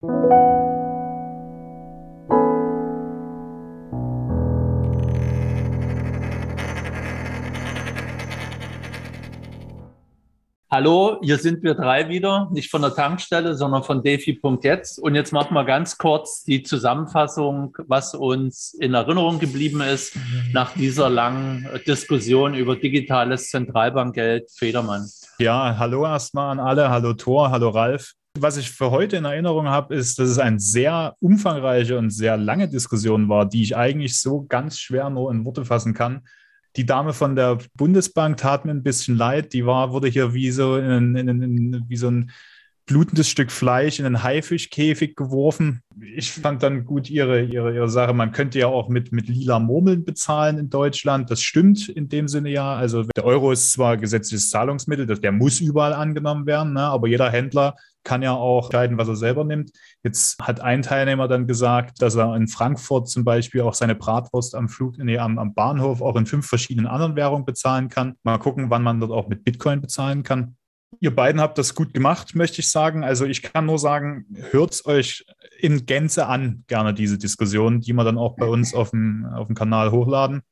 Hallo, hier sind wir drei wieder, nicht von der Tankstelle, sondern von defi.jetzt. Und jetzt machen wir ganz kurz die Zusammenfassung, was uns in Erinnerung geblieben ist nach dieser langen Diskussion über digitales Zentralbankgeld. Federmann. Ja, hallo erstmal an alle. Hallo Thor, hallo Ralf. Was ich für heute in Erinnerung habe, ist, dass es eine sehr umfangreiche und sehr lange Diskussion war, die ich eigentlich so ganz schwer nur in Worte fassen kann die Dame von der Bundesbank tat mir ein bisschen leid. Die war, wurde hier wie so, in, in, in, wie so ein blutendes Stück Fleisch in einen Haifischkäfig geworfen. Ich fand dann gut ihre, ihre, ihre Sache. Man könnte ja auch mit, mit lila Murmeln bezahlen in Deutschland. Das stimmt in dem Sinne ja. Also der Euro ist zwar gesetzliches Zahlungsmittel, der muss überall angenommen werden, ne? aber jeder Händler kann ja auch entscheiden, was er selber nimmt. Jetzt hat ein Teilnehmer dann gesagt, dass er in Frankfurt zum Beispiel auch seine Bratwurst am Flug, nee, am, am Bahnhof auch in fünf verschiedenen anderen Währungen bezahlen kann. Mal gucken, wann man dort auch mit Bitcoin bezahlen kann. Ihr beiden habt das gut gemacht, möchte ich sagen. Also ich kann nur sagen, hört euch in Gänze an, gerne diese Diskussion, die wir dann auch bei uns auf dem, auf dem Kanal hochladen.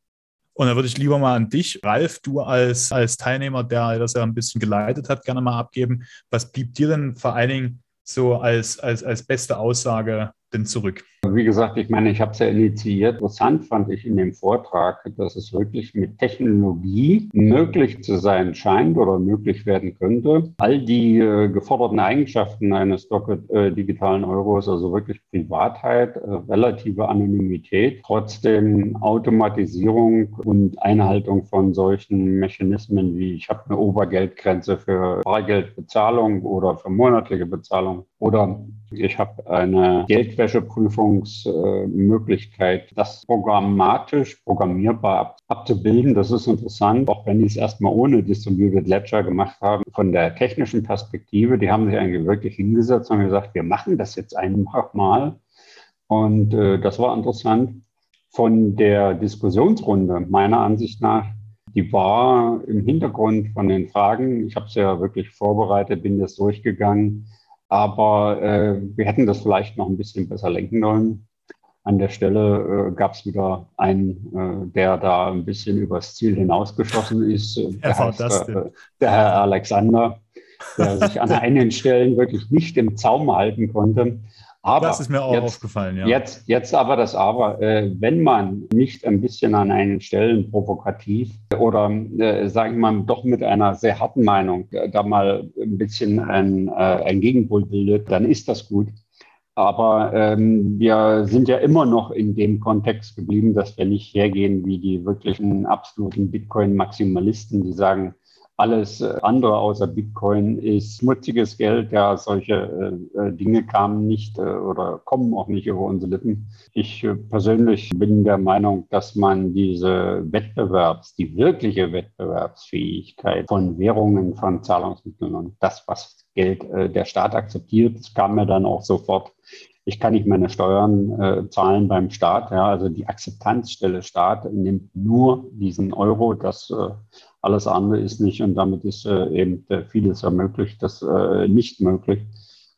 Und da würde ich lieber mal an dich, Ralf, du als, als Teilnehmer, der das ja ein bisschen geleitet hat, gerne mal abgeben. Was blieb dir denn vor allen Dingen so als, als, als beste Aussage denn zurück? Wie gesagt, ich meine, ich habe es ja initiiert. Interessant fand ich in dem Vortrag, dass es wirklich mit Technologie möglich zu sein scheint oder möglich werden könnte, all die äh, geforderten Eigenschaften eines äh, digitalen Euros, also wirklich Privatheit, äh, relative Anonymität, trotzdem Automatisierung und Einhaltung von solchen Mechanismen wie ich habe eine Obergeldgrenze für Bargeldbezahlung oder für monatliche Bezahlung oder ich habe eine Geldwäscheprüfungsmöglichkeit, das programmatisch, programmierbar abzubilden. Das ist interessant, auch wenn die es erstmal ohne Distributed Ledger gemacht haben. Von der technischen Perspektive, die haben sich eigentlich wirklich hingesetzt und gesagt, wir machen das jetzt einfach mal. Und äh, das war interessant. Von der Diskussionsrunde, meiner Ansicht nach, die war im Hintergrund von den Fragen, ich habe es ja wirklich vorbereitet, bin jetzt durchgegangen, aber äh, wir hätten das vielleicht noch ein bisschen besser lenken sollen. An der Stelle äh, gab es wieder einen, äh, der da ein bisschen übers Ziel hinausgeschossen ist. Der, heißt, äh, der Herr Alexander, der sich an einigen Stellen wirklich nicht im Zaum halten konnte. Aber das ist mir auch jetzt, aufgefallen, ja. Jetzt, jetzt aber das Aber, äh, wenn man nicht ein bisschen an einen Stellen provokativ oder, äh, sagen wir mal, doch mit einer sehr harten Meinung äh, da mal ein bisschen ein, äh, ein Gegenpol bildet, dann ist das gut. Aber ähm, wir sind ja immer noch in dem Kontext geblieben, dass wir nicht hergehen wie die wirklichen absoluten Bitcoin-Maximalisten, die sagen, alles äh, andere außer Bitcoin ist schmutziges Geld. Ja, solche äh, äh, Dinge kamen nicht äh, oder kommen auch nicht über unsere Lippen. Ich äh, persönlich bin der Meinung, dass man diese Wettbewerbs, die wirkliche Wettbewerbsfähigkeit von Währungen, von Zahlungsmitteln und das, was Geld äh, der Staat akzeptiert, das kam mir dann auch sofort ich kann nicht meine Steuern äh, zahlen beim Staat. Ja, also die Akzeptanzstelle Staat nimmt nur diesen Euro. Das äh, alles andere ist nicht und damit ist äh, eben vieles ermöglicht, das äh, nicht möglich.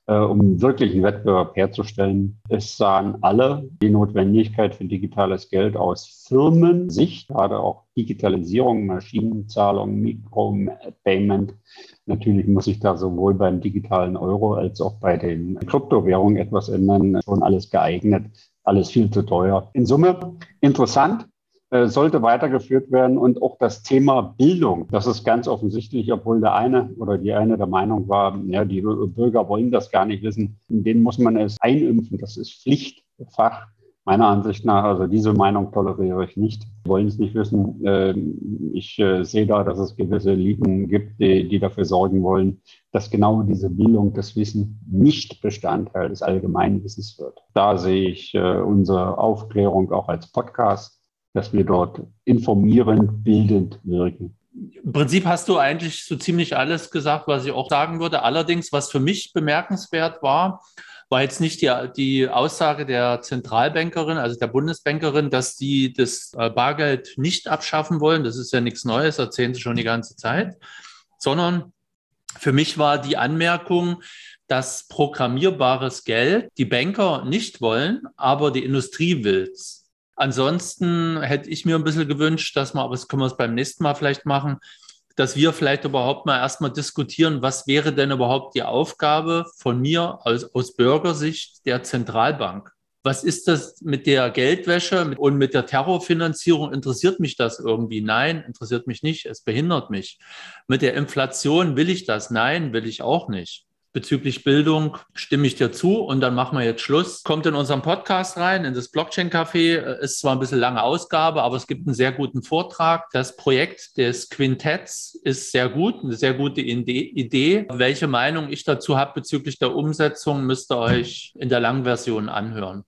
Äh, um wirklich einen Wettbewerb herzustellen, es sahen alle die Notwendigkeit für digitales Geld aus Firmensicht, gerade auch Digitalisierung, Maschinenzahlung, Mikropayment. Natürlich muss sich da sowohl beim digitalen Euro als auch bei den Kryptowährungen etwas ändern. Schon alles geeignet, alles viel zu teuer. In Summe interessant, sollte weitergeführt werden und auch das Thema Bildung. Das ist ganz offensichtlich, obwohl der eine oder die eine der Meinung war, ja, die Bürger wollen das gar nicht wissen. Den muss man es einimpfen. Das ist Pflichtfach. Meiner Ansicht nach, also diese Meinung toleriere ich nicht, wollen es nicht wissen. Ähm, ich äh, sehe da, dass es gewisse Eliten gibt, die, die dafür sorgen wollen, dass genau diese Bildung, das Wissen nicht Bestandteil des allgemeinen Wissens wird. Da sehe ich äh, unsere Aufklärung auch als Podcast dass wir dort informierend, bildend wirken. Im Prinzip hast du eigentlich so ziemlich alles gesagt, was ich auch sagen würde. Allerdings, was für mich bemerkenswert war, war jetzt nicht die, die Aussage der Zentralbankerin, also der Bundesbankerin, dass die das äh, Bargeld nicht abschaffen wollen. Das ist ja nichts Neues, erzählen sie schon die ganze Zeit, sondern für mich war die Anmerkung, dass programmierbares Geld die Banker nicht wollen, aber die Industrie will es. Ansonsten hätte ich mir ein bisschen gewünscht, dass wir, aber das können wir es beim nächsten Mal vielleicht machen, dass wir vielleicht überhaupt mal erstmal diskutieren, was wäre denn überhaupt die Aufgabe von mir aus, aus Bürgersicht der Zentralbank? Was ist das mit der Geldwäsche und mit der Terrorfinanzierung? Interessiert mich das irgendwie? Nein, interessiert mich nicht. Es behindert mich. Mit der Inflation will ich das? Nein, will ich auch nicht bezüglich Bildung stimme ich dir zu und dann machen wir jetzt Schluss. Kommt in unseren Podcast rein, in das Blockchain Café. Ist zwar ein bisschen lange Ausgabe, aber es gibt einen sehr guten Vortrag. Das Projekt des Quintetts ist sehr gut, eine sehr gute Idee. Welche Meinung ich dazu habe bezüglich der Umsetzung, müsst ihr euch in der langen Version anhören.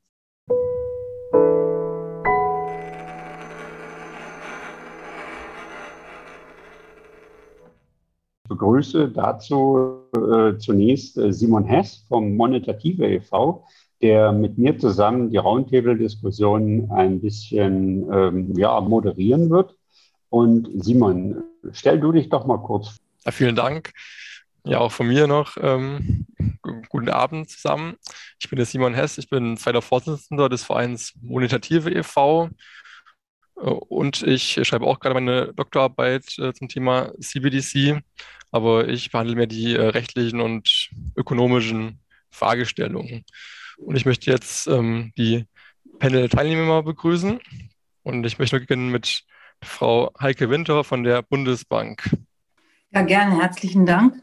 Begrüße dazu äh, zunächst äh, Simon Hess vom Monetative e.V., der mit mir zusammen die Roundtable-Diskussion ein bisschen ähm, ja, moderieren wird. Und Simon, stell du dich doch mal kurz vor. Ja, vielen Dank. Ja, auch von mir noch ähm, guten Abend zusammen. Ich bin der Simon Hess, ich bin zweiter Vorsitzender des Vereins Monetative e.V. Und ich schreibe auch gerade meine Doktorarbeit äh, zum Thema CBDC aber ich behandle mehr die äh, rechtlichen und ökonomischen Fragestellungen. Und ich möchte jetzt ähm, die Panel-Teilnehmer begrüßen und ich möchte beginnen mit Frau Heike Winter von der Bundesbank. Ja, gerne. Herzlichen Dank.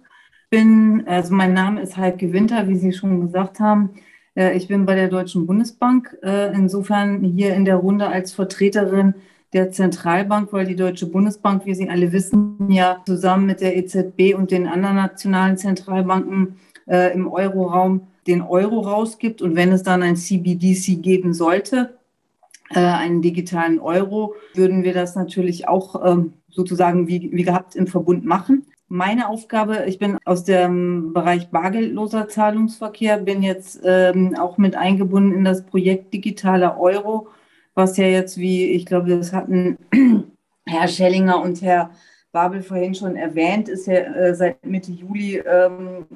Bin, also mein Name ist Heike Winter, wie Sie schon gesagt haben. Äh, ich bin bei der Deutschen Bundesbank, äh, insofern hier in der Runde als Vertreterin der Zentralbank, weil die Deutsche Bundesbank, wie Sie alle wissen, ja zusammen mit der EZB und den anderen nationalen Zentralbanken äh, im Euroraum den Euro rausgibt. Und wenn es dann ein CBDC geben sollte, einen digitalen Euro, würden wir das natürlich auch ähm, sozusagen wie, wie gehabt im Verbund machen. Meine Aufgabe, ich bin aus dem Bereich bargeldloser Zahlungsverkehr, bin jetzt ähm, auch mit eingebunden in das Projekt Digitaler Euro was ja jetzt, wie ich glaube, das hatten Herr Schellinger und Herr Babel vorhin schon erwähnt, ist ja äh, seit Mitte Juli ähm,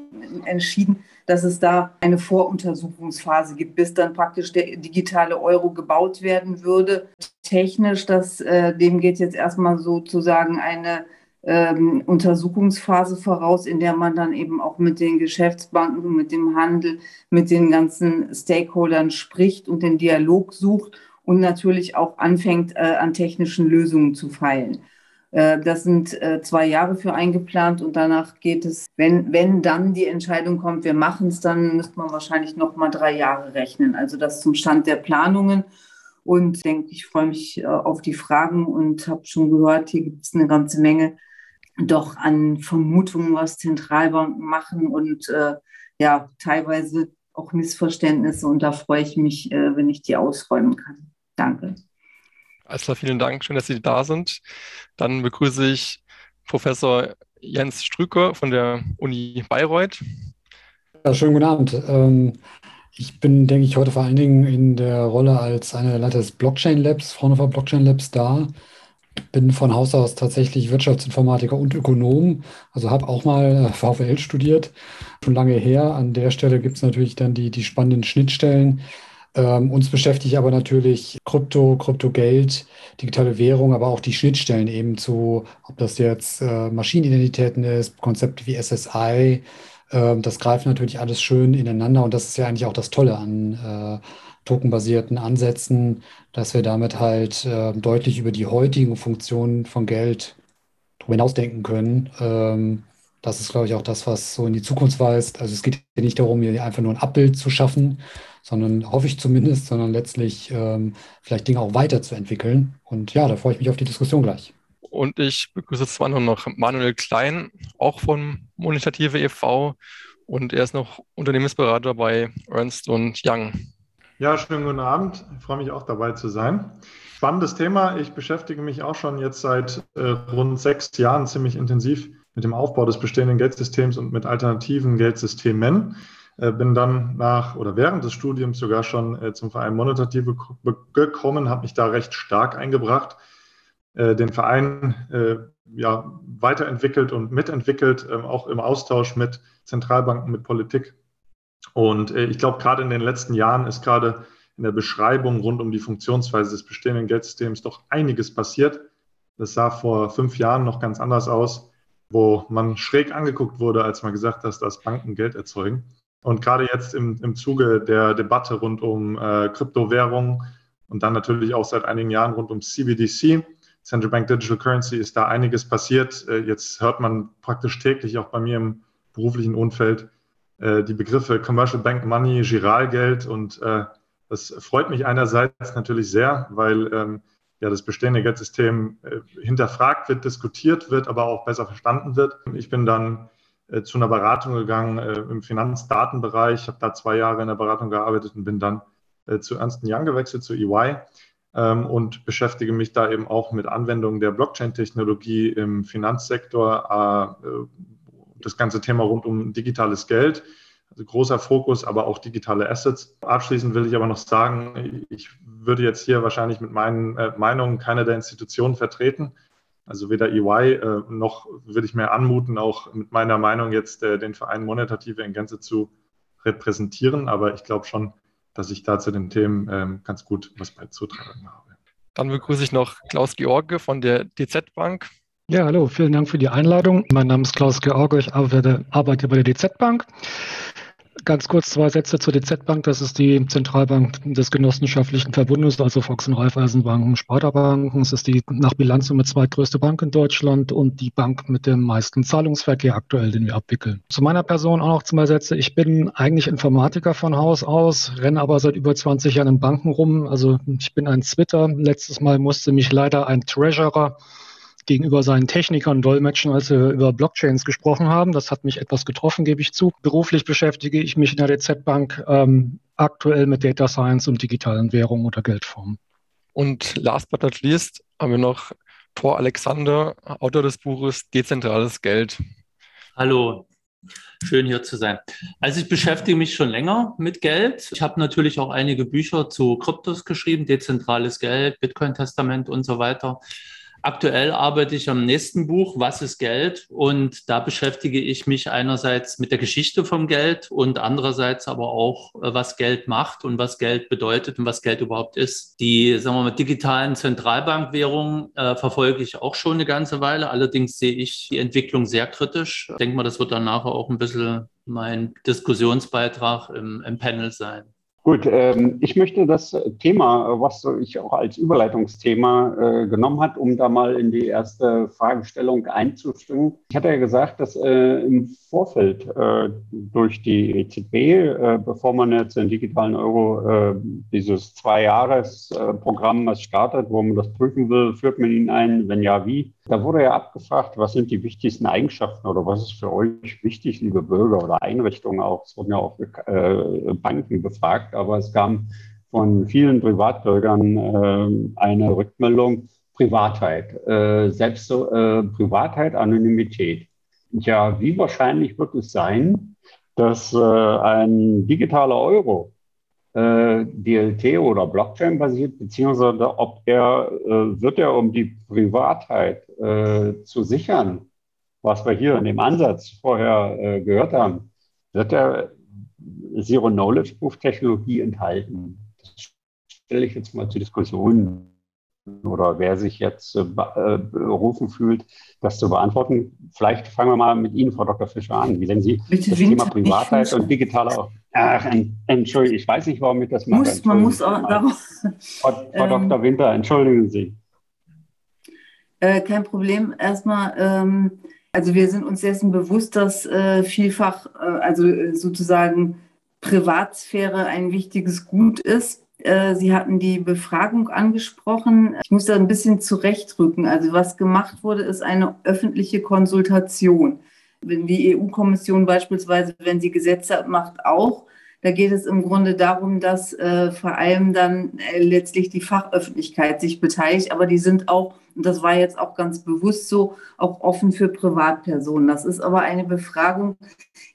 entschieden, dass es da eine Voruntersuchungsphase gibt, bis dann praktisch der digitale Euro gebaut werden würde. Technisch, das, äh, dem geht jetzt erstmal sozusagen eine ähm, Untersuchungsphase voraus, in der man dann eben auch mit den Geschäftsbanken, mit dem Handel, mit den ganzen Stakeholdern spricht und den Dialog sucht und natürlich auch anfängt, äh, an technischen Lösungen zu feilen. Äh, das sind äh, zwei Jahre für eingeplant und danach geht es, wenn, wenn dann die Entscheidung kommt, wir machen es, dann müsste man wahrscheinlich noch mal drei Jahre rechnen. Also das zum Stand der Planungen. Und denke, ich freue mich äh, auf die Fragen und habe schon gehört, hier gibt es eine ganze Menge doch an Vermutungen, was Zentralbanken machen und äh, ja, teilweise auch Missverständnisse. Und da freue ich mich, äh, wenn ich die ausräumen kann. Danke. Alles klar, vielen Dank. Schön, dass Sie da sind. Dann begrüße ich Professor Jens Strücker von der Uni Bayreuth. Ja, schönen guten Abend. Ähm, ich bin, denke ich, heute vor allen Dingen in der Rolle als einer der Leiter des Blockchain Labs, Fraunhofer Blockchain Labs da. Bin von Haus aus tatsächlich Wirtschaftsinformatiker und Ökonom, also habe auch mal äh, VWL studiert, schon lange her. An der Stelle gibt es natürlich dann die, die spannenden Schnittstellen ähm, uns beschäftigt aber natürlich Krypto, Kryptogeld, digitale Währung, aber auch die Schnittstellen eben zu, ob das jetzt äh, Maschinenidentitäten ist, Konzepte wie SSI. Äh, das greift natürlich alles schön ineinander und das ist ja eigentlich auch das Tolle an äh, tokenbasierten Ansätzen, dass wir damit halt äh, deutlich über die heutigen Funktionen von Geld darüber hinausdenken können. Ähm, das ist, glaube ich, auch das, was so in die Zukunft weist. Also es geht hier nicht darum, hier einfach nur ein Abbild zu schaffen, sondern hoffe ich zumindest, sondern letztlich ähm, vielleicht Dinge auch weiterzuentwickeln. Und ja, da freue ich mich auf die Diskussion gleich. Und ich begrüße zwar noch Manuel Klein, auch von Monetative e.V. Und er ist noch Unternehmensberater bei Ernst Young. Ja, schönen guten Abend. Ich freue mich auch dabei zu sein. Spannendes Thema. Ich beschäftige mich auch schon jetzt seit äh, rund sechs Jahren ziemlich intensiv mit dem Aufbau des bestehenden Geldsystems und mit alternativen Geldsystemen. Äh, bin dann nach oder während des Studiums sogar schon äh, zum Verein Monetative gekommen, habe mich da recht stark eingebracht, äh, den Verein ja, weiterentwickelt und mitentwickelt, ähm, auch im Austausch mit Zentralbanken, mit Politik Und äh, ich glaube, gerade in den letzten Jahren ist gerade in der Beschreibung rund um die Funktionsweise des bestehenden Geldsystems doch einiges passiert. Das sah vor fünf Jahren noch ganz anders aus, wo man schräg angeguckt wurde, als man gesagt hat, dass Banken Geld erzeugen. Und gerade jetzt im, im Zuge der Debatte rund um äh, Kryptowährungen und dann natürlich auch seit einigen Jahren rund um CBDC, Central Bank Digital Currency, ist da einiges passiert. Äh, jetzt hört man praktisch täglich auch bei mir im beruflichen Umfeld äh, die Begriffe Commercial Bank Money, Giralgeld und äh, das freut mich einerseits natürlich sehr, weil ähm, ja das bestehende Geldsystem äh, hinterfragt wird, diskutiert wird, aber auch besser verstanden wird. Ich bin dann äh, zu einer Beratung gegangen äh, im Finanzdatenbereich, habe da zwei Jahre in der Beratung gearbeitet und bin dann äh, zu Ernst Young gewechselt, zu EY ähm, und beschäftige mich da eben auch mit Anwendungen der Blockchain-Technologie im Finanzsektor, äh, das ganze Thema rund um digitales Geld also großer Fokus, aber auch digitale Assets. Abschließend will ich aber noch sagen, ich würde jetzt hier wahrscheinlich mit meinen äh, Meinungen keine der Institutionen vertreten. Also weder EY äh, noch würde ich mir anmuten, auch mit meiner Meinung jetzt äh, den Verein Monetative in Gänze zu repräsentieren. Aber ich glaube schon, dass ich da zu den Themen ähm, ganz gut was beizutragen habe. Dann begrüße ich noch Klaus George von der DZ Bank. Ja, hallo, vielen Dank für die Einladung. Mein Name ist Klaus George, ich arbeite, arbeite bei der DZ Bank. Ganz kurz zwei Sätze zur DZ Bank. Das ist die Zentralbank des genossenschaftlichen Verbundes, also Volks- und Raiffeisenbanken, Sparda-Banken. Es ist die nach Bilanzsumme zweitgrößte Bank in Deutschland und die Bank mit dem meisten Zahlungsverkehr aktuell, den wir abwickeln. Zu meiner Person auch noch zwei Sätze. Ich bin eigentlich Informatiker von Haus aus, renne aber seit über 20 Jahren in Banken rum. Also ich bin ein Twitter. Letztes Mal musste mich leider ein Treasurer gegenüber seinen Technikern dolmetschen, als wir über Blockchains gesprochen haben. Das hat mich etwas getroffen, gebe ich zu. Beruflich beschäftige ich mich in der DZ Bank ähm, aktuell mit Data Science und digitalen Währungen oder Geldformen. Und last but not least haben wir noch Thor Alexander, Autor des Buches Dezentrales Geld. Hallo, Schön hier zu sein. Also ich beschäftige mich schon länger mit Geld. Ich habe natürlich auch einige Bücher zu Kryptos geschrieben, dezentrales Geld, Bitcoin-Testament und so weiter. Aktuell arbeite ich am nächsten Buch, Was ist Geld? Und da beschäftige ich mich einerseits mit der Geschichte vom Geld und andererseits aber auch, äh, was Geld macht und was Geld bedeutet und was Geld überhaupt ist. Die, sagen wir mal, digitalen Zentralbankwährungen äh, verfolge ich auch schon eine ganze Weile. Allerdings sehe ich die Entwicklung sehr kritisch. Ich denke mal, das wird dann nachher auch ein bisschen mein Diskussionsbeitrag im, im Panel sein. Gut, ähm, ich möchte das Thema, was ich auch als Überleitungsthema äh, genommen hat, um da mal in die erste Fragestellung einzustimmen. Ich hatte ja gesagt, dass äh, im Vorfeld äh, durch die EZB, äh, bevor man jetzt den digitalen Euro, äh, dieses Zwei-Jahres-Programm, was startet, wo man das prüfen will, führt man ihn ein, wenn ja, wie? Da wurde ja abgefragt, was sind die wichtigsten Eigenschaften oder was ist für euch wichtig, liebe Bürger oder Einrichtungen auch. Es wurden ja auch äh, Banken befragt, aber es kam von vielen Privatbürgern äh, eine Rückmeldung, Privatheit, äh, selbst äh, Privatheit, Anonymität. Ja, wie wahrscheinlich wird es sein, dass äh, ein digitaler Euro äh, DLT oder Blockchain basiert, beziehungsweise ob er, äh, wird er, um die Privatheit zu sichern, was wir hier in dem Ansatz vorher gehört haben, wird er Zero-Knowledge-Proof-Technologie enthalten? Das stelle ich jetzt mal zur Diskussion oder wer sich jetzt äh, berufen fühlt, das zu beantworten. Vielleicht fangen wir mal mit Ihnen, Frau Dr. Fischer, an. Wie sehen Sie Bitte das Thema Privatheit und digitale Ach, Entschuldigung, ich weiß nicht, warum ich das mache. Muss, man muss auch darauf. Frau, Frau ähm, Dr. Winter, entschuldigen Sie. Äh, kein Problem. Erstmal, ähm, also wir sind uns dessen bewusst, dass äh, vielfach, äh, also äh, sozusagen Privatsphäre ein wichtiges Gut ist. Äh, Sie hatten die Befragung angesprochen. Ich muss da ein bisschen zurechtrücken. Also was gemacht wurde, ist eine öffentliche Konsultation wenn die EU-Kommission beispielsweise, wenn sie Gesetze macht, auch. Da geht es im Grunde darum, dass äh, vor allem dann äh, letztlich die Fachöffentlichkeit sich beteiligt, aber die sind auch, und das war jetzt auch ganz bewusst so, auch offen für Privatpersonen. Das ist aber eine Befragung,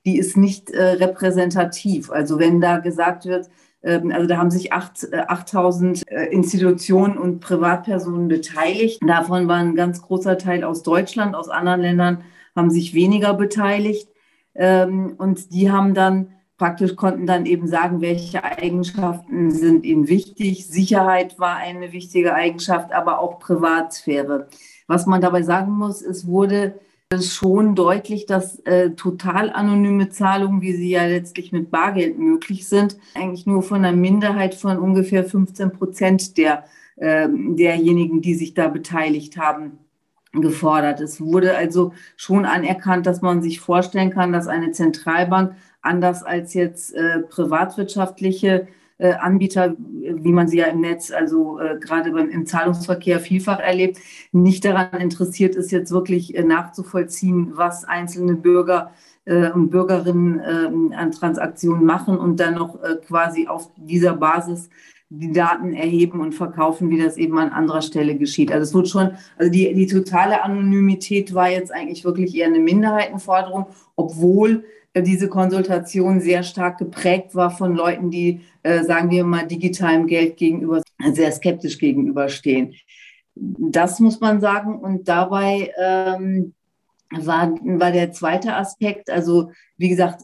die ist nicht äh, repräsentativ. Also wenn da gesagt wird, ähm, also da haben sich 8000 äh, äh, Institutionen und Privatpersonen beteiligt. Davon war ein ganz großer Teil aus Deutschland, aus anderen Ländern haben sich weniger beteiligt. Ähm, und die haben dann praktisch konnten dann eben sagen, welche Eigenschaften sind ihnen wichtig. Sicherheit war eine wichtige Eigenschaft, aber auch Privatsphäre. Was man dabei sagen muss, es wurde schon deutlich, dass äh, total anonyme Zahlungen, wie sie ja letztlich mit Bargeld möglich sind, eigentlich nur von einer Minderheit von ungefähr 15 Prozent der, äh, derjenigen, die sich da beteiligt haben, gefordert. Es wurde also schon anerkannt, dass man sich vorstellen kann, dass eine Zentralbank anders als jetzt äh, privatwirtschaftliche äh, Anbieter, wie man sie ja im Netz, also äh, gerade beim, im Zahlungsverkehr vielfach erlebt, nicht daran interessiert ist, jetzt wirklich äh, nachzuvollziehen, was einzelne Bürger äh, und Bürgerinnen ähm, an Transaktionen machen und dann noch äh, quasi auf dieser Basis die Daten erheben und verkaufen, wie das eben an anderer Stelle geschieht. Also es wird schon, also die, die totale Anonymität war jetzt eigentlich wirklich eher eine Minderheitenforderung, obwohl diese Konsultation sehr stark geprägt war von Leuten, die, äh, sagen wir mal, digitalem Geld gegenüber sehr skeptisch gegenüberstehen. Das muss man sagen. Und dabei ähm, war, war der zweite Aspekt, also wie gesagt,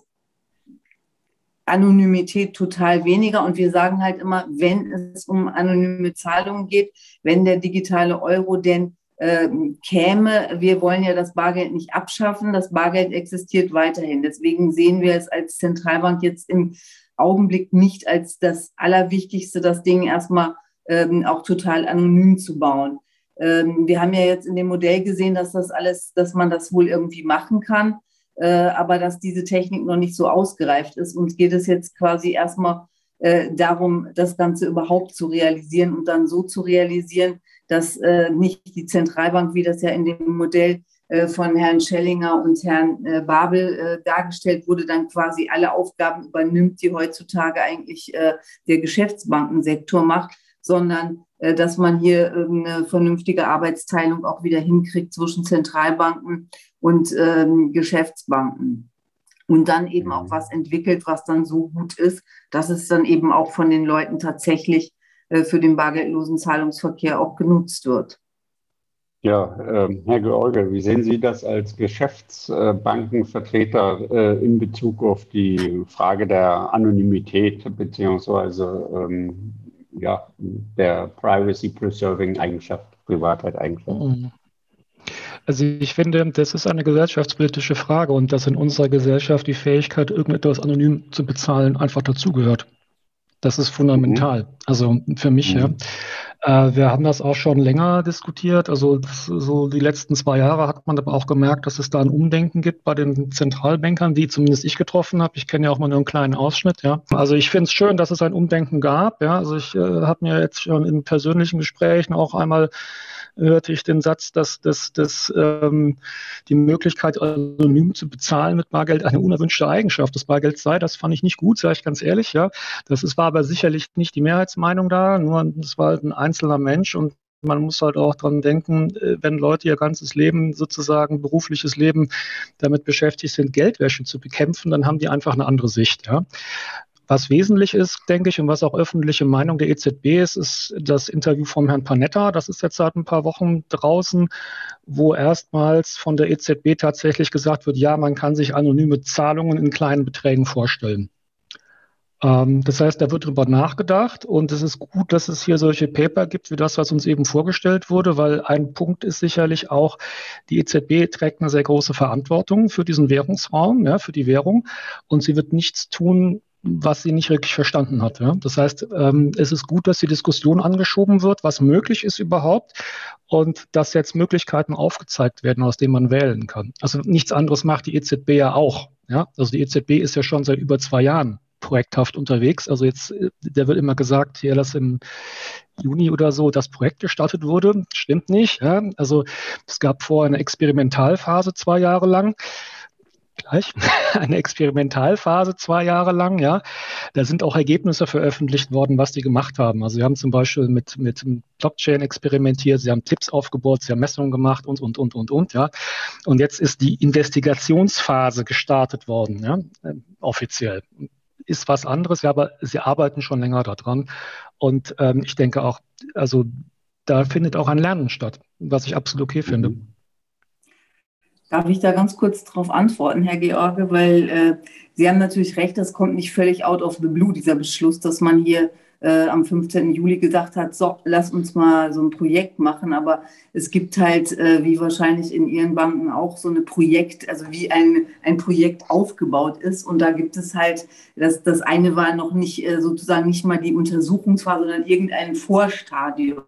Anonymität total weniger. Und wir sagen halt immer, wenn es um anonyme Zahlungen geht, wenn der digitale Euro denn äh, käme. Wir wollen ja das Bargeld nicht abschaffen. Das Bargeld existiert weiterhin. Deswegen sehen wir es als Zentralbank jetzt im Augenblick nicht als das Allerwichtigste, das Ding erstmal ähm, auch total anonym zu bauen. Ähm, wir haben ja jetzt in dem Modell gesehen, dass das alles, dass man das wohl irgendwie machen kann, äh, aber dass diese Technik noch nicht so ausgereift ist. Uns geht es jetzt quasi erstmal äh, darum, das Ganze überhaupt zu realisieren und dann so zu realisieren, dass äh, nicht die Zentralbank, wie das ja in dem Modell äh, von Herrn Schellinger und Herrn äh, Babel äh, dargestellt wurde, dann quasi alle Aufgaben übernimmt, die heutzutage eigentlich äh, der Geschäftsbankensektor macht, sondern dass man hier eine vernünftige Arbeitsteilung auch wieder hinkriegt zwischen Zentralbanken und ähm, Geschäftsbanken und dann eben auch mhm. was entwickelt, was dann so gut ist, dass es dann eben auch von den Leuten tatsächlich für den bargeldlosen Zahlungsverkehr auch genutzt wird. Ja, äh, Herr George, wie sehen Sie das als Geschäftsbankenvertreter äh, in Bezug auf die Frage der Anonymität beziehungsweise ähm, ja, der Privacy-Preserving-Eigenschaft, Privatheit-Eigenschaft? Mhm. Also ich finde, das ist eine gesellschaftspolitische Frage und dass in unserer Gesellschaft die Fähigkeit, irgendetwas anonym zu bezahlen, einfach dazugehört. Das ist fundamental. Mhm. Also für mich, mhm. ja. Äh, wir haben das auch schon länger diskutiert. Also so die letzten zwei Jahre hat man aber auch gemerkt, dass es da ein Umdenken gibt bei den Zentralbankern, die zumindest ich getroffen habe. Ich kenne ja auch mal nur einen kleinen Ausschnitt, ja. Also ich finde es schön, dass es ein Umdenken gab. Ja. Also ich äh, habe mir jetzt schon in persönlichen Gesprächen auch einmal hörte ich den Satz, dass, dass, dass ähm, die Möglichkeit, anonym zu bezahlen mit Bargeld eine unerwünschte Eigenschaft des Bargelds sei. Das fand ich nicht gut, sage ich ganz ehrlich. Ja, Das ist, war aber sicherlich nicht die Mehrheitsmeinung da, nur es war halt ein einzelner Mensch und man muss halt auch dran denken, äh, wenn Leute ihr ganzes Leben, sozusagen berufliches Leben, damit beschäftigt sind, Geldwäsche zu bekämpfen, dann haben die einfach eine andere Sicht. Ja. Was wesentlich ist, denke ich, und was auch öffentliche Meinung der EZB ist, ist das Interview vom Herrn Panetta. Das ist jetzt seit ein paar Wochen draußen, wo erstmals von der EZB tatsächlich gesagt wird, ja, man kann sich anonyme Zahlungen in kleinen Beträgen vorstellen. Ähm, das heißt, da wird drüber nachgedacht und es ist gut, dass es hier solche Paper gibt, wie das, was uns eben vorgestellt wurde, weil ein Punkt ist sicherlich auch, die EZB trägt eine sehr große Verantwortung für diesen Währungsraum, ja, für die Währung und sie wird nichts tun, was sie nicht wirklich verstanden hat. Ja? Das heißt, ähm, es ist gut, dass die Diskussion angeschoben wird, was möglich ist überhaupt und dass jetzt Möglichkeiten aufgezeigt werden, aus denen man wählen kann. Also nichts anderes macht die EZB ja auch. Ja? Also die EZB ist ja schon seit über zwei Jahren projekthaft unterwegs. Also jetzt, der wird immer gesagt, hier, dass im Juni oder so das Projekt gestartet wurde. Stimmt nicht. Ja? Also es gab vor eine Experimentalphase zwei Jahre lang gleich, eine Experimentalphase zwei Jahre lang, ja. Da sind auch Ergebnisse veröffentlicht worden, was die gemacht haben. Also sie haben zum Beispiel mit, mit Blockchain experimentiert, sie haben Tipps aufgebaut, sie haben Messungen gemacht und, und, und, und, und, ja. Und jetzt ist die Investigationsphase gestartet worden, ja, offiziell. Ist was anderes, ja, aber sie arbeiten schon länger daran. Und ähm, ich denke auch, also da findet auch ein Lernen statt, was ich absolut okay finde. Mhm. Darf ich da ganz kurz darauf antworten, Herr George? Weil äh, Sie haben natürlich recht, das kommt nicht völlig out of the blue, dieser Beschluss, dass man hier äh, am 15. Juli gesagt hat, so, lass uns mal so ein Projekt machen. Aber es gibt halt, äh, wie wahrscheinlich in Ihren Banken auch, so eine Projekt, also wie ein, ein Projekt aufgebaut ist. Und da gibt es halt, das, das eine war noch nicht äh, sozusagen nicht mal die Untersuchungsphase, sondern irgendein Vorstadium.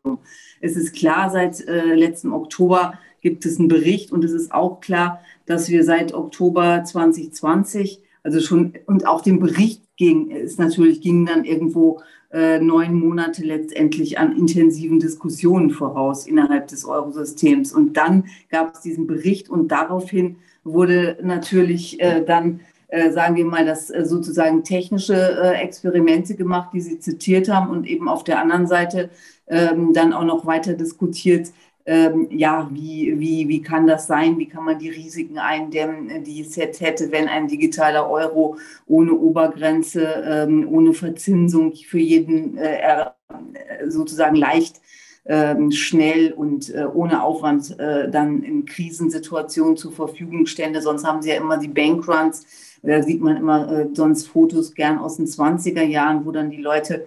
Es ist klar, seit äh, letzten Oktober gibt es einen Bericht und es ist auch klar, dass wir seit Oktober 2020 also schon, und auch dem Bericht ging, es natürlich ging dann irgendwo äh, neun Monate letztendlich an intensiven Diskussionen voraus innerhalb des Eurosystems. Und dann gab es diesen Bericht und daraufhin wurde natürlich äh, dann, äh, sagen wir mal, das äh, sozusagen technische äh, Experimente gemacht, die Sie zitiert haben und eben auf der anderen Seite ähm, dann auch noch weiter diskutiert, ähm, ja, wie, wie, wie kann das sein? Wie kann man die Risiken eindämmen, die es jetzt hätte, wenn ein digitaler Euro ohne Obergrenze, ähm, ohne Verzinsung für jeden äh, sozusagen leicht ähm, schnell und äh, ohne Aufwand äh, dann in Krisensituationen zur Verfügung stände. Sonst haben sie ja immer die Bankruns. Da sieht man immer äh, sonst Fotos gern aus den 20er Jahren, wo dann die Leute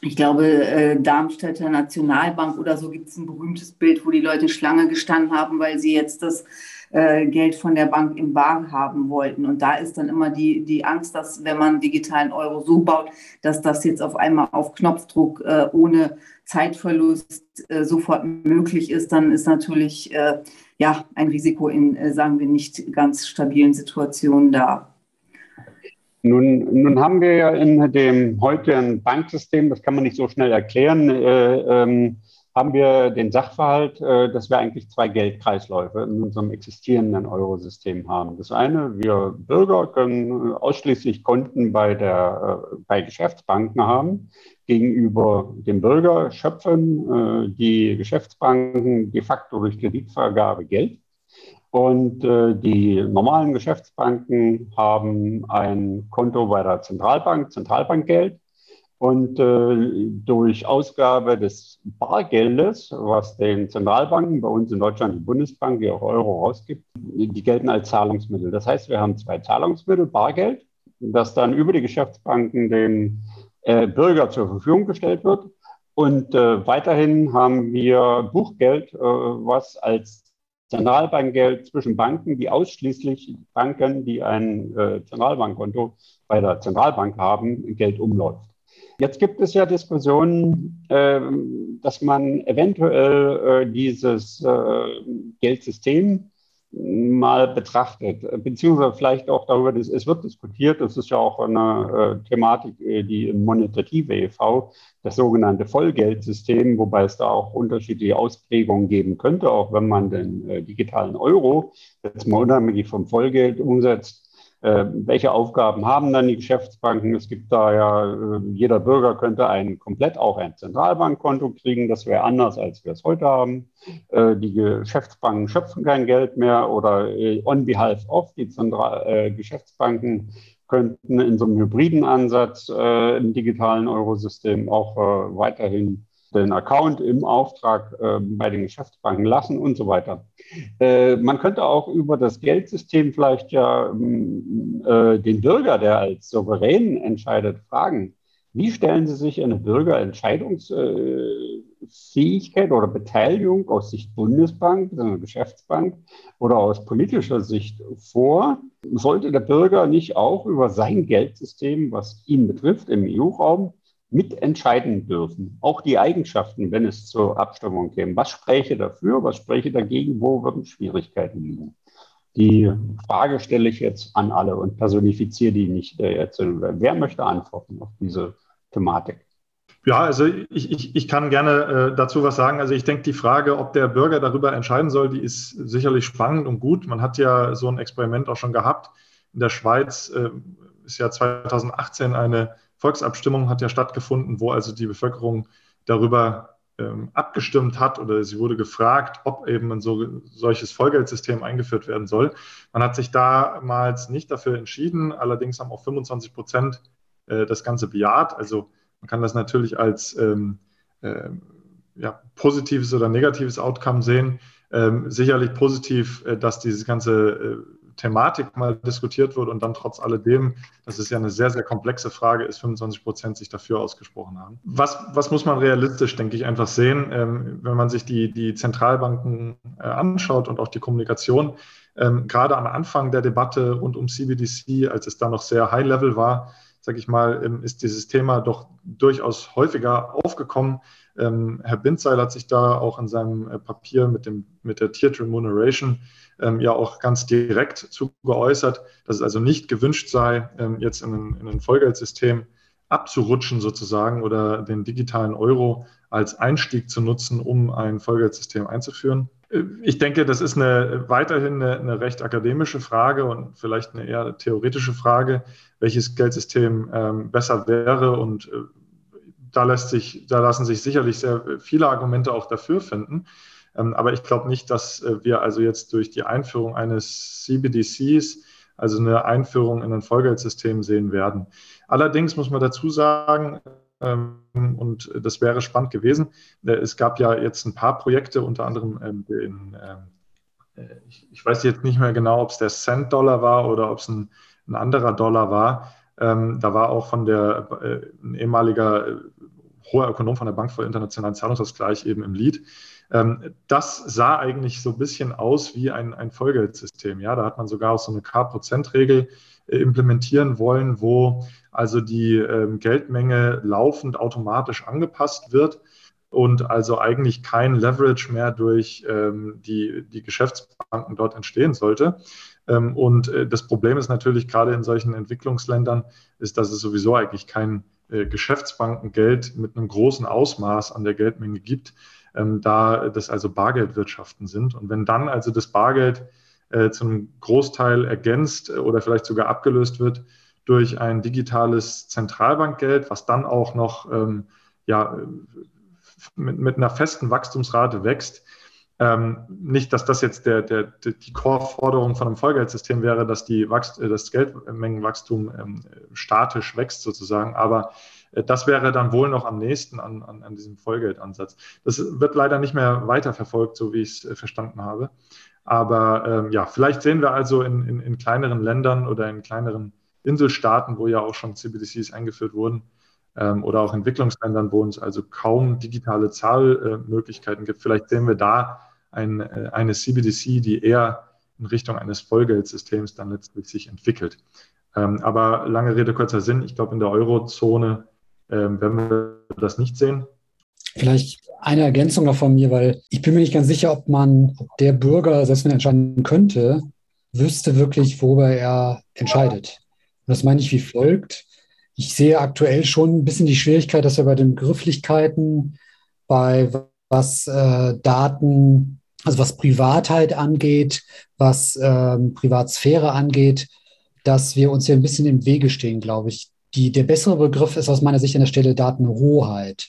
ich glaube, äh, Darmstädter Nationalbank oder so gibt es ein berühmtes Bild, wo die Leute Schlange gestanden haben, weil sie jetzt das äh, Geld von der Bank im Bar haben wollten. Und da ist dann immer die, die Angst, dass wenn man digitalen Euro so baut, dass das jetzt auf einmal auf Knopfdruck äh, ohne Zeitverlust äh, sofort möglich ist, dann ist natürlich äh, ja ein Risiko in, äh, sagen wir, nicht ganz stabilen Situationen da. Nun, nun haben wir ja in dem heutigen Banksystem, das kann man nicht so schnell erklären, äh, ähm, haben wir den Sachverhalt, äh, dass wir eigentlich zwei Geldkreisläufe in unserem existierenden Eurosystem haben. Das eine, wir Bürger können ausschließlich Konten bei, der, äh, bei Geschäftsbanken haben. Gegenüber dem Bürger schöpfen äh, die Geschäftsbanken de facto durch Kreditvergabe Geld. Und äh, die normalen Geschäftsbanken haben ein Konto bei der Zentralbank, Zentralbankgeld. Und äh, durch Ausgabe des Bargeldes, was den Zentralbanken, bei uns in Deutschland die Bundesbank, die auch Euro rausgibt, die gelten als Zahlungsmittel. Das heißt, wir haben zwei Zahlungsmittel, Bargeld, das dann über die Geschäftsbanken dem äh, Bürger zur Verfügung gestellt wird. Und äh, weiterhin haben wir Buchgeld, äh, was als Zentralbankgeld zwischen Banken, die ausschließlich Banken, die ein äh, Zentralbankkonto bei der Zentralbank haben, Geld umläuft. Jetzt gibt es ja Diskussionen, äh, dass man eventuell äh, dieses äh, Geldsystem mal betrachtet, beziehungsweise vielleicht auch darüber, es wird diskutiert, das ist ja auch eine äh, Thematik, äh, die Monetative e.V., das sogenannte Vollgeldsystem, wobei es da auch unterschiedliche Ausprägungen geben könnte, auch wenn man den äh, digitalen Euro jetzt mal unabhängig vom Vollgeld umsetzt, welche Aufgaben haben dann die Geschäftsbanken? Es gibt da ja, äh, jeder Bürger könnte ein komplett auch ein Zentralbankkonto kriegen. Das wäre anders, als wir es heute haben. Äh, die Geschäftsbanken schöpfen kein Geld mehr oder on behalf of die Zentral Geschäftsbanken könnten in so einem hybriden Ansatz im digitalen Eurosystem auch weiterhin den Account im Auftrag äh, bei den Geschäftsbanken lassen und so weiter. Äh, man könnte auch über das Geldsystem vielleicht ja mm, äh, den Bürger, der als souverän entscheidet, fragen, wie stellen Sie sich eine Bürgerentscheidungsfähigkeit oder Beteiligung aus Sicht Bundesbank, einer Geschäftsbank oder aus politischer Sicht vor? Sollte der Bürger nicht auch über sein Geldsystem, was ihn betrifft, im EU-Raum, mitentscheiden dürfen. Auch die Eigenschaften, wenn es zur Abstimmung käme. Was spräche dafür, was spräche dagegen, wo würden Schwierigkeiten liegen? Die Frage stelle ich jetzt an alle und personifiziere die nicht jetzt. Wer möchte antworten auf diese Thematik? Ja, also ich, ich, ich kann gerne äh, dazu was sagen. Also ich denke, die Frage, ob der Bürger darüber entscheiden soll, die ist sicherlich spannend und gut. Man hat ja so ein Experiment auch schon gehabt. In der Schweiz äh, ist ja 2018 eine Volksabstimmung hat ja stattgefunden, wo also die Bevölkerung darüber ähm, abgestimmt hat oder sie wurde gefragt, ob eben ein so, solches Vollgeldsystem eingeführt werden soll. Man hat sich damals nicht dafür entschieden, allerdings haben auch 25 Prozent äh, das Ganze bejaht. Also man kann das natürlich als ähm, äh, ja, positives oder negatives Outcome sehen. ähm, sicherlich positiv, äh, dass diese ganze äh, Thematik mal diskutiert wurde und dann trotz alledem, das ist ja eine sehr, sehr komplexe Frage, ist 25 Prozent sich dafür ausgesprochen haben. Was, was muss man realistisch, denke ich, einfach sehen, ähm, wenn man sich die, die Zentralbanken äh, anschaut und auch die Kommunikation, ähm, gerade am Anfang der Debatte rund um CBDC, als es da noch sehr high-level war, sage ich mal, ähm, ist dieses Thema doch durchaus häufiger aufgekommen. Ähm, Herr Bindseil hat sich da auch in seinem äh, Papier mit, dem, mit der Tiered Remuneration ähm, ja auch ganz direkt zu geäußert, dass es also nicht gewünscht sei, ähm, jetzt in ein, in ein Vollgeldsystem abzurutschen sozusagen oder den digitalen Euro als Einstieg zu nutzen, um ein Vollgeldsystem einzuführen. Äh, ich denke, das ist eine, weiterhin eine, eine, recht akademische Frage und vielleicht eine eher theoretische Frage, welches Geldsystem ähm, besser wäre. Und äh, da, lässt sich, da lassen sich sicherlich sehr viele Argumente auch dafür finden. Ähm, aber ich glaube nicht, dass äh, wir also jetzt durch die Einführung eines CBDCs, also eine Einführung in ein Vollgeldsystem sehen werden. Allerdings muss man dazu sagen, ähm, und das wäre spannend gewesen, äh, es gab ja jetzt ein paar Projekte, unter anderem ähm, in, äh, ich weiß jetzt nicht mehr genau, ob es der Cent-Dollar war oder ob es ein, ein anderer Dollar war. Da war auch von der ein ehemaliger hoher Ökonom von der Bank für internationalen Zahlungsausgleich eben im Lied. Ähm, das sah eigentlich so ein bisschen aus wie ein, ein Vollgeldsystem. Ja, da hat man sogar auch so eine K-Prozent-Regel äh, implementieren wollen, wo also die ähm, Geldmenge laufend automatisch angepasst wird und also eigentlich kein Leverage mehr durch ähm, die, die Geschäftsbanken dort entstehen sollte. Ähm, und äh, das Problem ist natürlich gerade in solchen Entwicklungsländern, ist, dass es sowieso eigentlich kein äh, Geschäftsbankengeld mit einem großen Ausmaß an der Geldmenge gibt ähm, da das also Bargeldwirtschaften sind. Und wenn dann also das Bargeld äh, zum Großteil ergänzt äh, oder vielleicht sogar abgelöst wird durch ein digitales Zentralbankgeld, was dann auch noch ähm, ja, mit, mit einer festen Wachstumsrate wächst, ähm, nicht, dass das jetzt der, der, die Core-Forderung von einem Vollgeldsystem wäre, dass die Wachst äh, das Geldmengenwachstum ähm, statisch wächst sozusagen, aber äh, das wäre dann wohl noch am nächsten an, an, an diesem Vollgeldansatz. Das wird leider nicht mehr weiterverfolgt, so wie ich es äh, verstanden habe. Aber ähm, ja, vielleicht sehen wir also in, in, in, kleineren Ländern oder in kleineren Inselstaaten, wo ja auch schon CBDCs eingeführt wurden, ähm, oder auch Entwicklungsländern, wo es also kaum digitale Zahlmöglichkeiten gibt, vielleicht sehen wir da ein, äh, eine CBDC, die eher in Richtung eines Vollgeldsystems dann letztlich sich entwickelt. Ähm, aber lange Rede, kurzer Sinn, ich glaube, in der Eurozone ähm, werden wir das nicht sehen. Vielleicht eine Ergänzung noch von mir, weil ich bin mir nicht ganz sicher, ob man, ob der Bürger, selbst wenn er entscheiden könnte, wüsste wirklich, worüber er entscheidet. Und das meine ich wie folgt. Ich sehe aktuell schon ein bisschen die Schwierigkeit, dass wir bei den Begrifflichkeiten, bei was äh, Daten, also was Privatheit angeht, was ähm, Privatsphäre angeht, dass wir uns hier ein bisschen im Wege stehen, glaube ich. Die, der bessere Begriff ist aus meiner Sicht an der Stelle Datenhoheit.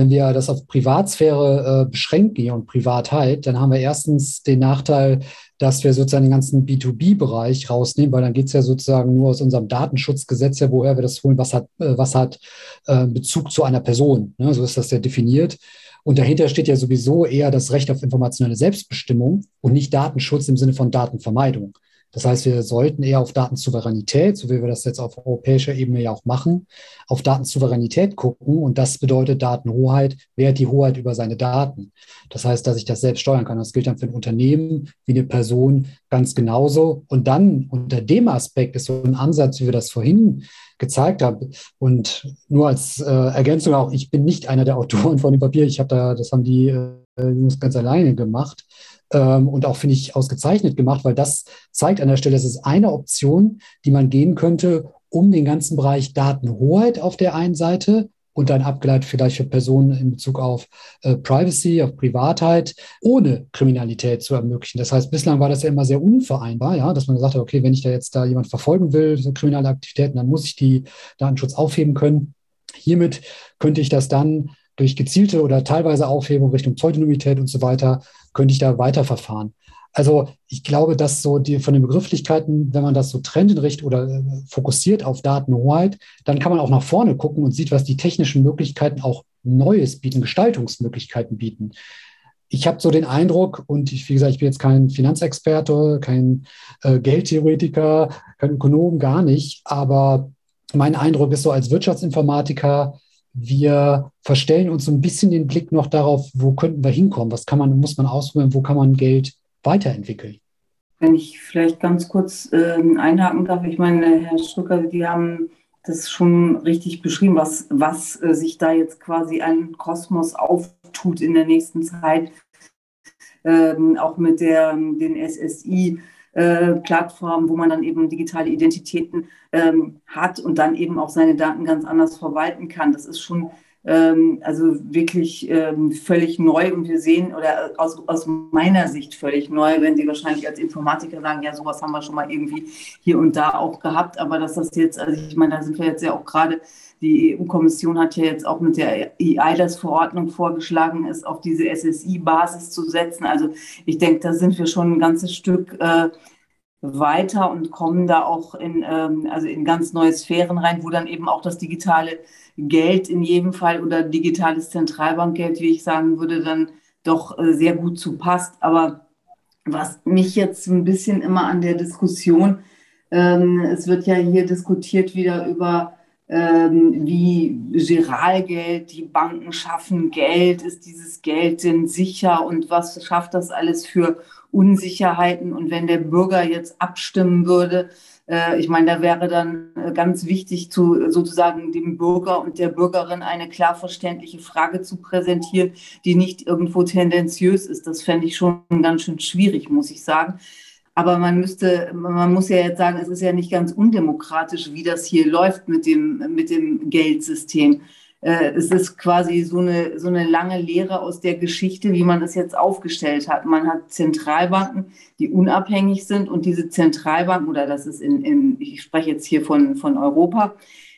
Wenn wir das auf Privatsphäre äh, beschränken und Privatheit, dann haben wir erstens den Nachteil, dass wir sozusagen den ganzen B2B-Bereich rausnehmen, weil dann geht es ja sozusagen nur aus unserem Datenschutzgesetz ja, woher wir das holen, was hat, äh, was hat äh, Bezug zu einer Person. Ne? So ist das ja definiert. Und dahinter steht ja sowieso eher das Recht auf informationelle Selbstbestimmung und nicht Datenschutz im Sinne von Datenvermeidung. Das heißt, wir sollten eher auf Datensouveränität, so wie wir das jetzt auf europäischer Ebene ja auch machen, auf Datensouveränität gucken. Und das bedeutet Datenhoheit. Wer hat die Hoheit über seine Daten? Das heißt, dass ich das selbst steuern kann. Das gilt dann für ein Unternehmen wie eine Person ganz genauso. Und dann unter dem Aspekt ist so ein Ansatz, wie wir das vorhin gezeigt haben. Und nur als äh, Ergänzung auch, ich bin nicht einer der Autoren von dem Papier. Ich habe da, das haben die äh, Jungs ganz alleine gemacht ähm, und auch, finde ich, ausgezeichnet gemacht, weil das zeigt an der Stelle, es ist eine Option, die man gehen könnte, um den ganzen Bereich Datenhoheit auf der einen Seite und dann abgeleitet vielleicht für Personen in Bezug auf äh, Privacy, auf Privatheit, ohne Kriminalität zu ermöglichen. Das heißt, bislang war das ja immer sehr unvereinbar, ja, dass man gesagt hat, okay, wenn ich da jetzt da jemand verfolgen will, so kriminelle Aktivitäten, dann muss ich die Datenschutz aufheben können. Hiermit könnte ich das dann durch gezielte oder teilweise Aufhebung Richtung Pseudonymität und so weiter, könnte ich da weiterverfahren. Also ich glaube, dass so die von den Begrifflichkeiten, wenn man das so trennt oder äh, fokussiert auf Datenhoheit, dann kann man auch nach vorne gucken und sieht, was die technischen Möglichkeiten auch Neues bieten, Gestaltungsmöglichkeiten bieten. ich habe so den Eindruck, und ich, wie gesagt, ich bin jetzt kein Finanzexperte, kein äh, Geldtheoretiker, kein Ökonom, gar nicht, aber mein Eindruck ist so als Wirtschaftsinformatiker, wir verstellen uns so ein bisschen den Blick noch darauf, wo könnten wir hinkommen, was kann man, muss man ausprobieren, wo kann man Geld weiterentwickeln. Wenn ich vielleicht ganz kurz äh, einhaken darf, ich meine, Herr Strücker, die haben das schon richtig beschrieben, was, was äh, sich da jetzt quasi ein Kosmos auftut in der nächsten Zeit, ähm, auch mit der, den SSI. Äh, Plattformen, wo man dann eben digitale Identitäten ähm, hat und dann eben auch seine Daten ganz anders verwalten kann. Das ist schon ähm, also wirklich ähm, völlig neu und wir sehen, oder aus, aus meiner Sicht völlig neu, wenn Sie wahrscheinlich als Informatiker sagen, ja, sowas haben wir schon mal irgendwie hier und da auch gehabt, aber dass das jetzt, also ich meine, da sind wir jetzt ja auch gerade, die EU-Kommission hat ja jetzt auch mit der EIDAS-Verordnung vorgeschlagen, es auf diese SSI-Basis zu setzen. Also ich denke, da sind wir schon ein ganzes Stück äh, weiter und kommen da auch in, ähm, also in ganz neue Sphären rein, wo dann eben auch das digitale Geld in jedem Fall oder digitales Zentralbankgeld, wie ich sagen würde, dann doch äh, sehr gut zu passt. Aber was mich jetzt ein bisschen immer an der Diskussion, ähm, es wird ja hier diskutiert wieder über ähm, wie Giralgeld, die Banken schaffen Geld, ist dieses Geld denn sicher und was schafft das alles für Unsicherheiten? Und wenn der Bürger jetzt abstimmen würde, äh, ich meine, da wäre dann äh, ganz wichtig, zu sozusagen dem Bürger und der Bürgerin eine klar verständliche Frage zu präsentieren, die nicht irgendwo tendenziös ist. Das fände ich schon ganz schön schwierig, muss ich sagen. Aber man müsste, man muss ja jetzt sagen, es ist ja nicht ganz undemokratisch, wie das hier läuft mit dem, mit dem Geldsystem. Äh, es ist quasi so eine, so eine lange Lehre aus der Geschichte, wie man es jetzt aufgestellt hat. Man hat Zentralbanken, die unabhängig sind und diese Zentralbanken, oder das ist in, in ich spreche jetzt hier von, von Europa,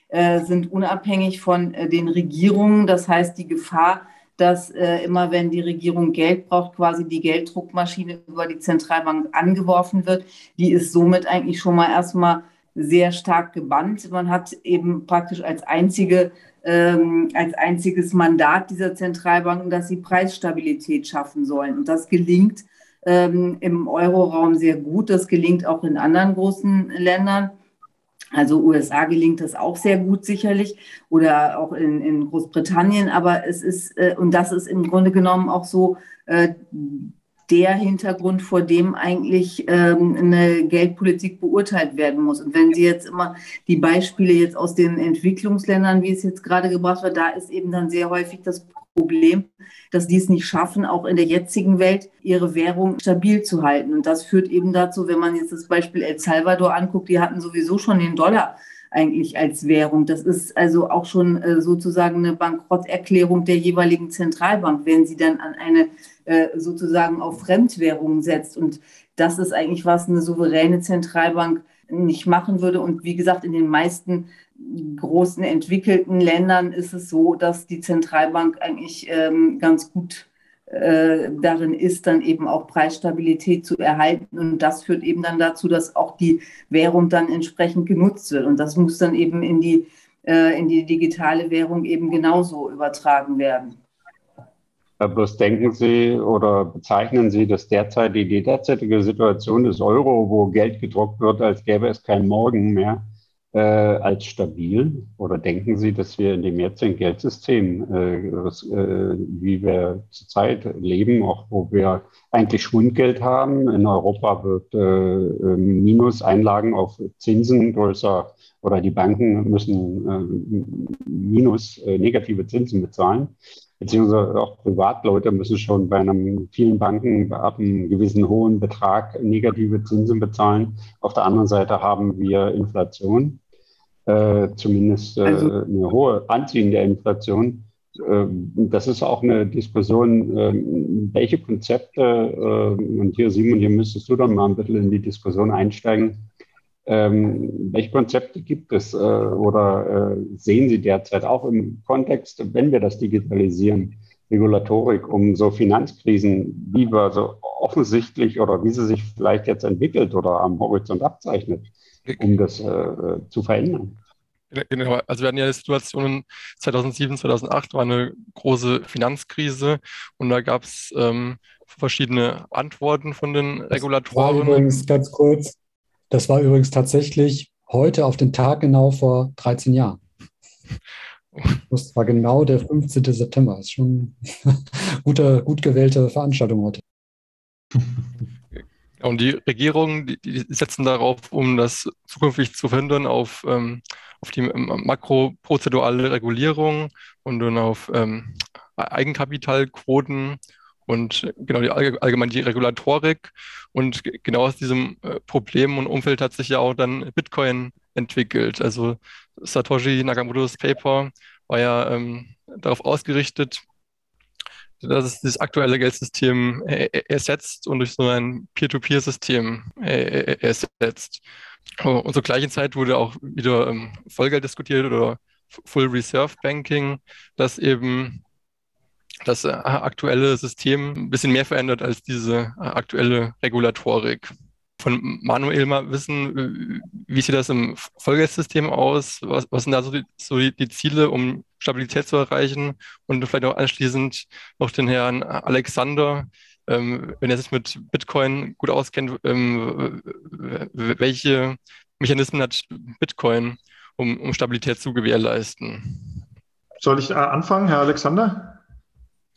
äh, sind unabhängig von äh, den Regierungen. Das heißt, die Gefahr, dass äh, immer wenn die Regierung Geld braucht, quasi die Gelddruckmaschine über die Zentralbank angeworfen wird, die ist somit eigentlich schon mal erstmal sehr stark gebannt. Man hat eben praktisch als einzige ähm, als einziges Mandat dieser Zentralbanken, dass sie Preisstabilität schaffen sollen. Und das gelingt ähm, im Euroraum sehr gut. Das gelingt auch in anderen großen Ländern. Also USA gelingt das auch sehr gut sicherlich oder auch in, in Großbritannien. Aber es ist, äh, und das ist im Grunde genommen auch so, äh, der Hintergrund, vor dem eigentlich ähm, eine Geldpolitik beurteilt werden muss. Und wenn Sie jetzt immer die Beispiele jetzt aus den Entwicklungsländern, wie es jetzt gerade gebracht wird, da ist eben dann sehr häufig das Problem, dass die es nicht schaffen, auch in der jetzigen Welt ihre Währung stabil zu halten. Und das führt eben dazu, wenn man jetzt das Beispiel El Salvador anguckt, die hatten sowieso schon den Dollar eigentlich als Währung. Das ist also auch schon äh, sozusagen eine Bankrotterklärung der jeweiligen Zentralbank, wenn sie dann an eine äh, sozusagen auf Fremdwährungen setzt. Und das ist eigentlich, was eine souveräne Zentralbank nicht machen würde. Und wie gesagt, in den meisten großen entwickelten Ländern ist es so, dass die Zentralbank eigentlich ähm, ganz gut äh, darin ist, dann eben auch Preisstabilität zu erhalten. Und das führt eben dann dazu, dass auch die Währung dann entsprechend genutzt wird. Und das muss dann eben in die, äh, in die digitale Währung eben genauso übertragen werden. Bloß denken Sie oder bezeichnen Sie das derzeit, die derzeitige Situation des Euro, wo Geld gedruckt wird, als gäbe es kein Morgen mehr, äh, als stabil? Oder denken Sie, dass wir in dem jetzigen Geldsystem, äh, das, äh, wie wir zurzeit leben, auch wo wir eigentlich Schwundgeld haben, in Europa wird äh, ähm, Minuseinlagen auf Zinsen größer oder die Banken müssen äh, Minus, äh, negative Zinsen bezahlen beziehungsweise auch Privatleute müssen schon bei einem vielen Banken ab einem gewissen hohen Betrag negative Zinsen bezahlen. Auf der anderen Seite haben wir Inflation äh, zumindest äh, also, eine hohe anziehende Inflation. Äh, das ist auch eine Diskussion, ähm, welche Konzepte, äh, und hier Simon, hier müsstest du dann mal ein bisschen in die Diskussion einsteigen, ähm, welche Konzepte gibt es äh, oder äh, sehen Sie derzeit auch im Kontext, wenn wir das digitalisieren, Regulatorik, um so Finanzkrisen, wie wir so offensichtlich oder wie sie sich vielleicht jetzt entwickelt oder am Horizont abzeichnet, um das äh, zu verändern? Genau, also wir hatten ja die Situation 2007, 2008 war eine große Finanzkrise und da gab es ähm, verschiedene Antworten von den Regulatoren. Übrigens ganz kurz, das war übrigens tatsächlich heute auf den Tag genau vor 13 Jahren. Das war genau der 15. September. Das ist schon eine gut gewählte Veranstaltung heute. Und die Regierungen, die, setzen darauf, um das zukünftig zu verhindern, auf, ähm, auf die ähm, makroprozedurale Regulierung und dann auf ähm, Eigenkapitalquoten und genau die allgemein die Regulatorik. Und genau aus diesem äh, Problem und Umfeld hat sich ja auch dann Bitcoin entwickelt. Also Satoshi Nakamoto's Paper war ja ähm, darauf ausgerichtet, dass es das aktuelle Geldsystem äh, äh, ersetzt und durch so ein Peer-to-Peer-System ersetzt. Und zur gleichen Zeit wurde auch wieder ähm, Vollgeld diskutiert oder Full Reserve Banking, das eben das aktuelle System ein bisschen mehr verändert als diese aktuelle Regulatorik von Manuel mal wissen, wie sieht das im Vollgeldsystem aus? Was, was sind da so, die, so die, Ziele, um Stabilität zu erreichen? Und vielleicht auch anschließend noch den Herrn Alexander, ähm, wenn er sich mit Bitcoin gut auskennt, ähm, welche Mechanismen hat Bitcoin, um, um Stabilität zu gewährleisten? Soll ich äh, anfangen, Herr Alexander?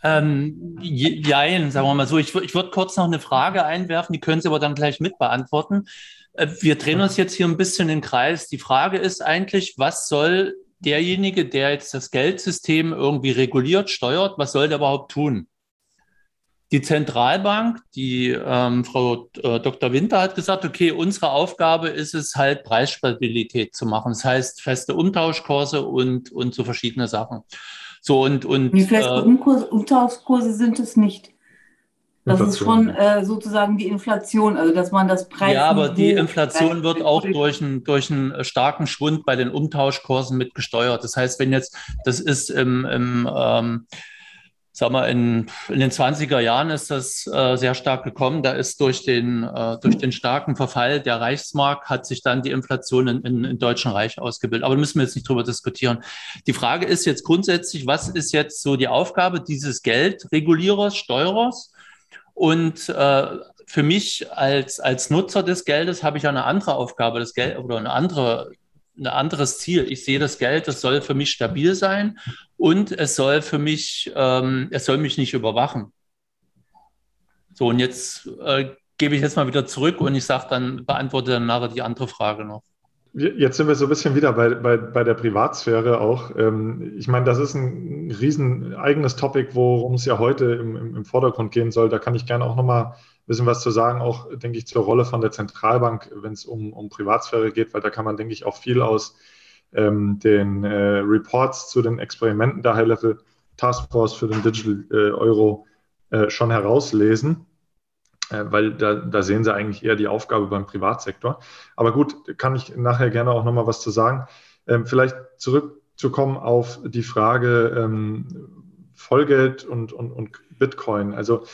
Ähm, jein, sagen wir mal so. Ich, ich würde kurz noch eine Frage einwerfen, die können Sie aber dann gleich mit beantworten. Äh, wir drehen uns jetzt hier ein bisschen im Kreis. Die Frage ist eigentlich, was soll derjenige, der jetzt das Geldsystem irgendwie reguliert, steuert, was soll der überhaupt tun? Die Zentralbank, die ähm, Frau äh, Dr. Winter hat gesagt, okay, unsere Aufgabe ist es halt Preisstabilität zu machen. Das heißt feste Umtauschkurse und, und so verschiedene Sachen. So und, und Wie feste äh, Umtauschkurse sind es nicht? Das Inflation. ist schon äh, sozusagen die Inflation, also dass man das Preis. Ja, aber die Inflation wird auch durch einen, durch einen starken Schwund bei den Umtauschkursen mitgesteuert. Das heißt, wenn jetzt, das ist im, im ähm, sag mal, in, in den 20er Jahren ist das äh, sehr stark gekommen. Da ist durch den, äh, durch den starken Verfall der Reichsmark hat sich dann die Inflation in, in, in Deutschen Reich ausgebildet. Aber da müssen wir jetzt nicht drüber diskutieren. Die Frage ist jetzt grundsätzlich, was ist jetzt so die Aufgabe dieses Geldregulierers, Steuerers? Und äh, für mich als, als Nutzer des Geldes habe ich eine andere Aufgabe, das Geld oder eine andere ein anderes Ziel. Ich sehe das Geld, das soll für mich stabil sein und es soll für mich, ähm, es soll mich nicht überwachen. So, und jetzt äh, gebe ich jetzt mal wieder zurück und ich sage dann, beantworte dann nachher die andere Frage noch. Jetzt sind wir so ein bisschen wieder bei, bei, bei der Privatsphäre auch. Ähm, ich meine, das ist ein riesen eigenes Topic, worum es ja heute im, im, im Vordergrund gehen soll. Da kann ich gerne auch nochmal bisschen was zu sagen, auch, denke ich, zur Rolle von der Zentralbank, wenn es um, um Privatsphäre geht, weil da kann man, denke ich, auch viel aus ähm, den äh, Reports zu den Experimenten der High-Level Taskforce für den Digital äh, Euro äh, schon herauslesen, äh, weil da, da sehen Sie eigentlich eher die Aufgabe beim Privatsektor. Aber gut, kann ich nachher gerne auch nochmal was zu sagen. Ähm, vielleicht zurückzukommen auf die Frage ähm, Vollgeld und, und, und Bitcoin. Also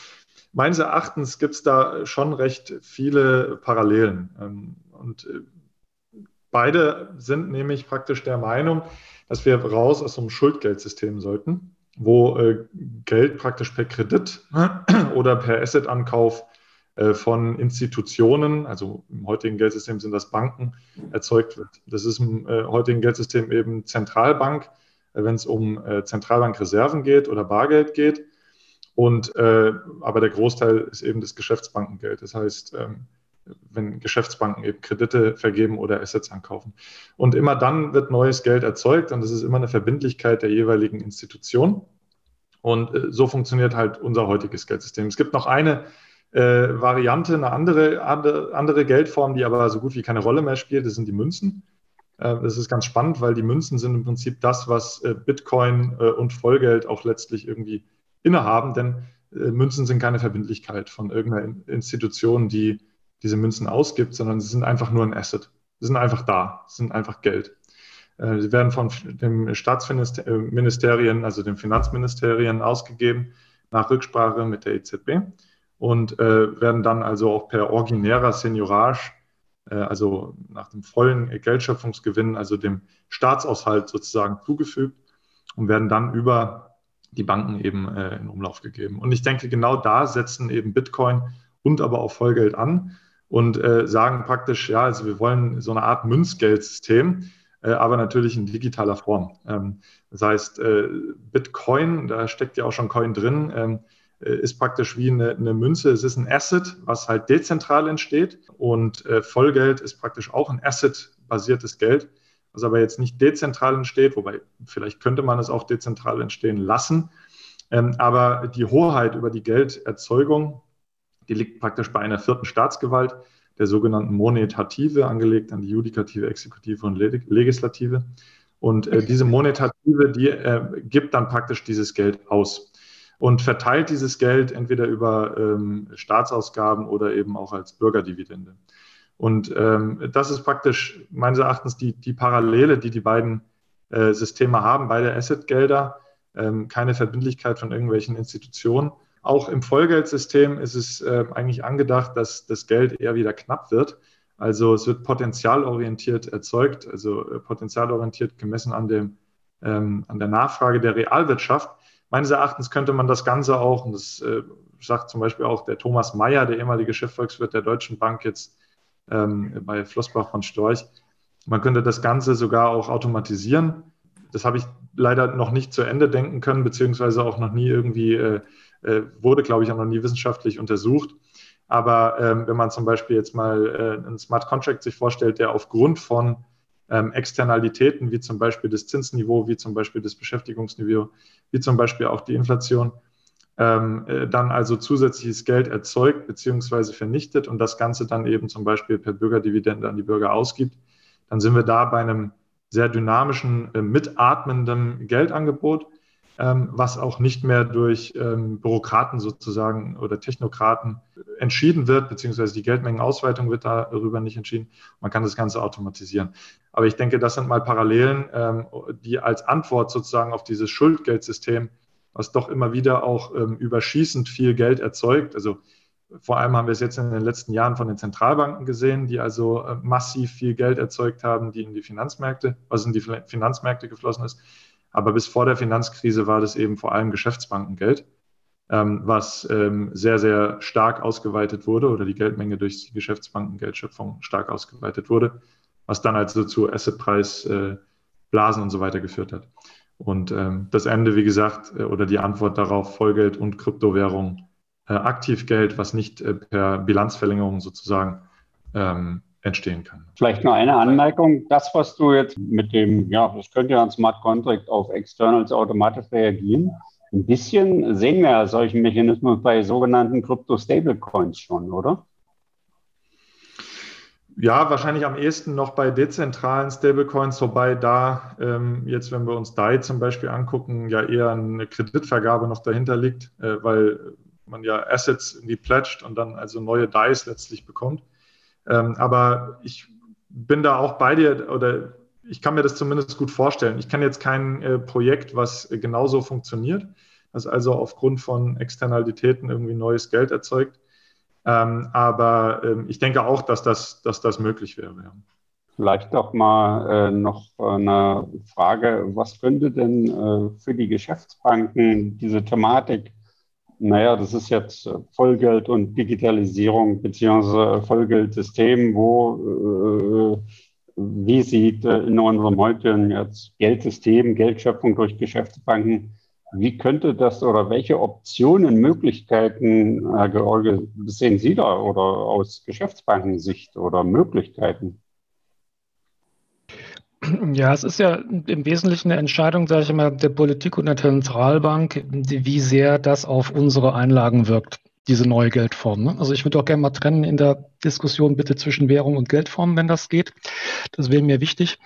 meines Erachtens gibt es da schon recht viele Parallelen. Ähm, und äh, beide sind nämlich praktisch der Meinung, dass wir raus aus so einem Schuldgeldsystem sollten, wo äh, Geld praktisch per Kredit oder per Assetankauf äh, von Institutionen, also im heutigen Geldsystem sind das Banken, erzeugt wird. Das ist im heutigen Geldsystem eben Zentralbank, wenn es um Zentralbankreserven geht oder Bargeld geht. Und äh, aber der Großteil ist eben das Geschäftsbankengeld. Das heißt, ähm, wenn Geschäftsbanken eben Kredite vergeben oder Assets ankaufen. Und immer dann wird neues Geld erzeugt und das ist immer eine Verbindlichkeit der jeweiligen Institution. Und äh, so funktioniert halt unser heutiges Geldsystem. Es gibt noch eine äh, Variante, eine andere, andere, andere Geldform, die aber so gut wie keine Rolle mehr spielt, das sind die Münzen. Äh, das ist ganz spannend, weil die Münzen sind im Prinzip das, was äh, Bitcoin äh, und Vollgeld auch letztlich irgendwie innehaben, denn äh, Münzen sind keine Verbindlichkeit von irgendeiner Institution, die diese Münzen ausgibt, sondern sie sind einfach nur ein Asset. Sie sind einfach da, sie sind einfach Geld. Äh, sie werden von dem Staatsministerien, also den Finanzministerien ausgegeben nach Rücksprache mit der EZB und äh, werden dann also auch per originärer Seniorage äh, also nach dem vollen Geldschöpfungsgewinn, also dem Staatshaushalt sozusagen zugefügt und werden dann über die Banken eben äh, in Umlauf gegeben. Und ich denke, genau da setzen eben Bitcoin und aber auch Vollgeld an und äh, sagen praktisch, ja, also wir wollen so eine Art Münzgeldsystem, äh, aber natürlich in digitaler Form. Ähm, das heißt, äh, Bitcoin, da steckt ja auch schon Coin drin, ähm, äh, ist praktisch wie eine, eine, Münze. Es ist ein Asset, was halt dezentral entsteht. Und äh, Vollgeld ist praktisch auch ein Asset-basiertes Geld, was aber jetzt nicht dezentral entsteht, wobei vielleicht könnte man es auch dezentral entstehen lassen. Ähm, aber die Hoheit über die Gelderzeugung, die liegt praktisch bei einer vierten Staatsgewalt, der sogenannten Monetative, angelegt an die Judikative, Exekutive und Legislative. Und äh, diese Monetative, die äh, gibt dann praktisch dieses Geld aus und verteilt dieses Geld entweder über ähm, Staatsausgaben oder eben auch als Bürgerdividende. Und ähm, das ist praktisch meines Erachtens die, die Parallele, die die beiden äh, Systeme haben, beide Assetgelder, ähm, keine Verbindlichkeit von irgendwelchen Institutionen. Auch im Vollgeldsystem ist es äh, eigentlich angedacht, dass das Geld eher wieder knapp wird. Also es wird potenzialorientiert erzeugt, also äh, potenzialorientiert gemessen an, dem, ähm, an der Nachfrage der Realwirtschaft. Meines Erachtens könnte man das Ganze auch, und das äh, sagt zum Beispiel auch der Thomas Mayer, der ehemalige Chefvolkswirt der Deutschen Bank, jetzt ähm, bei Flossbach von Storch. Man könnte das Ganze sogar auch automatisieren. Das habe ich leider noch nicht zu Ende denken können, beziehungsweise auch noch nie irgendwie, äh, äh, wurde, glaube ich, auch noch nie wissenschaftlich untersucht. Aber ähm, wenn man zum Beispiel jetzt mal äh, einen Smart Contract sich vorstellt, der aufgrund von ähm, Externalitäten, wie zum Beispiel das Zinsniveau, wie zum Beispiel das Beschäftigungsniveau, wie zum Beispiel auch die Inflation, ähm, äh, dann also zusätzliches Geld erzeugt bzw. vernichtet und das Ganze dann eben zum Beispiel per Bürgerdividende an die Bürger ausgibt, dann sind wir da bei einem sehr dynamischen, äh, mitatmenden Geldangebot, ähm, was auch nicht mehr durch ähm, Bürokraten sozusagen oder Technokraten entschieden wird, beziehungsweise die Geldmengenausweitung wird darüber nicht entschieden. Man kann das Ganze automatisieren. Aber ich denke, das sind mal Parallelen, ähm, die als Antwort sozusagen auf dieses Schuldgeldsystem was doch immer wieder auch ähm, überschießend viel Geld erzeugt. Also vor allem haben wir es jetzt in den letzten Jahren von den Zentralbanken gesehen, die also äh, massiv viel Geld erzeugt haben, die in die Finanzmärkte, was in die Finanzmärkte geflossen ist. Aber bis vor der Finanzkrise war das eben vor allem Geschäftsbankengeld, ähm, was ähm, sehr, sehr stark ausgeweitet wurde oder die Geldmenge durch die Geschäftsbankengeldschöpfung stark ausgeweitet wurde, was dann also zu Assetpreisblasen äh, und so weiter geführt hat. Und ähm, das Ende, wie gesagt, äh, oder die Antwort darauf, Vollgeld und Kryptowährung, äh, Aktivgeld, was nicht äh, per Bilanzverlängerung sozusagen ähm, entstehen kann. Vielleicht noch eine Anmerkung. Das, was du jetzt mit dem, ja, das könnte ja ein Smart Contract auf Externals automatisch reagieren. Ein bisschen sehen wir ja solchen Mechanismus bei sogenannten Krypto-Stablecoins schon, oder? Ja, wahrscheinlich am ehesten noch bei dezentralen Stablecoins, wobei da ähm, jetzt, wenn wir uns DAI zum Beispiel angucken, ja eher eine Kreditvergabe noch dahinter liegt, äh, weil man ja Assets in die pledged und dann also neue DAIs letztlich bekommt. Ähm, aber ich bin da auch bei dir oder ich kann mir das zumindest gut vorstellen. Ich kann jetzt kein äh, Projekt, was äh, genauso funktioniert, das also aufgrund von Externalitäten irgendwie neues Geld erzeugt. Ähm, aber ähm, ich denke auch, dass das, dass das möglich wäre. Ja. Vielleicht doch mal äh, noch eine Frage, was könnte denn äh, für die Geschäftsbanken diese Thematik, naja, das ist jetzt Vollgeld und Digitalisierung beziehungsweise Vollgeldsystem, wo, äh, wie sieht äh, in unserem heutigen jetzt Geldsystem, Geldschöpfung durch Geschäftsbanken wie könnte das oder welche Optionen, Möglichkeiten, Herr George, sehen Sie da oder aus Geschäftsbankensicht oder Möglichkeiten? Ja, es ist ja im Wesentlichen eine Entscheidung, sage ich mal, der Politik und der Zentralbank, wie sehr das auf unsere Einlagen wirkt, diese neue Geldform. Ne? Also ich würde auch gerne mal trennen in der Diskussion bitte zwischen Währung und Geldform, wenn das geht. Das wäre mir wichtig.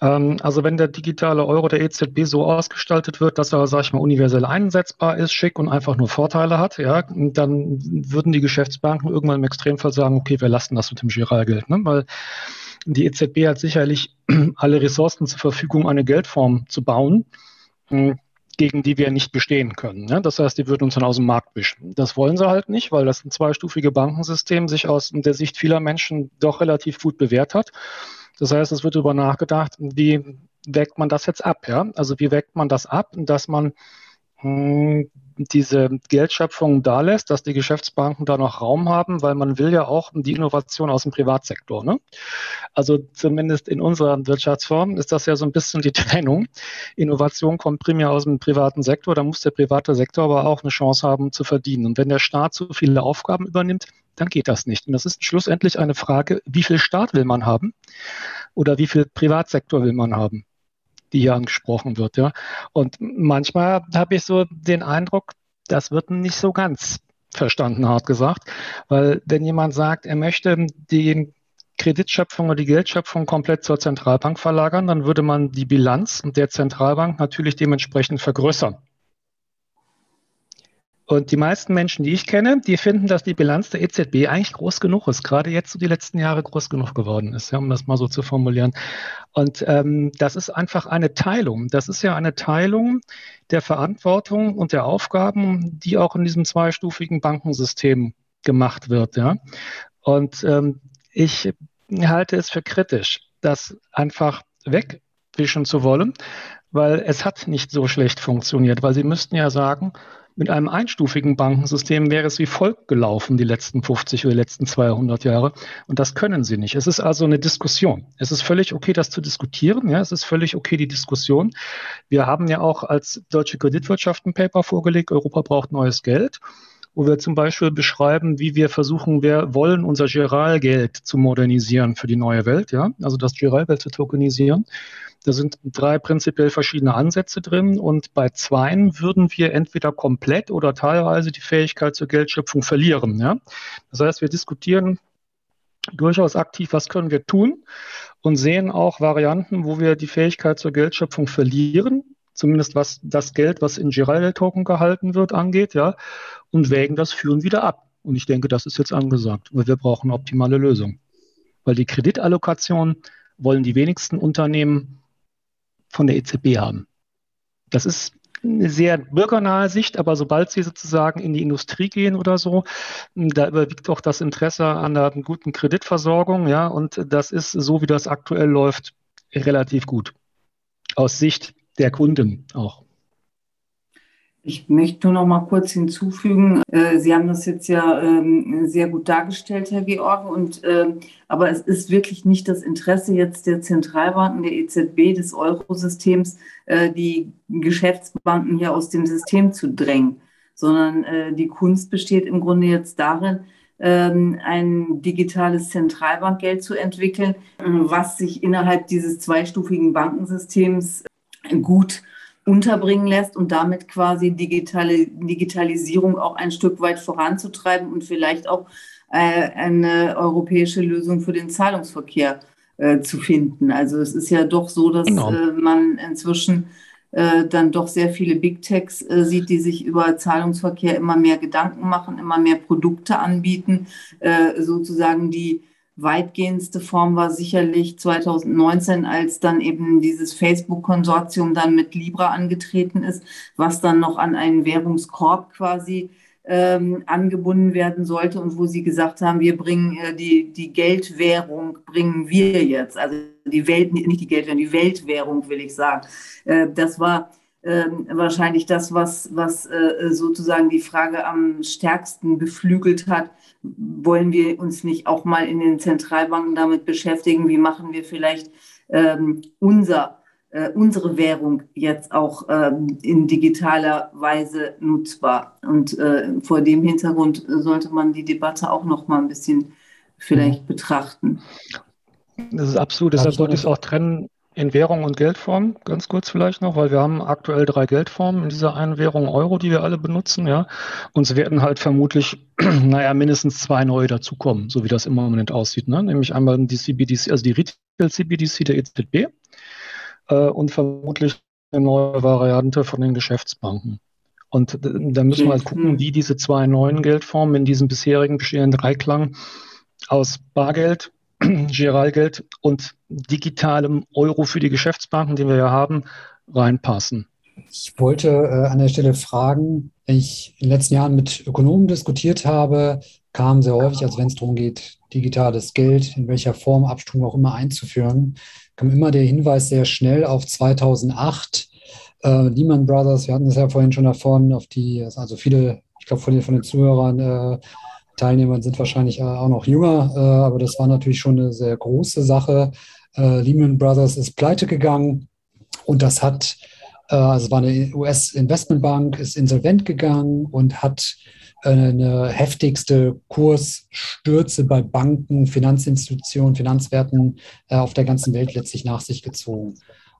Ähm, also wenn der digitale Euro der EZB so ausgestaltet wird, dass er, sag ich mal, universell einsetzbar ist, schick und einfach nur Vorteile hat, ja, dann würden die Geschäftsbanken irgendwann im Extremfall sagen, okay, wir lassen das mit dem Giralgeld, ne? weil die EZB hat sicherlich alle Ressourcen zur Verfügung, eine Geldform zu bauen. Hm, gegen die wir nicht bestehen können. Ne? Das heißt, die würden uns dann aus dem Markt wischen. Das wollen sie halt nicht, weil das ein zweistufige Bankensystem sich aus der Sicht vieler Menschen doch relativ gut bewährt hat. Das heißt, es wird darüber nachgedacht, wie wägt man das jetzt ab? Ja? Also wie wägt man das ab, dass man hm, diese Geldschöpfung da lässt, dass die Geschäftsbanken da noch Raum haben, weil man will ja auch die Innovation aus dem Privatsektor. Ne? Also zumindest in unserer Wirtschaftsform ist das ja so ein bisschen die Trennung. Innovation kommt primär aus dem privaten Sektor, da muss der private Sektor aber auch eine Chance haben zu verdienen. Und wenn der Staat zu viele Aufgaben übernimmt, dann geht das nicht. Und das ist schlussendlich eine Frage, wie viel Staat will man haben oder wie viel Privatsektor will man haben? Die hier angesprochen wird. Ja. Und manchmal habe ich so den Eindruck, das wird nicht so ganz verstanden, hart gesagt. Weil wenn jemand sagt, er möchte die Kreditschöpfung oder die Geldschöpfung komplett zur Zentralbank verlagern, dann würde man die Bilanz der Zentralbank natürlich dementsprechend vergrößern. Und die meisten Menschen, die ich kenne, die finden, dass die Bilanz der EZB eigentlich groß genug ist, gerade jetzt so die letzten Jahre groß genug geworden ist, ja, um das mal so zu formulieren. Und ähm, das ist einfach eine Teilung. Das ist ja eine Teilung der Verantwortung und der Aufgaben, die auch in diesem zweistufigen Bankensystem gemacht wird. Ja. Und ähm, ich halte es für kritisch, das einfach wegwischen zu wollen, weil es hat nicht so schlecht funktioniert, weil Sie müssten ja sagen, mit einem einstufigen Bankensystem wäre es wie folgt gelaufen die letzten 50 oder letzten 200 Jahre. Und das können sie nicht. Es ist also eine Diskussion. Es ist völlig okay, das zu diskutieren. Ja, es ist völlig okay, die Diskussion. Wir haben ja auch als deutsche Kreditwirtschaft ein Paper vorgelegt. Europa braucht neues Geld wo wir zum Beispiel beschreiben, wie wir versuchen, wir wollen unser Giralgeld zu modernisieren für die neue Welt, ja, also das Giralgeld zu tokenisieren. Da sind drei prinzipiell verschiedene Ansätze drin und bei zweien würden wir entweder komplett oder teilweise die Fähigkeit zur Geldschöpfung verlieren. Ja? Das heißt, wir diskutieren durchaus aktiv, was können wir tun und sehen auch Varianten, wo wir die Fähigkeit zur Geldschöpfung verlieren, zumindest was das Geld, was in Giralgeld-Token gehalten wird, angeht, ja, und wägen das Führen wieder ab. Und ich denke, das ist jetzt angesagt, weil wir brauchen eine optimale Lösung. Weil die Kreditallokation wollen die wenigsten Unternehmen von der EZB haben. Das ist eine sehr bürgernahe Sicht, aber sobald sie sozusagen in die Industrie gehen oder so, da überwiegt auch das Interesse an einer guten Kreditversorgung, ja, und das ist so, wie das aktuell läuft, relativ gut. Aus Sicht der Kunden auch. Ich möchte nur noch mal kurz hinzufügen, äh, Sie haben das jetzt ja ähm, sehr gut dargestellt, Herr George, und, äh, aber es ist wirklich nicht das Interesse jetzt der Zentralbanken, der EZB, des Eurosystems, äh, die Geschäftsbanken hier aus dem System zu drängen, sondern äh, die Kunst besteht im Grunde jetzt darin, ähm, ein digitales Zentralbankgeld zu entwickeln, was sich innerhalb dieses zweistufigen Bankensystems gut unterbringen lässt und damit quasi digitale Digitalisierung auch ein Stück weit voranzutreiben und vielleicht auch äh, eine europäische Lösung für den Zahlungsverkehr äh, zu finden. Also es ist ja doch so, dass genau. äh, man inzwischen äh, dann doch sehr viele Big Techs äh, sieht, die sich über Zahlungsverkehr immer mehr Gedanken machen, immer mehr Produkte anbieten, äh, sozusagen die weitgehendste Form war sicherlich 2019, als dann eben dieses Facebook-Konsortium dann mit Libra angetreten ist, was dann noch an einen Währungskorb quasi ähm, angebunden werden sollte und wo sie gesagt haben, wir bringen äh, die, die Geldwährung, bringen wir jetzt, also die Welt, nicht die Geldwährung, die Weltwährung will ich sagen. Äh, das war ähm, wahrscheinlich das, was, was äh, sozusagen die Frage am stärksten beflügelt hat, wollen wir uns nicht auch mal in den Zentralbanken damit beschäftigen, wie machen wir vielleicht ähm, unser, äh, unsere Währung jetzt auch ähm, in digitaler Weise nutzbar. Und äh, vor dem Hintergrund sollte man die Debatte auch noch mal ein bisschen vielleicht mhm. betrachten. Das ist absolut, deshalb sollte ich es auch trennen in Währung und Geldform, ganz kurz vielleicht noch, weil wir haben aktuell drei Geldformen in dieser einen Währung Euro, die wir alle benutzen, ja. Und es werden halt vermutlich, naja, mindestens zwei neue dazukommen, so wie das im Moment aussieht, ne? Nämlich einmal die CBDC, also die Retail CBDC der EZB äh, und vermutlich eine neue Variante von den Geschäftsbanken. Und da müssen wir halt gucken, wie diese zwei neuen Geldformen in diesem bisherigen bestehenden Dreiklang aus Bargeld, Giralgeld und digitalem Euro für die Geschäftsbanken, den wir ja haben, reinpassen. Ich wollte äh, an der Stelle fragen, wenn ich in den letzten Jahren mit Ökonomen diskutiert habe, kam sehr häufig, als wenn es darum geht, digitales Geld in welcher Form, Abstrom auch immer einzuführen, kam immer der Hinweis sehr schnell auf 2008. Äh, Lehman Brothers, wir hatten es ja vorhin schon davon, auf die, also viele, ich glaube, von den, von den Zuhörern, äh, Teilnehmern sind wahrscheinlich äh, auch noch jünger, äh, aber das war natürlich schon eine sehr große Sache. Äh, Lehman Brothers ist pleite gegangen und das hat, also es war eine US-Investmentbank, ist insolvent gegangen und hat eine heftigste Kursstürze bei Banken, Finanzinstitutionen, Finanzwerten auf der ganzen Welt letztlich nach sich gezogen.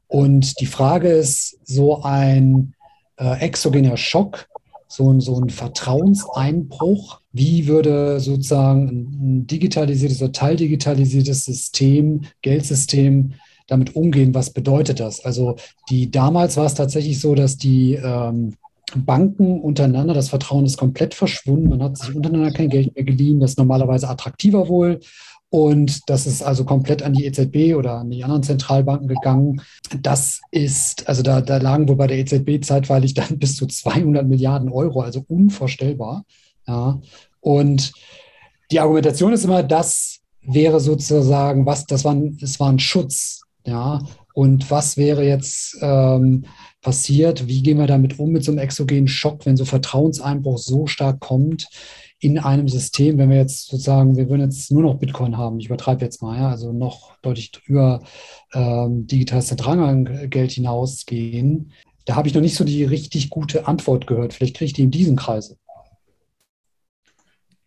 Und die Frage ist, so ein exogener Schock, so ein, so ein Vertrauenseinbruch, wie würde sozusagen ein digitalisiertes oder teildigitalisiertes System, Geldsystem damit umgehen? Was bedeutet das? Also die damals war es tatsächlich so, dass die ähm, Banken untereinander, das Vertrauen ist komplett verschwunden. Man hat sich untereinander kein Geld mehr geliehen. Das ist normalerweise attraktiver wohl. Und das ist also komplett an die EZB oder an die anderen Zentralbanken gegangen. Das ist, also da, da lagen wohl bei der EZB zeitweilig dann bis zu 200 Milliarden Euro, also unvorstellbar. Ja. Und die Argumentation ist immer, das wäre sozusagen, was, das war, das war ein Schutz. Ja. Und was wäre jetzt ähm, passiert? Wie gehen wir damit um mit so einem exogenen Schock, wenn so Vertrauenseinbruch so stark kommt in einem System, wenn wir jetzt sozusagen, wir würden jetzt nur noch Bitcoin haben, ich übertreibe jetzt mal, ja, also noch deutlich über ähm, digitales Zentralgeld hinausgehen. Da habe ich noch nicht so die richtig gute Antwort gehört. Vielleicht kriege ich die in diesen Kreise.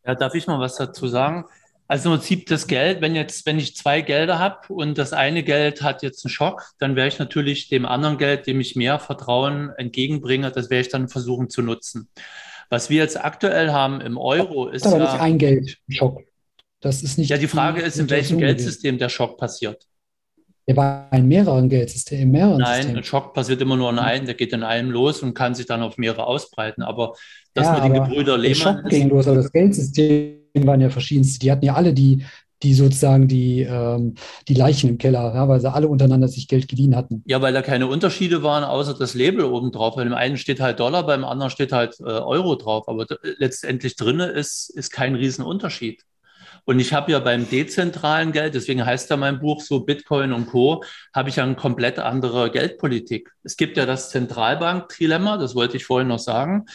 Ja, darf ich mal was dazu sagen? Also im Prinzip das Geld, wenn jetzt, wenn ich zwei Gelder habe und das eine Geld hat jetzt einen Schock, dann werde ich natürlich dem anderen Geld, dem ich mehr Vertrauen entgegenbringe, das werde ich dann versuchen zu nutzen. Was wir jetzt aktuell haben im Euro ist aber ja, nicht ein Geldschock. Das ist nicht. Ja, die Frage ist, in welchem Geldsystem der Schock passiert. Der war in mehreren Geldsystemen, in mehreren Nein, Systemen. ein Schock passiert immer nur in einem, der geht in einem los und kann sich dann auf mehrere ausbreiten. Aber das ja, mit den Gebrüder Lehmann. Der Schock ging los, aber das Geldsystem waren ja verschiedenste. Die hatten ja alle die, die sozusagen die, ähm, die Leichen im Keller, ja, weil sie alle untereinander sich Geld geliehen hatten. Ja, weil da keine Unterschiede waren, außer das Label oben drauf. Bei dem einen steht halt Dollar, beim anderen steht halt äh, Euro drauf. Aber letztendlich drin ist, ist kein Riesenunterschied. Und ich habe ja beim dezentralen Geld, deswegen heißt ja mein Buch so Bitcoin und Co., habe ich ja eine komplett andere Geldpolitik. Es gibt ja das Zentralbank-Trilemma, das wollte ich vorhin noch sagen.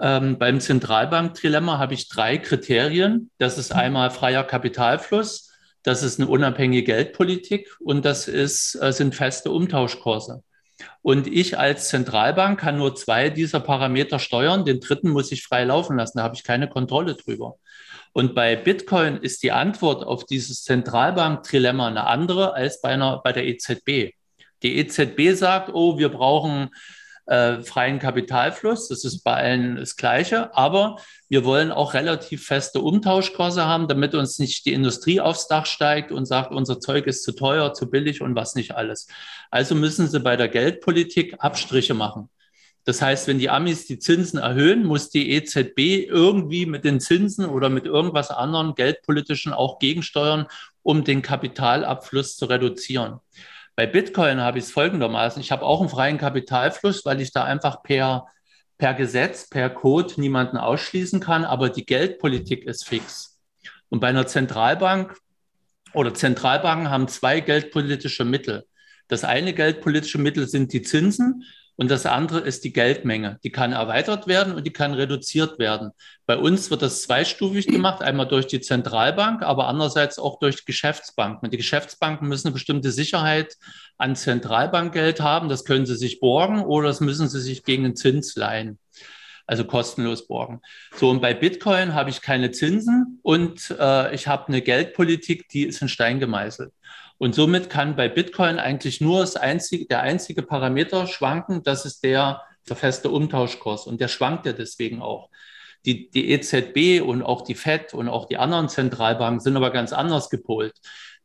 Ähm, beim Zentralbank-Trilemma habe ich drei Kriterien. Das ist einmal freier Kapitalfluss, das ist eine unabhängige Geldpolitik und das ist, äh, sind feste Umtauschkurse. Und ich als Zentralbank kann nur zwei dieser Parameter steuern. Den dritten muss ich frei laufen lassen. Da habe ich keine Kontrolle drüber. Und bei Bitcoin ist die Antwort auf dieses Zentralbank-Trilemma eine andere als bei, einer, bei der EZB. Die EZB sagt, oh, wir brauchen äh, freien Kapitalfluss. Das ist bei allen das Gleiche. Aber wir wollen auch relativ feste Umtauschkurse haben, damit uns nicht die Industrie aufs Dach steigt und sagt, unser Zeug ist zu teuer, zu billig und was nicht alles. Also müssen sie bei der Geldpolitik Abstriche machen. Das heißt, wenn die Amis die Zinsen erhöhen, muss die EZB irgendwie mit den Zinsen oder mit irgendwas anderem geldpolitischen auch gegensteuern, um den Kapitalabfluss zu reduzieren. Bei Bitcoin habe ich es folgendermaßen. Ich habe auch einen freien Kapitalfluss, weil ich da einfach per, per Gesetz, per Code niemanden ausschließen kann, aber die Geldpolitik ist fix. Und bei einer Zentralbank oder Zentralbanken haben zwei geldpolitische Mittel. Das eine geldpolitische Mittel sind die Zinsen und das andere ist die Geldmenge. Die kann erweitert werden und die kann reduziert werden. Bei uns wird das zweistufig gemacht, einmal durch die Zentralbank, aber andererseits auch durch Geschäftsbanken. Die Geschäftsbanken müssen eine bestimmte Sicherheit an Zentralbankgeld haben. Das können sie sich borgen oder das müssen sie sich gegen den Zins leihen. Also kostenlos borgen. So, und bei Bitcoin habe ich keine Zinsen und äh, ich habe eine Geldpolitik, die ist in Stein gemeißelt. Und somit kann bei Bitcoin eigentlich nur das einzige, der einzige Parameter schwanken, das ist der, der feste Umtauschkurs. Und der schwankt ja deswegen auch. Die, die EZB und auch die FED und auch die anderen Zentralbanken sind aber ganz anders gepolt.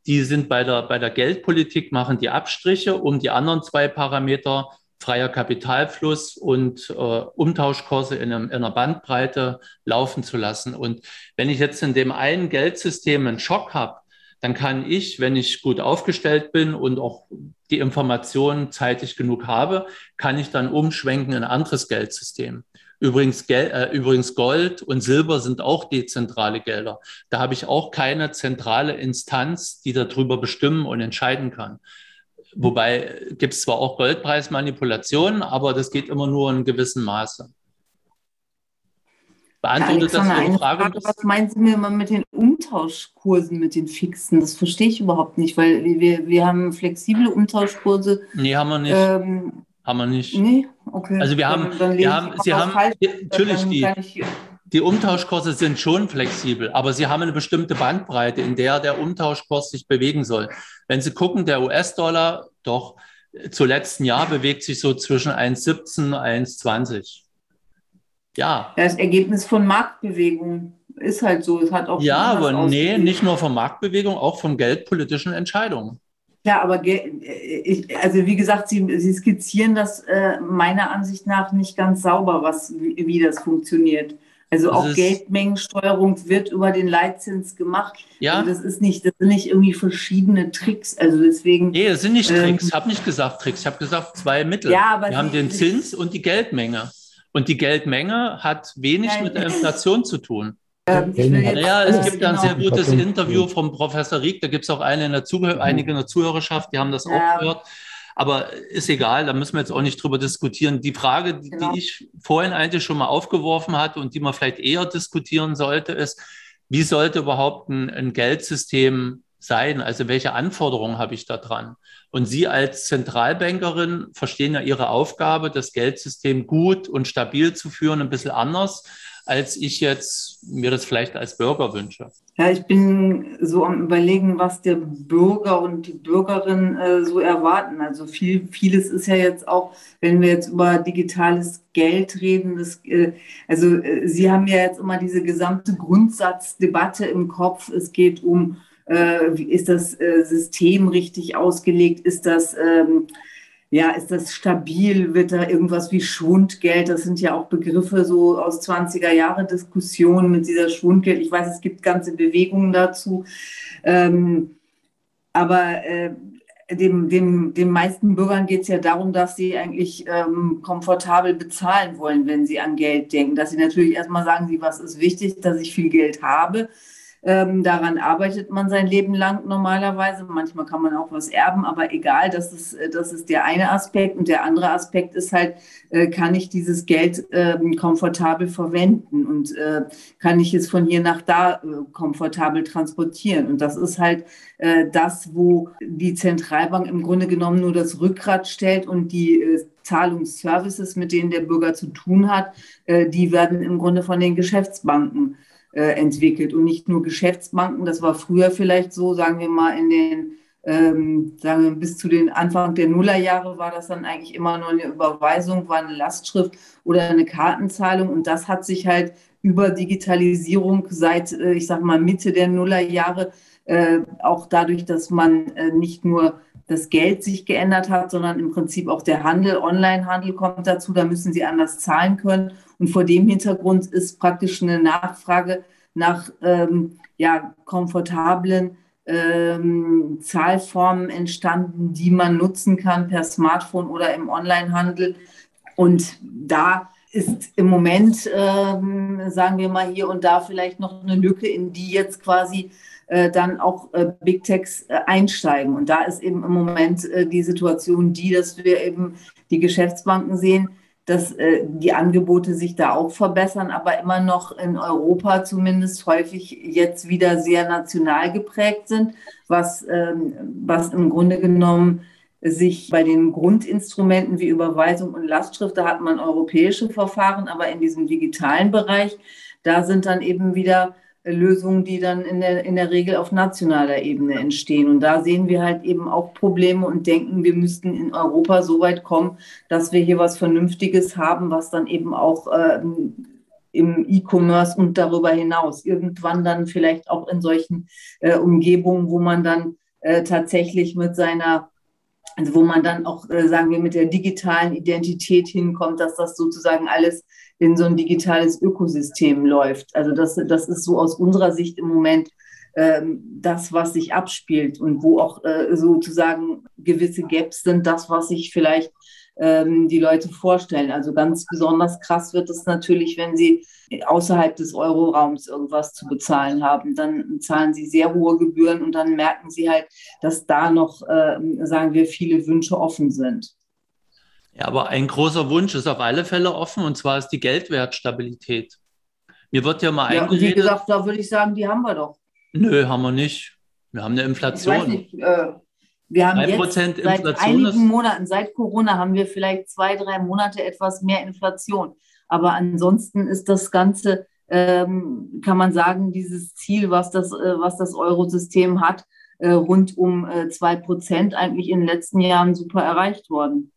Die sind bei der, bei der Geldpolitik, machen die Abstriche, um die anderen zwei Parameter, freier Kapitalfluss und äh, Umtauschkurse in, einem, in einer Bandbreite laufen zu lassen. Und wenn ich jetzt in dem einen Geldsystem einen Schock habe, dann kann ich, wenn ich gut aufgestellt bin und auch die Informationen zeitig genug habe, kann ich dann umschwenken in ein anderes Geldsystem. Übrigens, Gel äh, übrigens Gold und Silber sind auch dezentrale Gelder. Da habe ich auch keine zentrale Instanz, die darüber bestimmen und entscheiden kann. Wobei gibt es zwar auch Goldpreismanipulationen, aber das geht immer nur in gewissem Maße. Beantwortet ja, das Ihre Frage? Frage? Was meinen Sie mir mal mit den Umtauschkursen, mit den fixen? Das verstehe ich überhaupt nicht, weil wir, wir haben flexible Umtauschkurse. Nee, haben wir nicht. Ähm, haben wir nicht. Nee, okay. Also wir haben, dann, dann wir haben Sie haben, falsch, natürlich die, die Umtauschkurse sind schon flexibel, aber sie haben eine bestimmte Bandbreite, in der der Umtauschkurs sich bewegen soll. Wenn Sie gucken, der US-Dollar doch zu letzten Jahr bewegt sich so zwischen 1,17 und 1,20. Ja. Das Ergebnis von Marktbewegungen ist halt so. Es hat auch ja, aber nee, nicht nur von Marktbewegungen, auch von geldpolitischen Entscheidungen. Ja, aber ich, also wie gesagt, Sie, Sie skizzieren das äh, meiner Ansicht nach nicht ganz sauber, was, wie, wie das funktioniert. Also das auch Geldmengensteuerung wird über den Leitzins gemacht. Ja. Also das ist nicht, das sind nicht irgendwie verschiedene Tricks. Also deswegen. Nee, das sind nicht ähm, Tricks. Ich habe nicht gesagt Tricks. Ich habe gesagt zwei Mittel. Ja, aber Wir haben den Zins und die Geldmenge. Und die Geldmenge hat wenig ja, mit der Inflation zu tun. Ähm, ja, es gibt ein sehr gutes Interview vom Professor Rieck, da gibt es auch eine in der Zuhör einige in der Zuhörerschaft, die haben das auch gehört. Aber ist egal, da müssen wir jetzt auch nicht drüber diskutieren. Die Frage, die, genau. die ich vorhin eigentlich schon mal aufgeworfen hatte und die man vielleicht eher diskutieren sollte, ist, wie sollte überhaupt ein, ein Geldsystem sein? Also welche Anforderungen habe ich da dran? Und Sie als Zentralbankerin verstehen ja Ihre Aufgabe, das Geldsystem gut und stabil zu führen, ein bisschen anders, als ich jetzt mir das vielleicht als Bürger wünsche. Ja, ich bin so am Überlegen, was der Bürger und die Bürgerin äh, so erwarten. Also viel, vieles ist ja jetzt auch, wenn wir jetzt über digitales Geld reden, das, äh, also äh, Sie haben ja jetzt immer diese gesamte Grundsatzdebatte im Kopf. Es geht um ist das äh, System richtig ausgelegt? Ist das, ähm, ja, ist das stabil? Wird da irgendwas wie Schwundgeld? Das sind ja auch Begriffe so aus 20er Jahre Diskussionen mit dieser Schwundgeld. Ich weiß, es gibt ganze Bewegungen dazu. Ähm, aber äh, dem, dem, den meisten Bürgern geht es ja darum, dass sie eigentlich ähm, komfortabel bezahlen wollen, wenn sie an Geld denken. Dass sie natürlich erstmal sagen, sie, was ist wichtig, dass ich viel Geld habe. Ähm, daran arbeitet man sein Leben lang normalerweise. Manchmal kann man auch was erben, aber egal, das ist, äh, das ist der eine Aspekt. Und der andere Aspekt ist halt, äh, kann ich dieses Geld äh, komfortabel verwenden und äh, kann ich es von hier nach da äh, komfortabel transportieren. Und das ist halt äh, das, wo die Zentralbank im Grunde genommen nur das Rückgrat stellt und die Zahlungsservices, mit denen der Bürger zu tun hat, die werden im Grunde von den Geschäftsbanken äh, entwickelt und nicht nur Geschäftsbanken. Das war früher vielleicht so, sagen wir mal, in den, ähm, sagen wir, bis zu den Anfang der Nullerjahre war das dann eigentlich immer nur eine Überweisung, war eine Lastschrift oder eine Kartenzahlung und das hat sich halt über Digitalisierung seit, äh, ich sag mal, Mitte der Nullerjahre äh, auch dadurch, dass man äh, nicht nur das Geld sich geändert hat, sondern im Prinzip auch der Handel, Onlinehandel kommt dazu, da müssen sie anders zahlen können. Und vor dem Hintergrund ist praktisch eine Nachfrage nach ähm, ja, komfortablen ähm, Zahlformen entstanden, die man nutzen kann per Smartphone oder im Onlinehandel. Und da ist im Moment, ähm, sagen wir mal hier und da vielleicht noch eine Lücke, in die jetzt quasi äh, dann auch äh, Big Techs äh, einsteigen. Und da ist eben im Moment äh, die Situation die, dass wir eben die Geschäftsbanken sehen, dass äh, die Angebote sich da auch verbessern, aber immer noch in Europa zumindest häufig jetzt wieder sehr national geprägt sind, was, ähm, was im Grunde genommen sich bei den Grundinstrumenten wie Überweisung und Lastschrift, da hat man europäische Verfahren, aber in diesem digitalen Bereich, da sind dann eben wieder Lösungen, die dann in der, in der Regel auf nationaler Ebene entstehen. Und da sehen wir halt eben auch Probleme und denken, wir müssten in Europa so weit kommen, dass wir hier was Vernünftiges haben, was dann eben auch ähm, im E-Commerce und darüber hinaus irgendwann dann vielleicht auch in solchen äh, Umgebungen, wo man dann äh, tatsächlich mit seiner also wo man dann auch, äh, sagen wir, mit der digitalen Identität hinkommt, dass das sozusagen alles in so ein digitales Ökosystem läuft. Also das, das ist so aus unserer Sicht im Moment ähm, das, was sich abspielt und wo auch äh, sozusagen gewisse Gaps sind, das, was sich vielleicht ähm, die Leute vorstellen. Also ganz besonders krass wird es natürlich, wenn sie außerhalb des Euroraums irgendwas zu bezahlen haben. Dann zahlen sie sehr hohe Gebühren und dann merken sie halt, dass da noch, äh, sagen wir, viele Wünsche offen sind. Ja, aber ein großer Wunsch ist auf alle Fälle offen und zwar ist die Geldwertstabilität. Mir wird ja mal ja, Wie gesagt, da würde ich sagen, die haben wir doch. Nö, haben wir nicht. Wir haben eine Inflation. Ich weiß nicht, äh, wir haben jetzt seit einigen Monaten, seit Corona, haben wir vielleicht zwei, drei Monate etwas mehr Inflation. Aber ansonsten ist das Ganze, ähm, kann man sagen, dieses Ziel, was das, äh, was das Eurosystem hat, äh, rund um äh, zwei Prozent eigentlich in den letzten Jahren super erreicht worden.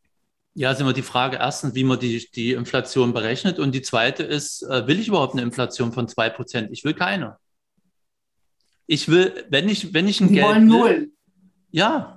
Ja, ist immer die Frage erstens, wie man die, die Inflation berechnet. Und die zweite ist, äh, will ich überhaupt eine Inflation von zwei Prozent? Ich will keine. Ich will, wenn ich, wenn ich ein Sie Geld. wollen will, null. Ja,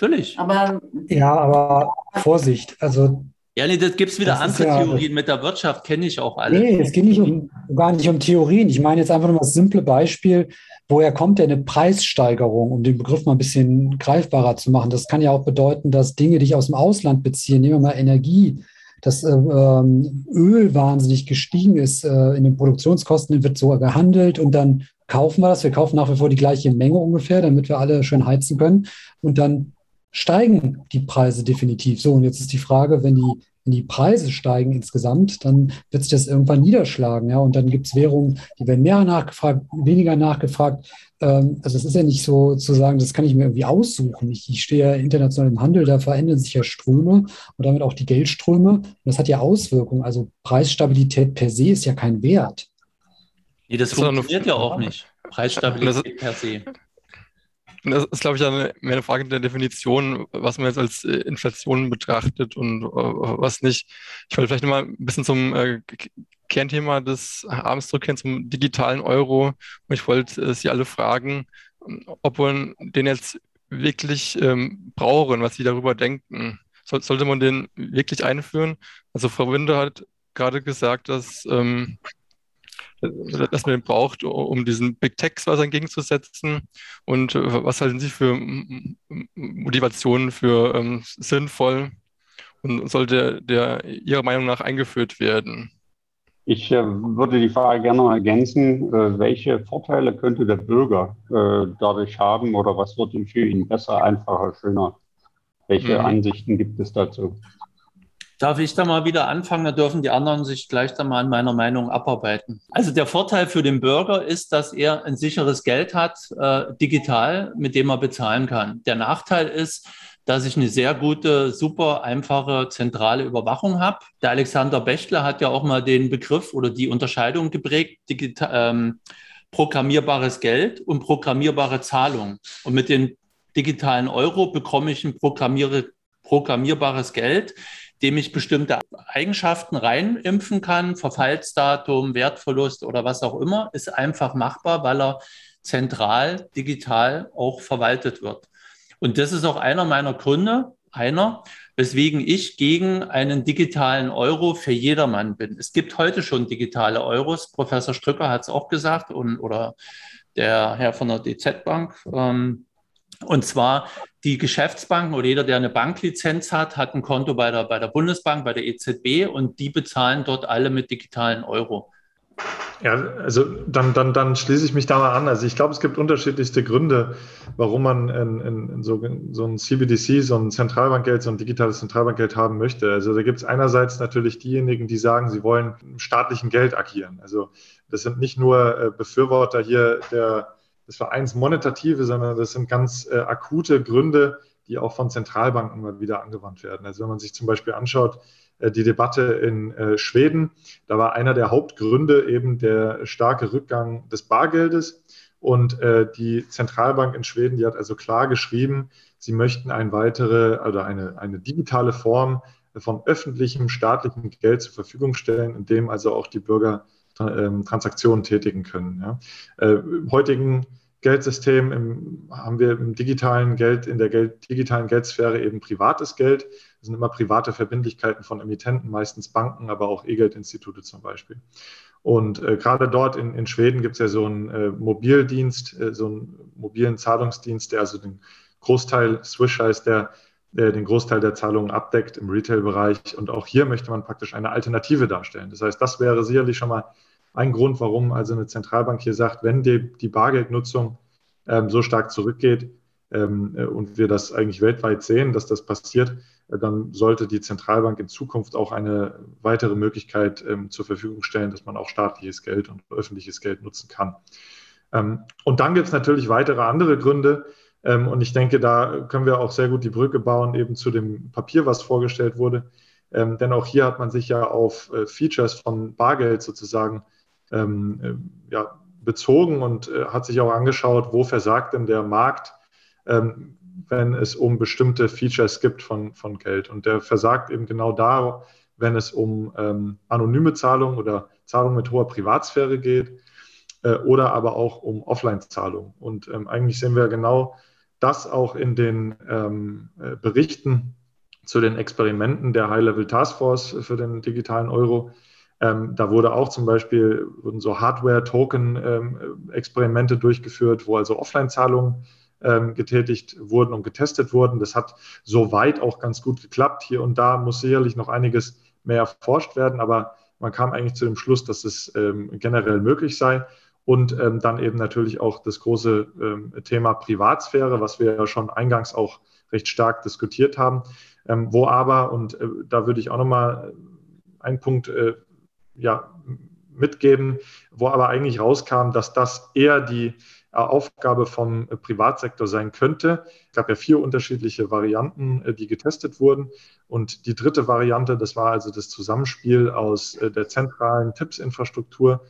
Natürlich. Aber ja, aber Vorsicht. Also ja, nee, das gibt es wieder andere ja, Theorien mit der Wirtschaft, kenne ich auch alle. Nee, es geht nicht um, gar nicht um Theorien. Ich meine jetzt einfach nur das simple Beispiel, woher kommt denn eine Preissteigerung, um den Begriff mal ein bisschen greifbarer zu machen. Das kann ja auch bedeuten, dass Dinge, die ich aus dem Ausland beziehe, nehmen wir mal Energie, dass äh, ähm, Öl wahnsinnig gestiegen ist äh, in den Produktionskosten, wird so gehandelt und dann kaufen wir das. Wir kaufen nach wie vor die gleiche Menge ungefähr, damit wir alle schön heizen können. Und dann steigen die Preise definitiv. So, und jetzt ist die Frage, wenn die, wenn die Preise steigen insgesamt, dann wird sich das irgendwann niederschlagen. Ja? Und dann gibt es Währungen, die werden mehr nachgefragt, weniger nachgefragt. Ähm, also es ist ja nicht so zu sagen, das kann ich mir irgendwie aussuchen. Ich, ich stehe ja international im Handel, da verändern sich ja Ströme und damit auch die Geldströme. Und das hat ja Auswirkungen. Also Preisstabilität per se ist ja kein Wert. Nee, das, das funktioniert ja auch nicht. Preisstabilität per se. Das ist, glaube ich, mehr eine Frage der Definition, was man jetzt als äh, Inflation betrachtet und äh, was nicht. Ich wollte vielleicht nochmal ein bisschen zum äh, Kernthema des Abends zurückkehren, zum digitalen Euro. Und ich wollte Sie alle fragen, ob man den jetzt wirklich ähm, brauchen, was Sie darüber denken. Soll, sollte man den wirklich einführen? Also Frau Winter hat gerade gesagt, dass ähm, dass man braucht, um diesen Big Techs was entgegenzusetzen? Und äh, was halten Sie für Motivationen für ähm, sinnvoll und sollte der Ihrer Meinung nach eingeführt werden? Ich äh, würde die Frage gerne noch ergänzen. Äh, welche Vorteile könnte der Bürger äh, dadurch haben oder was wird für ihn besser, einfacher, schöner? Welche mhm. Ansichten gibt es dazu? Darf ich da mal wieder anfangen? Da dürfen die anderen sich gleich da mal an meiner Meinung abarbeiten. Also der Vorteil für den Bürger ist, dass er ein sicheres Geld hat, äh, digital, mit dem er bezahlen kann. Der Nachteil ist, dass ich eine sehr gute, super einfache zentrale Überwachung habe. Der Alexander Bechtle hat ja auch mal den Begriff oder die Unterscheidung geprägt, digital, ähm, programmierbares Geld und programmierbare Zahlung. Und mit dem digitalen Euro bekomme ich ein programmierbares Geld dem ich bestimmte Eigenschaften reinimpfen kann, Verfallsdatum, Wertverlust oder was auch immer, ist einfach machbar, weil er zentral, digital auch verwaltet wird. Und das ist auch einer meiner Gründe, einer, weswegen ich gegen einen digitalen Euro für jedermann bin. Es gibt heute schon digitale Euros. Professor Strücker hat es auch gesagt und, oder der Herr von der DZ Bank. Ähm, und zwar die Geschäftsbanken oder jeder, der eine Banklizenz hat, hat ein Konto bei der, bei der Bundesbank, bei der EZB und die bezahlen dort alle mit digitalen Euro. Ja, also dann, dann, dann schließe ich mich da mal an. Also ich glaube, es gibt unterschiedlichste Gründe, warum man in, in, in so, so ein CBDC, so ein Zentralbankgeld, so ein digitales Zentralbankgeld haben möchte. Also da gibt es einerseits natürlich diejenigen, die sagen, sie wollen im staatlichen Geld agieren. Also das sind nicht nur äh, Befürworter hier der des Vereins Monetative, sondern das sind ganz äh, akute Gründe, die auch von Zentralbanken mal wieder angewandt werden. Also wenn man sich zum Beispiel anschaut, äh, die Debatte in äh, Schweden, da war einer der Hauptgründe eben der starke Rückgang des Bargeldes. Und äh, die Zentralbank in Schweden, die hat also klar geschrieben, sie möchten eine weitere oder eine, eine digitale Form von öffentlichem staatlichem Geld zur Verfügung stellen, in dem also auch die Bürger ähm, Transaktionen tätigen können. Ja. Äh, Im heutigen Geldsystem im, haben wir im digitalen Geld, in der Geld, digitalen Geldsphäre eben privates Geld. Das sind immer private Verbindlichkeiten von Emittenten, meistens Banken, aber auch E-Geldinstitute zum Beispiel. Und äh, gerade dort in, in Schweden gibt es ja so einen äh, Mobildienst, äh, so einen mobilen Zahlungsdienst, der also den Großteil, Swish heißt der, der den Großteil der Zahlungen abdeckt im Retail-Bereich. Und auch hier möchte man praktisch eine Alternative darstellen. Das heißt, das wäre sicherlich schon mal ein Grund, warum also eine Zentralbank hier sagt, wenn die, die Bargeldnutzung ähm, so stark zurückgeht ähm, äh, und wir das eigentlich weltweit sehen, dass das passiert, äh, dann sollte die Zentralbank in Zukunft auch eine weitere Möglichkeit ähm, zur Verfügung stellen, dass man auch staatliches Geld und öffentliches Geld nutzen kann. Ähm, und dann gibt es natürlich weitere andere Gründe. Ähm, und ich denke, da können wir auch sehr gut die Brücke bauen, eben zu dem Papier, was vorgestellt wurde. Ähm, denn auch hier hat man sich ja auf äh, Features von Bargeld sozusagen ähm, äh, ja, bezogen und äh, hat sich auch angeschaut, wo versagt denn der Markt, ähm, wenn es um bestimmte Features gibt von, von Geld. Und der versagt eben genau da, wenn es um ähm, anonyme Zahlungen oder Zahlungen mit hoher Privatsphäre geht äh, oder aber auch um Offline-Zahlungen. Und ähm, eigentlich sehen wir genau das auch in den ähm, äh, Berichten zu den Experimenten der High-Level Taskforce für den digitalen Euro, ähm, da wurde auch zum Beispiel wurden so Hardware-Token-Experimente ähm, durchgeführt, wo also Offline-Zahlungen ähm, getätigt wurden und getestet wurden. Das hat soweit auch ganz gut geklappt. Hier und da muss sicherlich noch einiges mehr erforscht werden, aber man kam eigentlich zu dem Schluss, dass es ähm, generell möglich sei. Und ähm, dann eben natürlich auch das große ähm, Thema Privatsphäre, was wir ja schon eingangs auch recht stark diskutiert haben, wo aber, und äh, da würde ich auch nochmal einen Punkt äh, ja, mitgeben, wo aber eigentlich rauskam, dass das eher die äh, Aufgabe vom äh, Privatsektor sein könnte. Es gab ja vier unterschiedliche Varianten, äh, die getestet wurden. Und die dritte Variante, das war also das Zusammenspiel aus der zentralen Tipps-Infrastruktur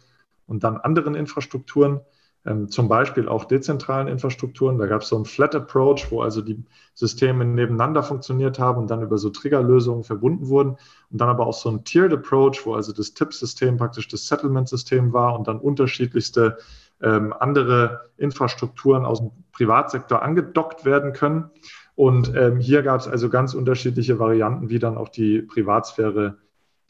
und dann anderen Infrastrukturen ähm, zum Beispiel auch dezentralen Infrastrukturen. Da gab es so einen Flat Approach, wo also die Systeme nebeneinander funktioniert haben und dann über so Triggerlösungen verbunden wurden. Und dann aber auch so ein Tiered Approach, wo also das Tippsystem praktisch das Settlement-System war und dann unterschiedlichste ähm, andere Infrastrukturen aus dem Privatsektor angedockt werden können. Und ähm, hier gab es also ganz unterschiedliche Varianten, wie dann auch die Privatsphäre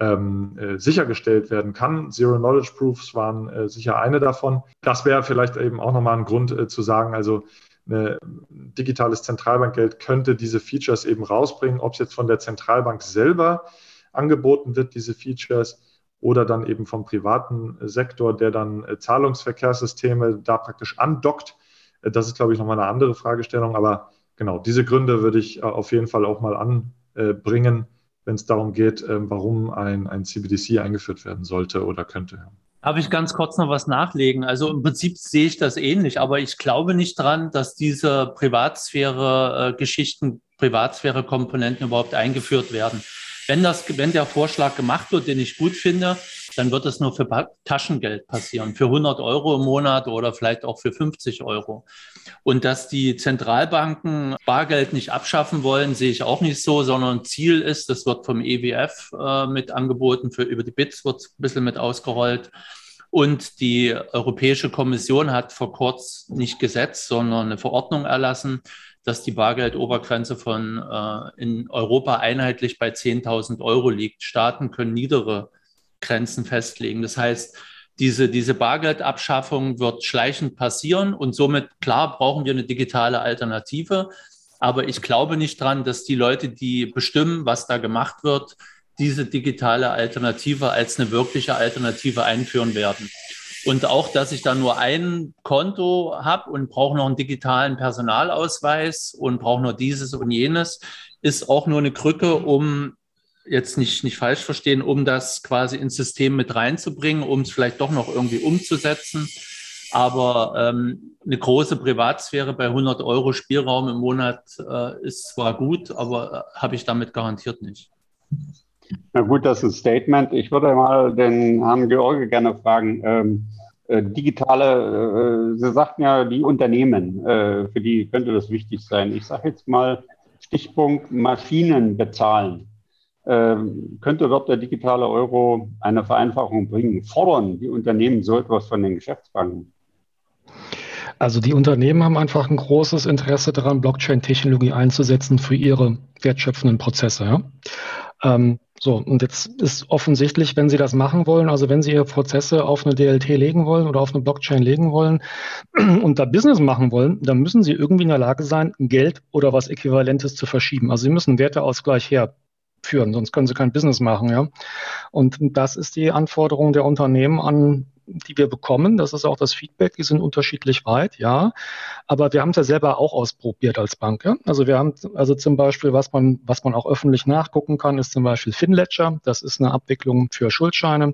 ähm, äh, sichergestellt werden kann. Zero-Knowledge-Proofs waren äh, sicher eine davon. Das wäre vielleicht eben auch nochmal ein Grund äh, zu sagen, also ein digitales Zentralbankgeld könnte diese Features eben rausbringen, ob es jetzt von der Zentralbank selber angeboten wird, diese Features, oder dann eben vom privaten Sektor, der dann äh, Zahlungsverkehrssysteme da praktisch andockt. Äh, das ist, glaube ich, nochmal eine andere Fragestellung. Aber genau, diese Gründe würde ich äh, auf jeden Fall auch mal anbringen wenn es darum geht, ähm, warum ein, ein CBDC eingeführt werden sollte oder könnte. Darf ich ganz kurz noch was nachlegen? Also im Prinzip sehe ich das ähnlich, aber ich glaube nicht dran, dass diese Privatsphäre-Geschichten, Privatsphäre-Komponenten überhaupt eingeführt werden. Wenn, das, wenn der Vorschlag gemacht wird, den ich gut finde, dann wird es nur für Taschengeld passieren, für 100 Euro im Monat oder vielleicht auch für 50 Euro. Und dass die Zentralbanken Bargeld nicht abschaffen wollen, sehe ich auch nicht so, sondern Ziel ist, das wird vom EWF äh, mit angeboten, für, über die BITS wird es ein bisschen mit ausgerollt. Und die Europäische Kommission hat vor kurzem nicht Gesetz, sondern eine Verordnung erlassen, dass die Bargeldobergrenze von äh, in Europa einheitlich bei 10.000 Euro liegt. Staaten können niedere Grenzen festlegen. Das heißt, diese, diese Bargeldabschaffung wird schleichend passieren und somit, klar, brauchen wir eine digitale Alternative. Aber ich glaube nicht dran, dass die Leute, die bestimmen, was da gemacht wird, diese digitale Alternative als eine wirkliche Alternative einführen werden. Und auch, dass ich da nur ein Konto habe und brauche noch einen digitalen Personalausweis und brauche nur dieses und jenes, ist auch nur eine Krücke, um jetzt nicht, nicht falsch verstehen, um das quasi ins System mit reinzubringen, um es vielleicht doch noch irgendwie umzusetzen. Aber ähm, eine große Privatsphäre bei 100 Euro Spielraum im Monat äh, ist zwar gut, aber äh, habe ich damit garantiert nicht. Na gut, das ist ein Statement. Ich würde mal den Herrn George gerne fragen. Ähm, äh, digitale, äh, Sie sagten ja, die Unternehmen, äh, für die könnte das wichtig sein. Ich sage jetzt mal Stichpunkt Maschinen bezahlen. Ähm, könnte dort der digitale Euro eine Vereinfachung bringen? Fordern die Unternehmen so etwas von den Geschäftsbanken? Also die Unternehmen haben einfach ein großes Interesse daran, Blockchain-Technologie einzusetzen für ihre wertschöpfenden Prozesse. Ja? Ähm, so, und jetzt ist offensichtlich, wenn Sie das machen wollen, also wenn Sie Ihre Prozesse auf eine DLT legen wollen oder auf eine Blockchain legen wollen und da Business machen wollen, dann müssen Sie irgendwie in der Lage sein, Geld oder was Äquivalentes zu verschieben. Also Sie müssen Werteausgleich herführen, sonst können Sie kein Business machen, ja. Und das ist die Anforderung der Unternehmen an die wir bekommen. Das ist auch das Feedback, die sind unterschiedlich weit, ja. Aber wir haben es ja selber auch ausprobiert als Bank. Ja? Also wir haben also zum Beispiel, was man, was man auch öffentlich nachgucken kann, ist zum Beispiel FinLedger. Das ist eine Abwicklung für Schuldscheine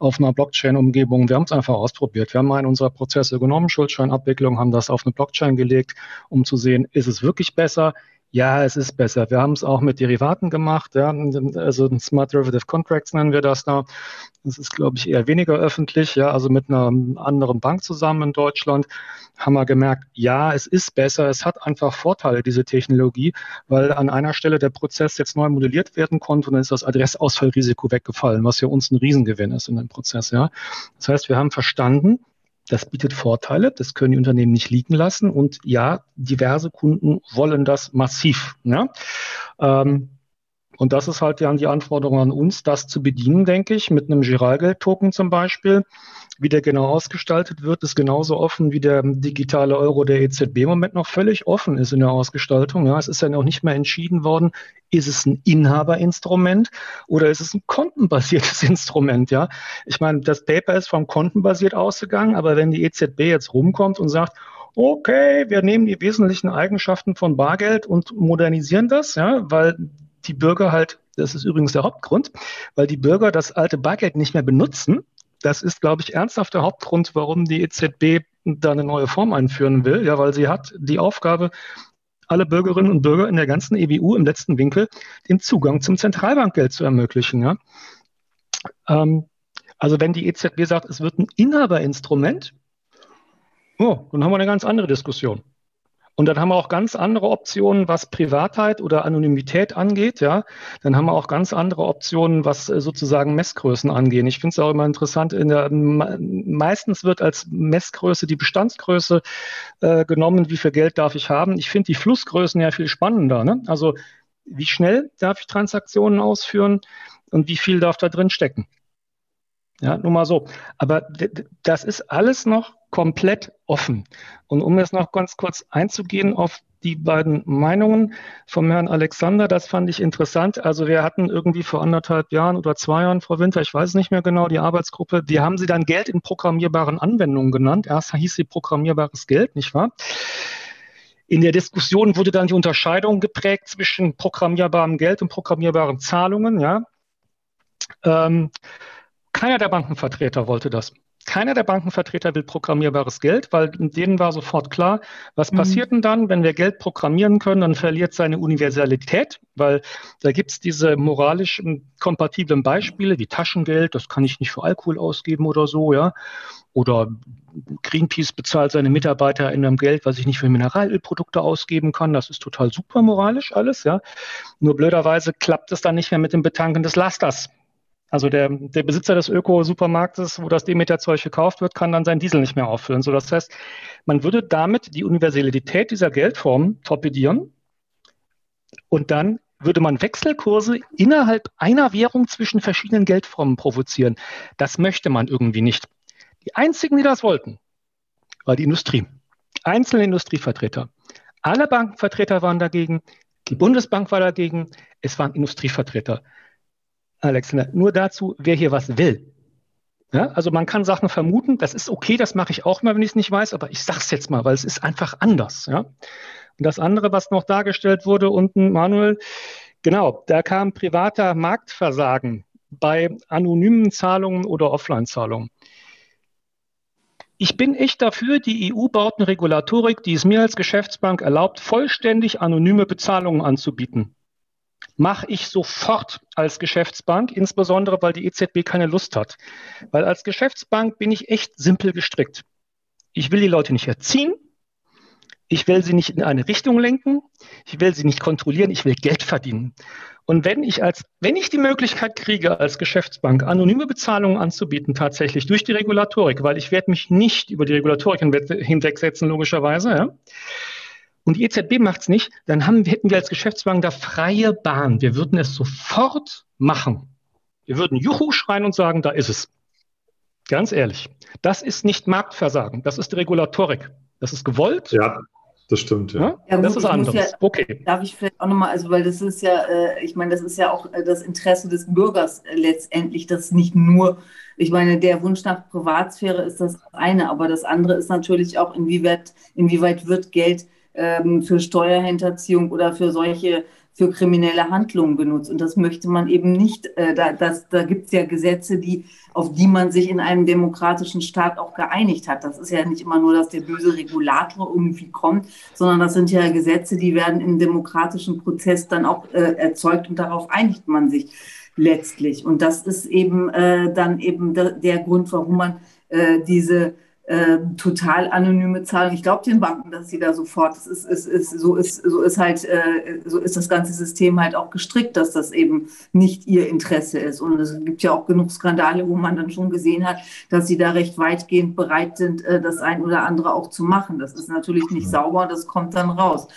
auf einer Blockchain-Umgebung. Wir haben es einfach ausprobiert. Wir haben einen unserer Prozesse genommen, Schuldscheinabwicklung, haben das auf eine Blockchain gelegt, um zu sehen, ist es wirklich besser? Ja, es ist besser. Wir haben es auch mit Derivaten gemacht, ja, also Smart Derivative Contracts nennen wir das da. Das ist, glaube ich, eher weniger öffentlich, ja, also mit einer anderen Bank zusammen in Deutschland haben wir gemerkt, ja, es ist besser, es hat einfach Vorteile, diese Technologie, weil an einer Stelle der Prozess jetzt neu modelliert werden konnte und dann ist das Adressausfallrisiko weggefallen, was für uns ein Riesengewinn ist in dem Prozess, ja. Das heißt, wir haben verstanden, das bietet Vorteile, das können die Unternehmen nicht liegen lassen. Und ja, diverse Kunden wollen das massiv. Ja? Ähm, und das ist halt ja die Anforderung an uns, das zu bedienen, denke ich, mit einem Giralgeld-Token zum Beispiel. Wie der genau ausgestaltet wird, ist genauso offen wie der digitale Euro der EZB im Moment noch völlig offen ist in der Ausgestaltung. Ja, es ist ja noch nicht mehr entschieden worden, ist es ein Inhaberinstrument oder ist es ein kontenbasiertes Instrument? Ja, ich meine, das Paper ist vom kontenbasiert ausgegangen, aber wenn die EZB jetzt rumkommt und sagt, okay, wir nehmen die wesentlichen Eigenschaften von Bargeld und modernisieren das, ja, weil die Bürger halt, das ist übrigens der Hauptgrund, weil die Bürger das alte Bargeld nicht mehr benutzen, das ist, glaube ich, ernsthaft der Hauptgrund, warum die EZB da eine neue Form einführen will. Ja, weil sie hat die Aufgabe, alle Bürgerinnen und Bürger in der ganzen EWU im letzten Winkel den Zugang zum Zentralbankgeld zu ermöglichen. Ja. Ähm, also wenn die EZB sagt, es wird ein Inhaberinstrument, oh, dann haben wir eine ganz andere Diskussion. Und dann haben wir auch ganz andere Optionen, was Privatheit oder Anonymität angeht. Ja, dann haben wir auch ganz andere Optionen, was äh, sozusagen Messgrößen angehen. Ich finde es auch immer interessant. In der, meistens wird als Messgröße die Bestandsgröße äh, genommen. Wie viel Geld darf ich haben? Ich finde die Flussgrößen ja viel spannender. Ne? Also wie schnell darf ich Transaktionen ausführen und wie viel darf da drin stecken? Ja, nur mal so. Aber das ist alles noch komplett offen. Und um jetzt noch ganz kurz einzugehen auf die beiden Meinungen vom Herrn Alexander, das fand ich interessant. Also wir hatten irgendwie vor anderthalb Jahren oder zwei Jahren, Frau Winter, ich weiß nicht mehr genau, die Arbeitsgruppe, wir haben sie dann Geld in programmierbaren Anwendungen genannt. Erst hieß sie programmierbares Geld, nicht wahr? In der Diskussion wurde dann die Unterscheidung geprägt zwischen programmierbarem Geld und programmierbaren Zahlungen, ja. Ähm, keiner der Bankenvertreter wollte das. Keiner der Bankenvertreter will programmierbares Geld, weil denen war sofort klar, was mhm. passiert denn dann, wenn wir Geld programmieren können, dann verliert seine Universalität, weil da gibt es diese moralisch kompatiblen Beispiele wie Taschengeld, das kann ich nicht für Alkohol ausgeben oder so, ja. Oder Greenpeace bezahlt seine Mitarbeiter in einem Geld, was ich nicht für Mineralölprodukte ausgeben kann. Das ist total super moralisch alles, ja. Nur blöderweise klappt es dann nicht mehr mit dem Betanken des Lasters. Also der, der Besitzer des Öko-Supermarktes, wo das Demeter-Zeug gekauft wird, kann dann sein Diesel nicht mehr auffüllen. So, das heißt, man würde damit die Universalität dieser Geldform torpedieren und dann würde man Wechselkurse innerhalb einer Währung zwischen verschiedenen Geldformen provozieren. Das möchte man irgendwie nicht. Die einzigen, die das wollten, war die Industrie. Einzelne Industrievertreter. Alle Bankenvertreter waren dagegen. Die Bundesbank war dagegen. Es waren Industrievertreter. Alexander, nur dazu, wer hier was will. Ja, also man kann Sachen vermuten, das ist okay, das mache ich auch mal, wenn ich es nicht weiß, aber ich sage es jetzt mal, weil es ist einfach anders. Ja? Und das andere, was noch dargestellt wurde unten, Manuel, genau, da kam privater Marktversagen bei anonymen Zahlungen oder Offline-Zahlungen. Ich bin echt dafür, die EU baut eine Regulatorik, die es mir als Geschäftsbank erlaubt, vollständig anonyme Bezahlungen anzubieten mache ich sofort als Geschäftsbank, insbesondere weil die EZB keine Lust hat. Weil als Geschäftsbank bin ich echt simpel gestrickt. Ich will die Leute nicht erziehen. Ich will sie nicht in eine Richtung lenken. Ich will sie nicht kontrollieren. Ich will Geld verdienen. Und wenn ich als, wenn ich die Möglichkeit kriege, als Geschäftsbank anonyme Bezahlungen anzubieten, tatsächlich durch die Regulatorik, weil ich werde mich nicht über die Regulatorik hinwegsetzen, logischerweise, ja, und die EZB macht es nicht, dann haben, hätten wir als Geschäftsbank da freie Bahn. Wir würden es sofort machen. Wir würden Juhu schreien und sagen, da ist es. Ganz ehrlich. Das ist nicht Marktversagen, das ist Regulatorik. Das ist gewollt. Ja, das stimmt, ja. ja gut, das ist anderes. Ja, okay. Darf ich vielleicht auch nochmal, also weil das ist ja, äh, ich meine, das ist ja auch äh, das Interesse des Bürgers äh, letztendlich, das nicht nur, ich meine, der Wunsch nach Privatsphäre ist das eine, aber das andere ist natürlich auch, inwieweit, inwieweit wird Geld ähm, für Steuerhinterziehung oder für solche für kriminelle Handlungen benutzt. Und das möchte man eben nicht. Äh, da das, da gibt es ja Gesetze, die, auf die man sich in einem demokratischen Staat auch geeinigt hat. Das ist ja nicht immer nur, dass der böse Regulator irgendwie kommt, sondern das sind ja Gesetze, die werden im demokratischen Prozess dann auch äh, erzeugt und darauf einigt man sich letztlich. Und das ist eben äh, dann eben der, der Grund, warum man äh, diese äh, total anonyme Zahlung. Ich glaube den Banken, dass sie da sofort, das ist, ist, ist, so ist, so ist halt, äh, so ist das ganze System halt auch gestrickt, dass das eben nicht ihr Interesse ist. Und es gibt ja auch genug Skandale, wo man dann schon gesehen hat, dass sie da recht weitgehend bereit sind, äh, das ein oder andere auch zu machen. Das ist natürlich nicht sauber, das kommt dann raus.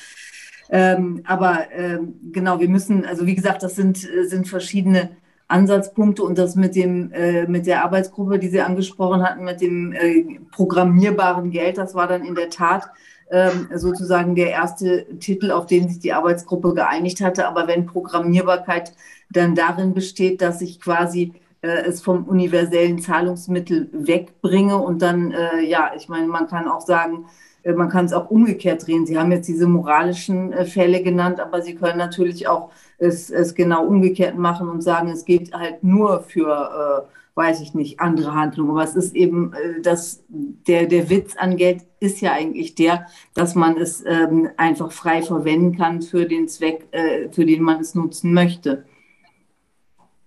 Ähm, aber ähm, genau, wir müssen, also wie gesagt, das sind, äh, sind verschiedene Ansatzpunkte und das mit dem äh, mit der Arbeitsgruppe, die Sie angesprochen hatten, mit dem äh, programmierbaren Geld, das war dann in der Tat ähm, sozusagen der erste Titel, auf den sich die Arbeitsgruppe geeinigt hatte. Aber wenn Programmierbarkeit dann darin besteht, dass ich quasi äh, es vom universellen Zahlungsmittel wegbringe und dann, äh, ja, ich meine, man kann auch sagen, man kann es auch umgekehrt drehen. Sie haben jetzt diese moralischen äh, Fälle genannt, aber Sie können natürlich auch es, es genau umgekehrt machen und sagen, es geht halt nur für, äh, weiß ich nicht, andere Handlungen. Aber es ist eben, äh, das, der, der Witz an Geld ist ja eigentlich der, dass man es ähm, einfach frei verwenden kann für den Zweck, äh, für den man es nutzen möchte.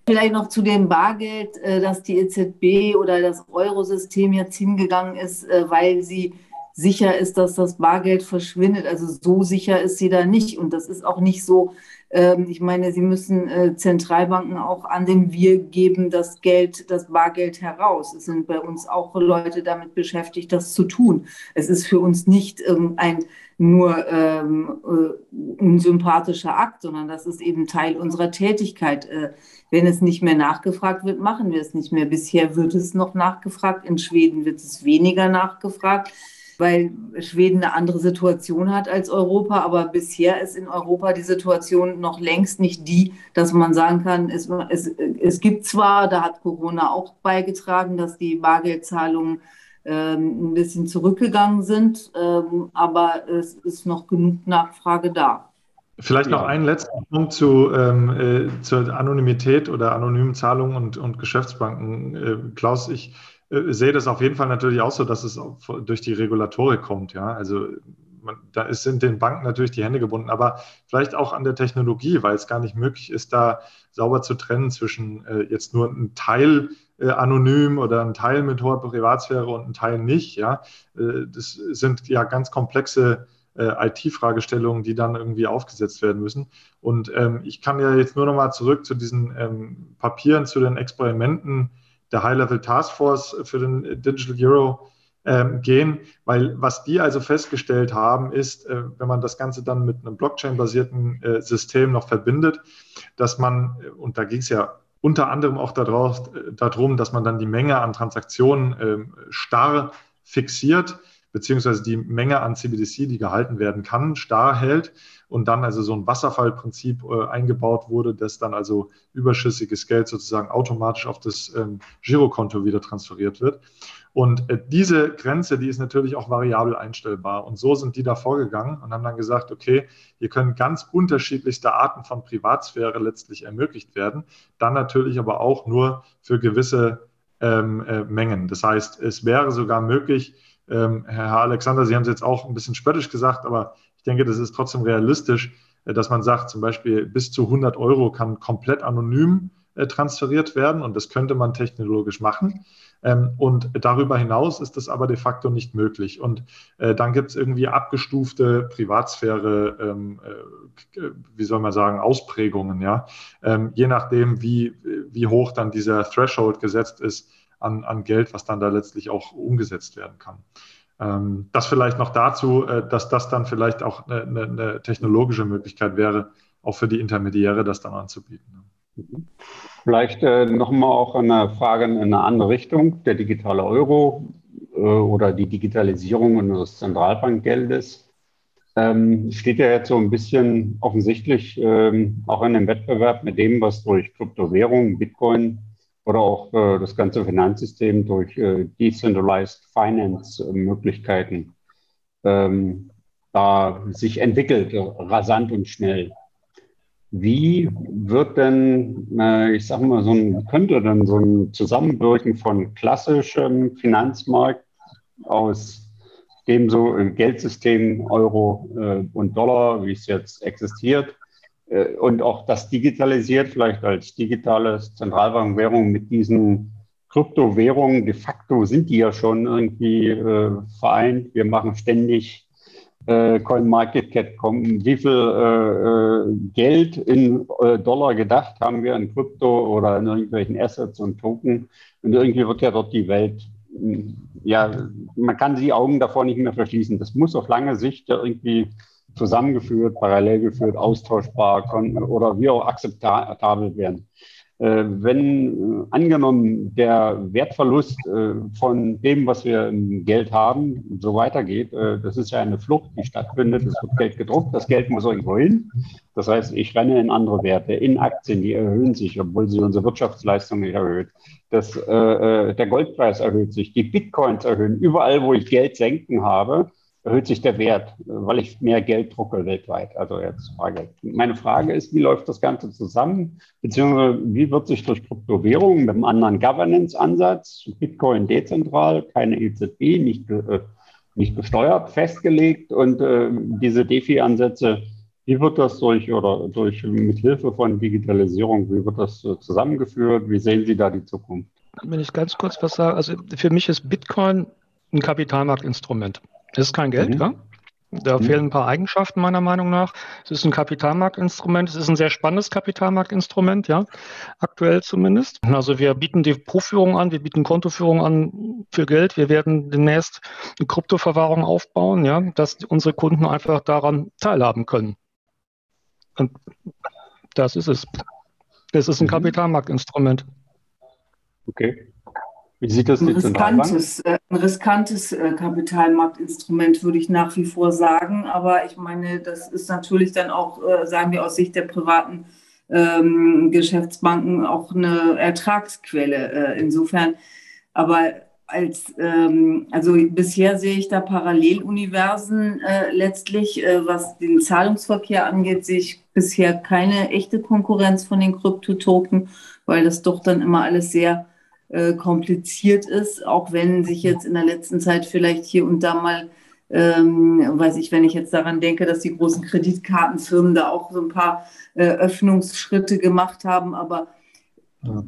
Vielleicht noch zu dem Bargeld, äh, dass die EZB oder das Eurosystem jetzt hingegangen ist, äh, weil sie sicher ist, dass das Bargeld verschwindet. Also so sicher ist sie da nicht. Und das ist auch nicht so, ähm, ich meine, sie müssen äh, Zentralbanken auch an den Wir geben das Geld, das Bargeld heraus. Es sind bei uns auch Leute damit beschäftigt, das zu tun. Es ist für uns nicht irgendein nur ähm, äh, unsympathischer Akt, sondern das ist eben Teil unserer Tätigkeit. Äh, wenn es nicht mehr nachgefragt wird, machen wir es nicht mehr. Bisher wird es noch nachgefragt. In Schweden wird es weniger nachgefragt weil Schweden eine andere Situation hat als Europa. Aber bisher ist in Europa die Situation noch längst nicht die, dass man sagen kann, es, es, es gibt zwar, da hat Corona auch beigetragen, dass die Bargeldzahlungen ähm, ein bisschen zurückgegangen sind, ähm, aber es ist noch genug Nachfrage da. Vielleicht noch ja. einen letzten Punkt zu, ähm, äh, zur Anonymität oder anonymen Zahlungen und, und Geschäftsbanken. Äh, Klaus, ich äh, sehe das auf jeden Fall natürlich auch so, dass es durch die Regulatorik kommt. Ja, also man, da ist, sind den Banken natürlich die Hände gebunden, aber vielleicht auch an der Technologie, weil es gar nicht möglich ist, da sauber zu trennen zwischen äh, jetzt nur ein Teil äh, anonym oder ein Teil mit hoher Privatsphäre und ein Teil nicht. Ja, äh, das sind ja ganz komplexe äh, IT-Fragestellungen, die dann irgendwie aufgesetzt werden müssen. Und ähm, ich kann ja jetzt nur noch mal zurück zu diesen ähm, Papieren, zu den Experimenten der High-Level Taskforce für den Digital Euro ähm, gehen, weil was die also festgestellt haben, ist, äh, wenn man das Ganze dann mit einem Blockchain-basierten äh, System noch verbindet, dass man, äh, und da ging es ja unter anderem auch darauf, äh, darum, dass man dann die Menge an Transaktionen ähm, starr fixiert, beziehungsweise die Menge an CBDC, die gehalten werden kann, starr hält und dann also so ein Wasserfallprinzip äh, eingebaut wurde, dass dann also überschüssiges Geld sozusagen automatisch auf das ähm, Girokonto wieder transferiert wird. Und äh, diese Grenze, die ist natürlich auch variabel einstellbar. Und so sind die da vorgegangen und haben dann gesagt, okay, hier können ganz unterschiedlichste Arten von Privatsphäre letztlich ermöglicht werden, dann natürlich aber auch nur für gewisse ähm, äh, Mengen. Das heißt, es wäre sogar möglich, ähm, Herr Alexander, Sie haben es jetzt auch ein bisschen spöttisch gesagt, aber ich denke, das ist trotzdem realistisch, äh, dass man sagt, zum Beispiel bis zu 100 Euro kann komplett anonym äh, transferiert werden und das könnte man technologisch machen. Ähm, und darüber hinaus ist das aber de facto nicht möglich. Und äh, dann gibt es irgendwie abgestufte Privatsphäre, ähm, äh, wie soll man sagen, Ausprägungen, ja. Ähm, je nachdem, wie, wie hoch dann dieser Threshold gesetzt ist an, an Geld, was dann da letztlich auch umgesetzt werden kann. Ähm, das vielleicht noch dazu, äh, dass das dann vielleicht auch eine, eine, eine technologische Möglichkeit wäre, auch für die Intermediäre das dann anzubieten. Mhm. Vielleicht äh, nochmal auch eine Frage in eine andere Richtung. Der digitale Euro äh, oder die Digitalisierung unseres Zentralbankgeldes ähm, steht ja jetzt so ein bisschen offensichtlich ähm, auch in dem Wettbewerb mit dem, was durch Kryptowährungen, Bitcoin oder auch äh, das ganze Finanzsystem durch äh, Decentralized Finance Möglichkeiten ähm, da sich entwickelt, rasant und schnell. Wie wird denn, äh, ich sage mal, so ein, könnte denn so ein Zusammenwirken von klassischem Finanzmarkt aus dem so Geldsystem Euro äh, und Dollar, wie es jetzt existiert, äh, und auch das digitalisiert, vielleicht als digitales Zentralbankwährung mit diesen Kryptowährungen, de facto sind die ja schon irgendwie äh, vereint. Wir machen ständig äh, CoinMarketCap.com, wie viel äh, äh, Geld in äh, Dollar gedacht haben wir in Krypto oder in irgendwelchen Assets und Token. Und irgendwie wird ja dort die Welt, ja, man kann die Augen davor nicht mehr verschließen. Das muss auf lange Sicht ja irgendwie zusammengeführt, parallel geführt, austauschbar oder wie auch akzeptabel werden. Äh, wenn äh, angenommen der Wertverlust äh, von dem, was wir im Geld haben, so weitergeht, das ist ja eine Flucht, die stattfindet, es wird Geld gedruckt, das Geld muss irgendwo hin. Das heißt, ich renne in andere Werte, in Aktien, die erhöhen sich, obwohl sie unsere Wirtschaftsleistung nicht erhöht. Das, äh, der Goldpreis erhöht sich, die Bitcoins erhöhen. Überall, wo ich Geld senken habe, erhöht sich der Wert, weil ich mehr Geld drucke weltweit. Also jetzt Frage. Meine Frage ist, wie läuft das Ganze zusammen? Beziehungsweise wie wird sich durch Kryptowährungen mit einem anderen Governance-Ansatz, Bitcoin dezentral, keine EZB, nicht, äh, nicht gesteuert, festgelegt und äh, diese DeFi-Ansätze, wie wird das durch oder durch mit Hilfe von Digitalisierung, wie wird das äh, zusammengeführt? Wie sehen Sie da die Zukunft? Wenn ich ganz kurz was sage, also für mich ist Bitcoin ein Kapitalmarktinstrument. Es ist kein Geld, mhm. ja. Da mhm. fehlen ein paar Eigenschaften meiner Meinung nach. Es ist ein Kapitalmarktinstrument. Es ist ein sehr spannendes Kapitalmarktinstrument, ja, aktuell zumindest. Also wir bieten die Depotführung an, wir bieten Kontoführung an für Geld. Wir werden demnächst eine Kryptoverwahrung aufbauen, ja, dass unsere Kunden einfach daran teilhaben können. Und das ist es. Es ist ein mhm. Kapitalmarktinstrument. Okay. Wie sieht das ein riskantes, äh, ein riskantes äh, Kapitalmarktinstrument, würde ich nach wie vor sagen. Aber ich meine, das ist natürlich dann auch, äh, sagen wir aus Sicht der privaten ähm, Geschäftsbanken, auch eine Ertragsquelle. Äh, insofern, aber als, ähm, also bisher sehe ich da Paralleluniversen äh, letztlich, äh, was den Zahlungsverkehr angeht, sehe ich bisher keine echte Konkurrenz von den Kryptotoken, weil das doch dann immer alles sehr äh, kompliziert ist, auch wenn sich jetzt in der letzten Zeit vielleicht hier und da mal, ähm, weiß ich, wenn ich jetzt daran denke, dass die großen Kreditkartenfirmen da auch so ein paar äh, Öffnungsschritte gemacht haben, aber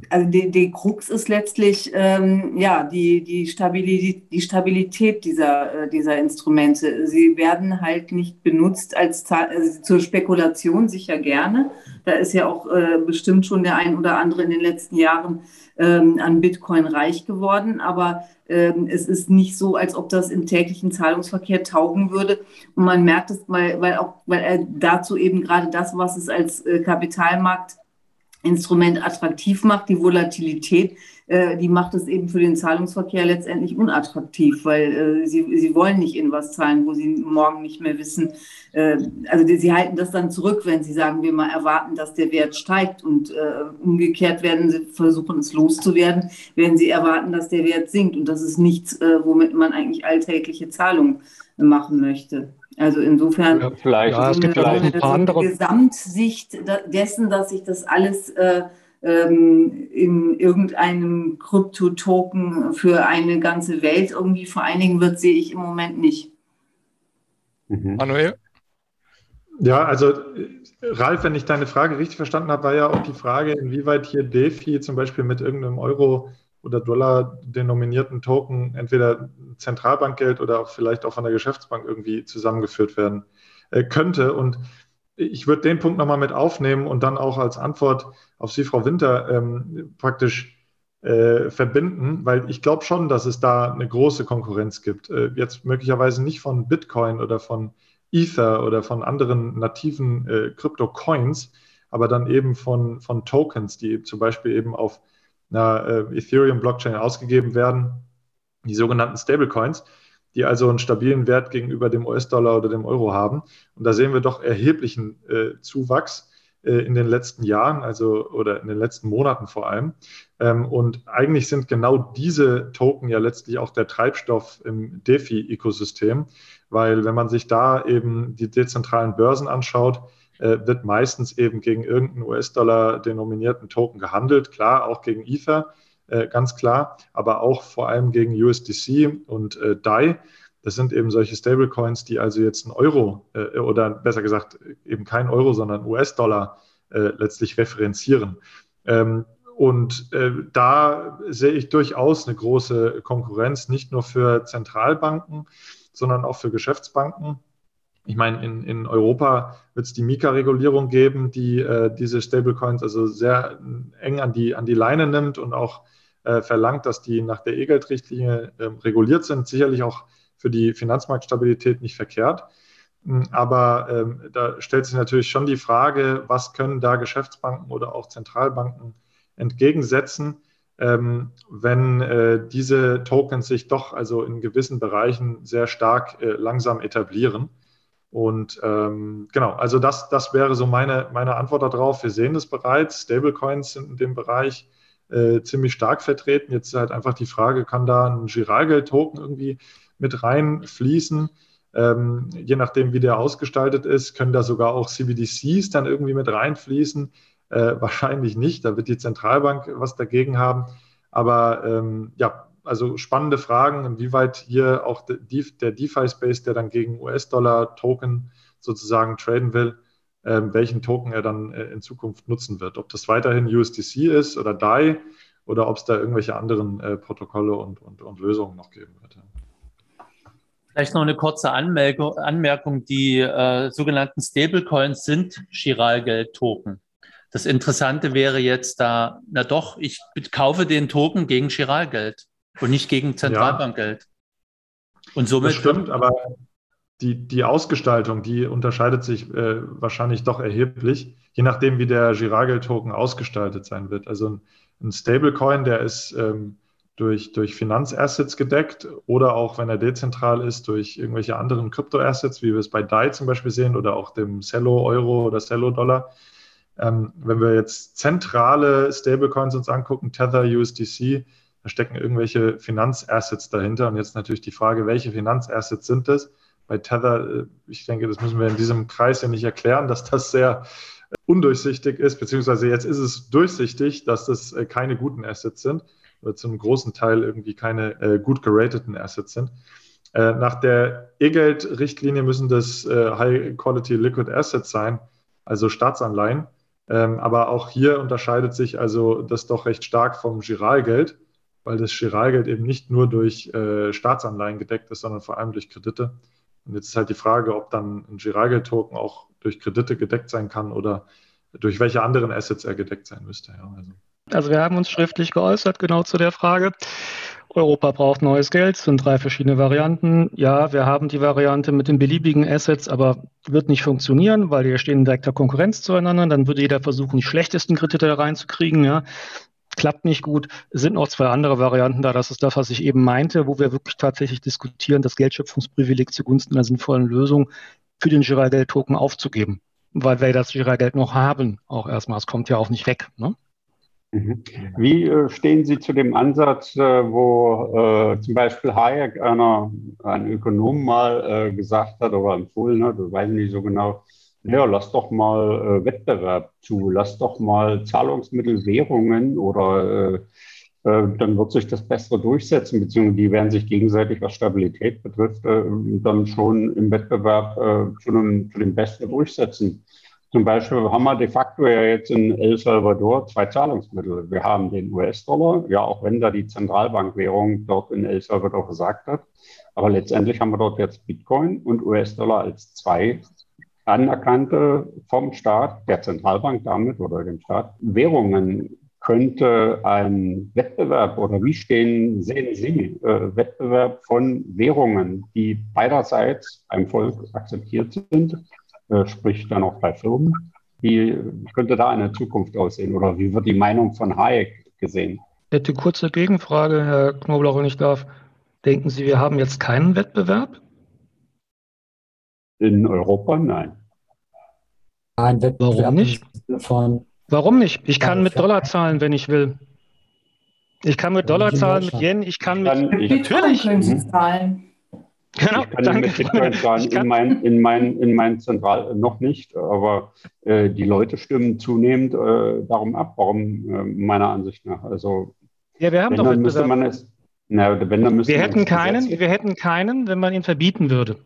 also die, die Krux ist letztlich ähm, ja die, die, Stabilität, die Stabilität dieser, äh, dieser Instrumente. Sie werden halt nicht benutzt als also zur Spekulation sicher gerne. Da ist ja auch äh, bestimmt schon der ein oder andere in den letzten Jahren ähm, an Bitcoin reich geworden, aber ähm, es ist nicht so, als ob das im täglichen Zahlungsverkehr taugen würde. Und man merkt es, weil, weil auch, weil dazu eben gerade das, was es als äh, Kapitalmarkt Instrument attraktiv macht, die Volatilität, äh, die macht es eben für den Zahlungsverkehr letztendlich unattraktiv, weil äh, sie, sie wollen nicht in was zahlen, wo sie morgen nicht mehr wissen. Äh, also die, sie halten das dann zurück, wenn sie sagen wir mal erwarten, dass der Wert steigt und äh, umgekehrt werden sie versuchen es loszuwerden, wenn sie erwarten, dass der Wert sinkt und das ist nichts, äh, womit man eigentlich alltägliche Zahlungen machen möchte. Also insofern ja, vielleicht, ja, es gibt eine, auch ein paar andere. Gesamtsicht dessen, dass sich das alles äh, ähm, in irgendeinem Kryptotoken für eine ganze Welt irgendwie vereinigen wird, sehe ich im Moment nicht. Mhm. Manuel? Ja, also Ralf, wenn ich deine Frage richtig verstanden habe, war ja auch die Frage, inwieweit hier DeFi zum Beispiel mit irgendeinem Euro oder Dollar denominierten Token entweder Zentralbankgeld oder vielleicht auch von der Geschäftsbank irgendwie zusammengeführt werden äh, könnte. Und ich würde den Punkt nochmal mit aufnehmen und dann auch als Antwort auf Sie, Frau Winter, ähm, praktisch äh, verbinden, weil ich glaube schon, dass es da eine große Konkurrenz gibt. Äh, jetzt möglicherweise nicht von Bitcoin oder von Ether oder von anderen nativen äh, Crypto-Coins, aber dann eben von, von Tokens, die zum Beispiel eben auf einer äh, Ethereum-Blockchain ausgegeben werden, die sogenannten Stablecoins, die also einen stabilen Wert gegenüber dem US-Dollar oder dem Euro haben. Und da sehen wir doch erheblichen äh, Zuwachs äh, in den letzten Jahren, also oder in den letzten Monaten vor allem. Ähm, und eigentlich sind genau diese Token ja letztlich auch der Treibstoff im DeFi-Ökosystem, weil wenn man sich da eben die dezentralen Börsen anschaut, wird meistens eben gegen irgendeinen US-Dollar denominierten Token gehandelt. Klar, auch gegen Ether, äh, ganz klar, aber auch vor allem gegen USDC und DAI. Das sind eben solche Stablecoins, die also jetzt ein Euro äh, oder besser gesagt eben kein Euro, sondern US-Dollar äh, letztlich referenzieren. Ähm, und äh, da sehe ich durchaus eine große Konkurrenz, nicht nur für Zentralbanken, sondern auch für Geschäftsbanken. Ich meine, in, in Europa wird es die Mika-Regulierung geben, die äh, diese Stablecoins also sehr eng an die, an die Leine nimmt und auch äh, verlangt, dass die nach der E-Geld-Richtlinie äh, reguliert sind. Sicherlich auch für die Finanzmarktstabilität nicht verkehrt. Hm, aber ähm, da stellt sich natürlich schon die Frage, was können da Geschäftsbanken oder auch Zentralbanken entgegensetzen, ähm, wenn äh, diese Tokens sich doch also in gewissen Bereichen sehr stark äh, langsam etablieren. Und ähm, genau, also das, das wäre so meine, meine Antwort darauf. Wir sehen es bereits. Stablecoins sind in dem Bereich äh, ziemlich stark vertreten. Jetzt ist halt einfach die Frage, kann da ein Giralgeld-Token irgendwie mit reinfließen. Ähm, je nachdem, wie der ausgestaltet ist, können da sogar auch CBDCs dann irgendwie mit reinfließen. Äh, wahrscheinlich nicht, da wird die Zentralbank was dagegen haben. Aber ähm, ja, also spannende Fragen, inwieweit hier auch der DeFi-Space, der dann gegen US-Dollar-Token sozusagen traden will, äh, welchen Token er dann äh, in Zukunft nutzen wird. Ob das weiterhin USDC ist oder DAI oder ob es da irgendwelche anderen äh, Protokolle und, und, und Lösungen noch geben wird. Vielleicht noch eine kurze Anmerkung. Anmerkung. Die äh, sogenannten Stablecoins sind Chiralgeld-Token. Das Interessante wäre jetzt da, na doch, ich kaufe den Token gegen Chiralgeld und nicht gegen Zentralbankgeld. Ja, und somit. Das stimmt, aber die, die Ausgestaltung, die unterscheidet sich äh, wahrscheinlich doch erheblich, je nachdem, wie der Giralgeld-Token ausgestaltet sein wird. Also ein, ein Stablecoin, der ist ähm, durch, durch Finanzassets gedeckt oder auch, wenn er dezentral ist, durch irgendwelche anderen Kryptoassets, wie wir es bei DAI zum Beispiel sehen oder auch dem Cello-Euro oder Cello-Dollar. Ähm, wenn wir jetzt zentrale Stablecoins uns angucken, Tether, USDC, da stecken irgendwelche Finanzassets dahinter. Und jetzt natürlich die Frage, welche Finanzassets sind das? Bei Tether, äh, ich denke, das müssen wir in diesem Kreis ja nicht erklären, dass das sehr undurchsichtig ist, beziehungsweise jetzt ist es durchsichtig, dass das äh, keine guten Assets sind oder zum großen Teil irgendwie keine äh, gut gerateten Assets sind. Äh, nach der E-Geld-Richtlinie müssen das äh, High-Quality Liquid Assets sein, also Staatsanleihen. Ähm, aber auch hier unterscheidet sich also das doch recht stark vom Giralgeld, weil das Giralgeld eben nicht nur durch äh, Staatsanleihen gedeckt ist, sondern vor allem durch Kredite. Und jetzt ist halt die Frage, ob dann ein Giralgeld-Token auch durch Kredite gedeckt sein kann oder durch welche anderen Assets er gedeckt sein müsste. Ja, also. Also wir haben uns schriftlich geäußert genau zu der Frage. Europa braucht neues Geld, sind drei verschiedene Varianten. Ja, wir haben die Variante mit den beliebigen Assets, aber wird nicht funktionieren, weil die stehen in direkter Konkurrenz zueinander. Dann würde jeder versuchen, die schlechtesten Kredite da reinzukriegen. Ja. Klappt nicht gut. Sind noch zwei andere Varianten da. Das ist das, was ich eben meinte, wo wir wirklich tatsächlich diskutieren, das Geldschöpfungsprivileg zugunsten einer sinnvollen Lösung für den Girardel-Token aufzugeben. Weil wir das Girardel noch haben, auch erstmal. Es kommt ja auch nicht weg. Ne? Mhm. Wie äh, stehen Sie zu dem Ansatz, äh, wo äh, zum Beispiel Hayek, einer, ein Ökonom, mal gesagt hat oder empfohlen hat, das weiß ich nicht so genau, ja, lass doch mal Wettbewerb zu, lass doch mal Zahlungsmittel, Währungen oder äh, dann wird sich das Bessere durchsetzen, beziehungsweise die werden sich gegenseitig, was Stabilität betrifft, äh, dann schon im Wettbewerb äh, zu, einem, zu dem Besten durchsetzen. Zum Beispiel haben wir de facto ja jetzt in El Salvador zwei Zahlungsmittel. Wir haben den US-Dollar, ja, auch wenn da die Zentralbankwährung dort in El Salvador versagt hat. Aber letztendlich haben wir dort jetzt Bitcoin und US-Dollar als zwei anerkannte vom Staat, der Zentralbank damit oder dem Staat, Währungen könnte ein Wettbewerb oder wie stehen, sehen Sie äh, Wettbewerb von Währungen, die beiderseits beim Volk akzeptiert sind, äh, sprich dann auch bei Firmen. Wie könnte da eine Zukunft aussehen oder wie wird die Meinung von Hayek gesehen? Hätte kurze Gegenfrage, Herr Knoblauch, wenn ich darf. Denken Sie, wir haben jetzt keinen Wettbewerb? In Europa nein. Ein Wettbewerb Warum nicht? Von Warum nicht? Ich kann mit Dollar zahlen, wenn ich will. Ich kann mit Dollar zahlen, mit. Yen, ich kann Dann- mit. ich- Natürlich. können Sie Mhm. zahlen. Genau, ich kann danke. mit Bitcoin zahlen, in mein, in mein, in mein Zentral noch nicht, aber äh, die Leute stimmen zunehmend äh, darum ab, warum äh, meiner Ansicht nach. Also ja, wir haben wenn doch dann müsste man es, na, wenn dann müsste Wir man hätten es keinen, wir hätten keinen, wenn man ihn verbieten würde.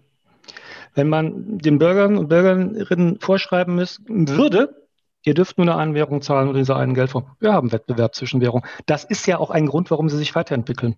Wenn man den Bürgern und Bürgerinnen vorschreiben müssen würde, ihr dürft nur eine eine Währung zahlen oder diese einen Geldform. Wir haben Wettbewerb zwischen Währungen. Das ist ja auch ein Grund, warum sie sich weiterentwickeln.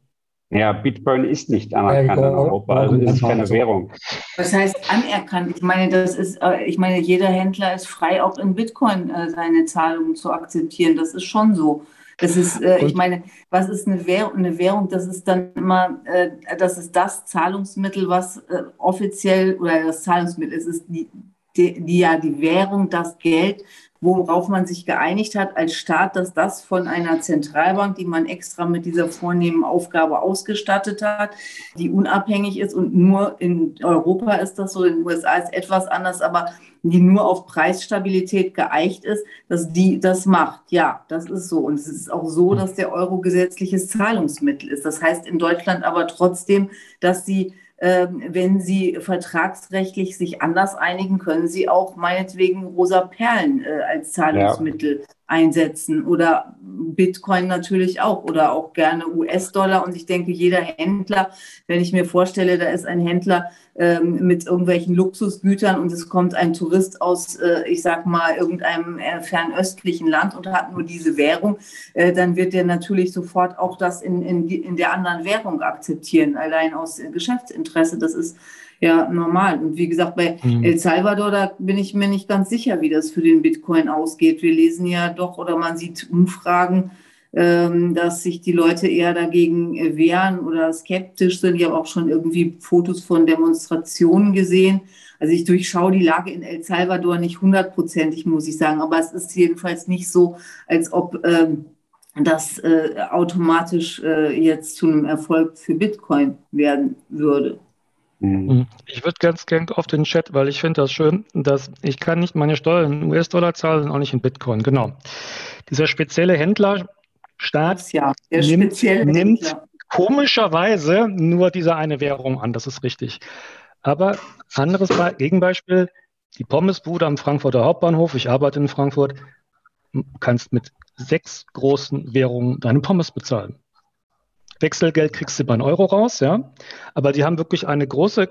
Ja, Bitcoin ist nicht anerkannt in Europa, also ist es keine also- Währung. Was heißt anerkannt? Ich meine, das ist, äh, ich meine, jeder Händler ist frei, auch in Bitcoin äh, seine Zahlungen zu akzeptieren. Das ist schon so. Das ist, äh, ich meine, was ist eine Währung? Eine Währung, das ist dann immer, äh, das ist das Zahlungsmittel, was äh, offiziell oder das Zahlungsmittel, es ist die, die, die ja die Währung, das Geld, worauf man sich geeinigt hat als Staat, dass das von einer Zentralbank, die man extra mit dieser vornehmen Aufgabe ausgestattet hat, die unabhängig ist und nur in Europa ist das so, in den USA ist etwas anders, aber die nur auf Preisstabilität geeicht ist, dass die das macht. Ja, das ist so. Und es ist auch so, dass der Euro gesetzliches Zahlungsmittel ist. Das heißt in Deutschland aber trotzdem, dass sie wenn Sie vertragsrechtlich sich anders einigen, können Sie auch meinetwegen rosa Perlen äh, als Zahlungsmittel einsetzen oder Bitcoin natürlich auch oder auch gerne US-Dollar. Und ich denke, jeder Händler, wenn ich mir vorstelle, da ist ein Händler ähm, mit irgendwelchen Luxusgütern und es kommt ein Tourist aus, äh, ich sag mal, irgendeinem äh, fernöstlichen Land und hat nur diese Währung, äh, dann wird der natürlich sofort auch das in, in, in der anderen Währung akzeptieren, allein aus Geschäftsinteresse. Das ist ja normal. Und wie gesagt, bei Mhm. El Salvador, da bin ich mir nicht ganz sicher, wie das für den Bitcoin ausgeht. Wir lesen ja doch oder man sieht Umfragen, ähm, dass sich die Leute eher dagegen äh, wehren oder skeptisch sind. Ich habe auch schon irgendwie Fotos von Demonstrationen gesehen. Also ich durchschaue die Lage in El Salvador nicht hundertprozentig, muss ich sagen. Aber es ist jedenfalls nicht so, als ob ähm, das äh, automatisch äh, jetzt zu einem Erfolg für Bitcoin werden würde. Mhm. Ich würde ganz gern auf den Chat, weil ich finde das schön, dass ich kann nicht meine Steuern in US-Dollar zahlen, auch nicht in Bitcoin. Genau. Dieser spezielle Händlerstaat ja, der Nimmt- spezielle nimmt- Händler. komischerweise nur diese eine Währung an, das ist richtig. Aber anderes Be Gegenbeispiel, die Pommesbude am Frankfurter Hauptbahnhof, ich arbeite in Frankfurt, kannst mit sechs großen Währungen deine Pommes bezahlen. Wechselgeld kriegst du bei einen Euro raus, ja. Aber die haben wirklich eine große,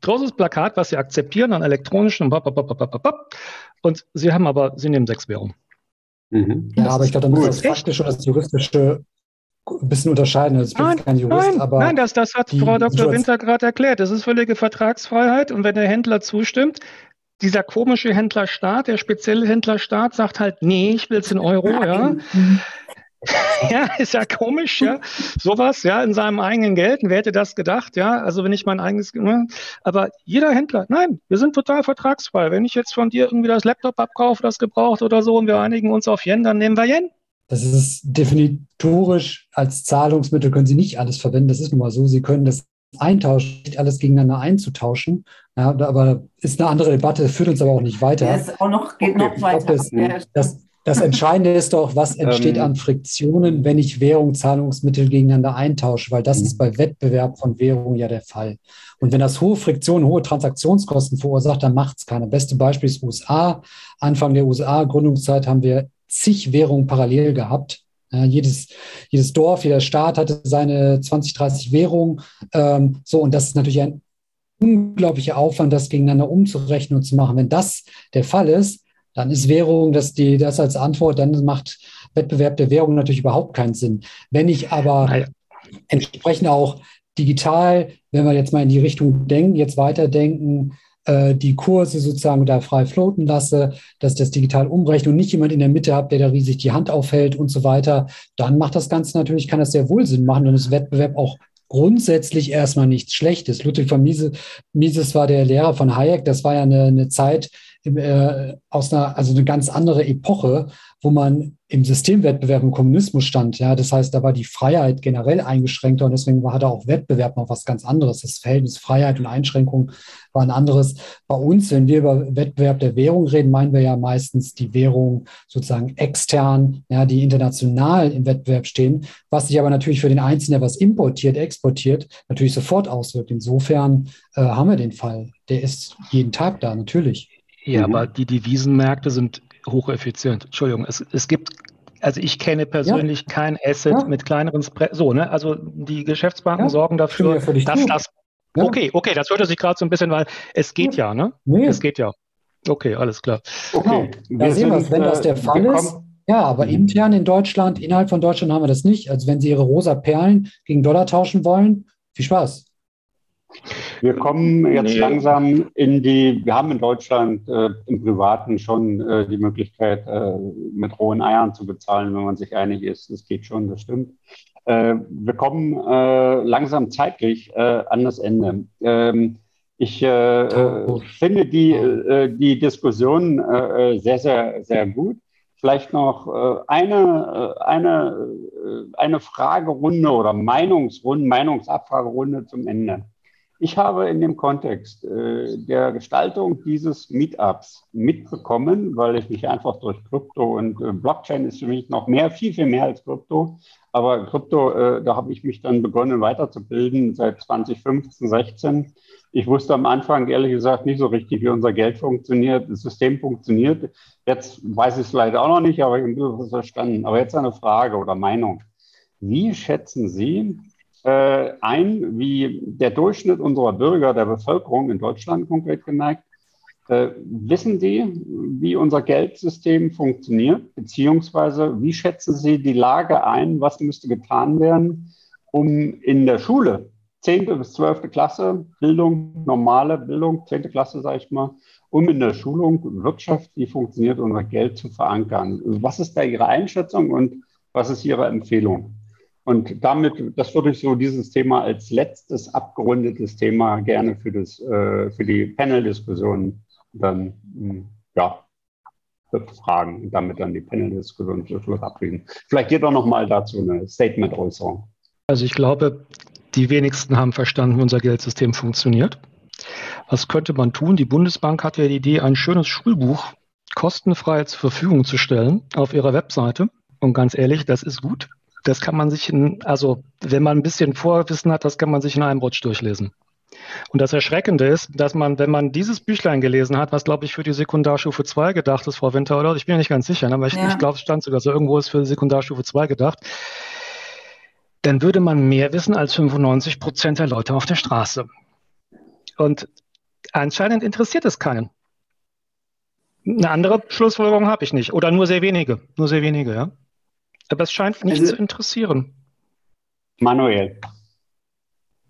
großes Plakat, was sie akzeptieren an elektronischen und, sie haben aber, sie nehmen sechs Währungen. Mhm. Ja, aber ich glaube, da muss das faktische und das juristische ein bisschen unterscheiden. Ich bin jetzt kein Jurist, nein, aber nein, das, das hat Frau Dr. Situation- Winter gerade erklärt. Das ist völlige Vertragsfreiheit. Und wenn der Händler zustimmt, dieser komische Händlerstaat, der spezielle Händlerstaat sagt halt, nee, ich will es in Euro, ja. Ja, ist ja komisch, ja. Sowas, ja, in seinem eigenen Geld. Wer hätte das gedacht, ja? Also wenn ich mein eigenes, ne? aber jeder Händler, nein, wir sind total vertragsfrei. Wenn ich jetzt von dir irgendwie das Laptop abkaufe, das gebraucht oder so, und wir einigen uns auf Yen, dann nehmen wir Yen. Das ist definitorisch als Zahlungsmittel können Sie nicht alles verwenden. Das ist nun mal so. Sie können das eintauschen, nicht alles gegeneinander einzutauschen. Ja, aber ist eine andere Debatte, führt uns aber auch nicht weiter. Der ist auch noch, geht Okay, noch glaub, weiter. das- Das, das Entscheidende ist doch, was entsteht Ähm, an Friktionen, wenn ich Währung, Zahlungsmittel gegeneinander eintausche, weil das Mhm. ist bei Wettbewerb von Währungen ja der Fall. Und wenn das hohe Friktionen, hohe Transaktionskosten verursacht, dann macht es keiner. Beste Beispiel ist USA. Anfang der USA-Gründungszeit haben wir zig Währungen parallel gehabt. Ja, jedes, jedes Dorf, jeder Staat hatte seine 20, 30 Währungen. Ähm, so, und das ist natürlich ein unglaublicher Aufwand, das gegeneinander umzurechnen und zu machen. Wenn das der Fall ist, dann ist Währung, dass die das als Antwort, dann macht Wettbewerb der Währung natürlich überhaupt keinen Sinn. Wenn ich aber ja. entsprechend auch digital, wenn wir jetzt mal in die Richtung denken, jetzt weiterdenken, äh, die Kurse sozusagen da frei floaten lasse, dass das digital umrechne und nicht jemand in der Mitte habe, der da riesig die Hand aufhält und so weiter, dann macht das Ganze natürlich, kann das sehr wohl Sinn machen. Dann ist Wettbewerb auch grundsätzlich erstmal nichts Schlechtes. Ludwig von Mises, Mises war der Lehrer von Hayek. Das war ja eine, eine Zeit äh, aus einer, also eine ganz andere Epoche, wo man im Systemwettbewerb im Kommunismus stand. Ja, das heißt, da war die Freiheit generell eingeschränkter und deswegen hatte auch Wettbewerb noch was ganz anderes. Das Verhältnis Freiheit und Einschränkung war ein anderes. Bei uns, wenn wir über Wettbewerb der Währung reden, meinen wir ja meistens die Währung sozusagen extern, ja, die international im Wettbewerb stehen, was sich aber natürlich für den Einzelnen, der was importiert, exportiert, natürlich sofort auswirkt. Insofern äh, haben wir den Fall. Der ist jeden Tag da, natürlich. Ja, mhm. aber die Devisenmärkte sind hocheffizient. Entschuldigung, es, es gibt, also ich kenne persönlich ja. kein Asset ja. mit kleineren Spread. So, ne? Also die Geschäftsbanken ja. sorgen dafür, dass das. Okay, okay, das hörte sich gerade so ein bisschen, weil es geht ja, ne? Nee. Es geht ja. Okay, alles klar. Okay. Genau. Da sehen wir wenn das der äh, Fall ist. Ja, aber mhm. intern in Deutschland, innerhalb von Deutschland haben wir das nicht. Also wenn Sie Ihre rosa Perlen gegen Dollar tauschen wollen, viel Spaß. Wir kommen jetzt nee. langsam in die, wir haben in Deutschland äh, im Privaten schon äh, die Möglichkeit, äh, mit rohen Eiern zu bezahlen, wenn man sich einig ist. Das geht schon, das stimmt. Äh, wir kommen äh, langsam zeitlich äh, an das Ende. Ähm, ich finde die, die Diskussion sehr, sehr, sehr gut. Vielleicht noch eine, eine, eine Fragerunde oder Meinungsrunde, Meinungsabfragerunde zum Ende. Ich habe in dem Kontext äh, der Gestaltung dieses Meetups mitbekommen, weil ich mich einfach durch Krypto und äh, Blockchain ist für mich noch mehr, viel, viel mehr als Krypto. Aber Krypto, äh, da habe ich mich dann begonnen weiterzubilden seit 2015, 16. Ich wusste am Anfang ehrlich gesagt nicht so richtig, wie unser Geld funktioniert, das System funktioniert. Jetzt weiß ich es leider auch noch nicht, aber ich habe es verstanden. Aber jetzt eine Frage oder Meinung. Wie schätzen Sie äh, ein, wie der Durchschnitt unserer Bürger, der Bevölkerung in Deutschland konkret geneigt, äh, wissen die, wie unser Geldsystem funktioniert, beziehungsweise wie schätzen Sie die Lage ein, was müsste getan werden, um in der Schule, 10. bis 12. Klasse, Bildung, normale Bildung, 10. Klasse, sage ich mal, um in der Schulung Wirtschaft, wie funktioniert unser Geld zu verankern. Was ist da Ihre Einschätzung und was ist Ihre Empfehlung? Und damit, das würde ich so dieses Thema als letztes abgerundetes Thema gerne für, das, äh, für die Panel-Diskussion dann hm, ja, fragen und damit dann die Panel-Diskussion zu Schluss abschließen. Vielleicht geht doch noch mal dazu eine Statement-Äußerung. Also ich glaube, die wenigsten haben verstanden, wie unser Geldsystem funktioniert. Was könnte man tun? Die Bundesbank hat ja die Idee, ein schönes Schulbuch kostenfrei zur Verfügung zu stellen auf ihrer Webseite. Und ganz ehrlich, das ist gut das kann man sich in, also wenn man ein bisschen Vorwissen hat, das kann man sich in einem Rutsch durchlesen. Und das Erschreckende ist, dass man, wenn man dieses Büchlein gelesen hat, was glaube ich für die Sekundarstufe 2 gedacht ist, Frau Winter, oder? Ich bin ja nicht ganz sicher, ne? aber ich, ja. ich glaube, es stand sogar so, irgendwo ist für Sekundarstufe 2 gedacht, dann würde man mehr wissen als 95 Prozent der Leute auf der Straße. Und anscheinend interessiert es keinen. Eine andere Schlussfolgerung habe ich nicht. Oder nur sehr wenige. Nur sehr wenige, ja. Aber es scheint nicht also, zu interessieren. Manuel.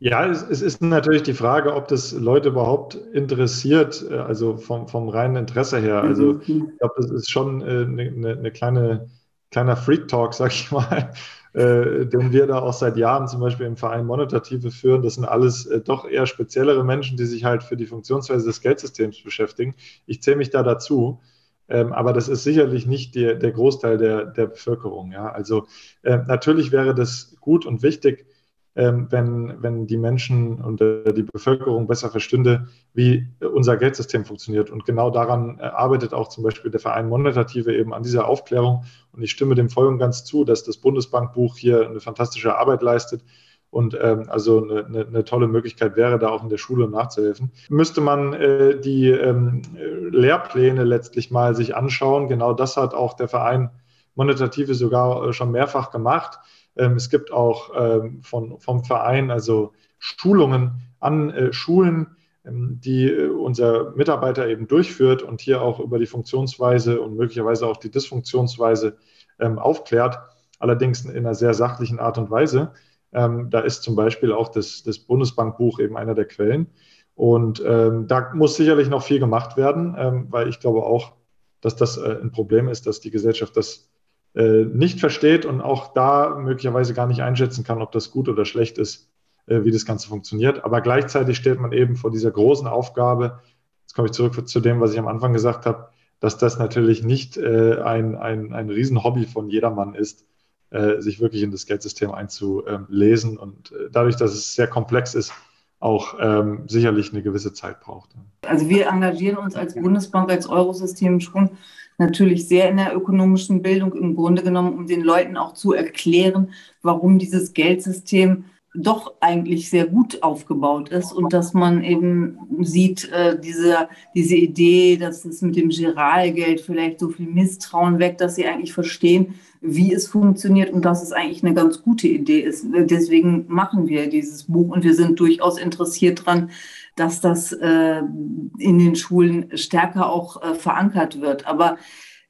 Ja, es, es, ist natürlich die Frage, ob das Leute überhaupt interessiert, äh, also vom, vom reinen Interesse her. Also mhm. ich glaube, das ist schon eine, äh, eine, eine kleine, kleiner Freak-Talk, sag ich mal, äh, den wir da auch seit Jahren zum Beispiel im Verein Monotative führen. Das sind alles äh, doch eher speziellere Menschen, die sich halt für die Funktionsweise des Geldsystems beschäftigen. Ich zähle mich da dazu. Ähm, aber das ist sicherlich nicht der, der Großteil der, der Bevölkerung. Ja? Also äh, natürlich wäre das gut und wichtig, ähm, wenn, wenn die Menschen und äh, die Bevölkerung besser verstünde, wie unser Geldsystem funktioniert. Und genau daran äh, arbeitet auch zum Beispiel der Verein Monetative eben an dieser Aufklärung. Und ich stimme dem voll und ganz zu, dass das Bundesbankbuch hier eine fantastische Arbeit leistet und ähm, also eine, eine, eine, tolle Möglichkeit wäre, da auch in der Schule nachzuhelfen. Müsste man äh, die ähm, Lehrpläne letztlich mal sich anschauen. Genau das hat auch der Verein Monetative sogar schon mehrfach gemacht. Ähm, es gibt auch ähm, von, vom Verein also Schulungen an äh, Schulen, ähm, die äh, unser Mitarbeiter eben durchführt und hier auch über die Funktionsweise und möglicherweise auch die Dysfunktionsweise aufklärt, allerdings in einer sehr sachlichen Art und Weise. Da ist zum Beispiel auch das, das Bundesbankbuch eben einer der Quellen. Und da muss sicherlich noch viel gemacht werden, weil ich glaube auch, dass das äh, ein Problem ist, dass die Gesellschaft das äh, nicht versteht und auch da möglicherweise gar nicht einschätzen kann, ob das gut oder schlecht ist, äh, wie das Ganze funktioniert. Aber gleichzeitig steht man eben vor dieser großen Aufgabe, jetzt komme ich zurück zu dem, was ich am Anfang gesagt habe, dass das natürlich nicht äh, ein, ein, ein Riesenhobby von jedermann ist, äh, sich wirklich in das Geldsystem einzulesen und äh, dadurch, dass es sehr komplex ist, auch ähm, sicherlich eine gewisse Zeit braucht. Also wir engagieren uns als Bundesbank, als Eurosystem schon natürlich sehr in der ökonomischen Bildung, im Grunde genommen, um den Leuten auch zu erklären, warum dieses Geldsystem doch eigentlich sehr gut aufgebaut ist und dass man eben sieht, äh, diese, diese Idee, dass es mit dem Giralgeld vielleicht so viel Misstrauen weg, dass sie eigentlich verstehen, wie es funktioniert und dass es eigentlich eine ganz gute Idee ist. Deswegen machen wir dieses Buch und wir sind durchaus interessiert daran, dass das äh, in den Schulen stärker auch äh, verankert wird. Aber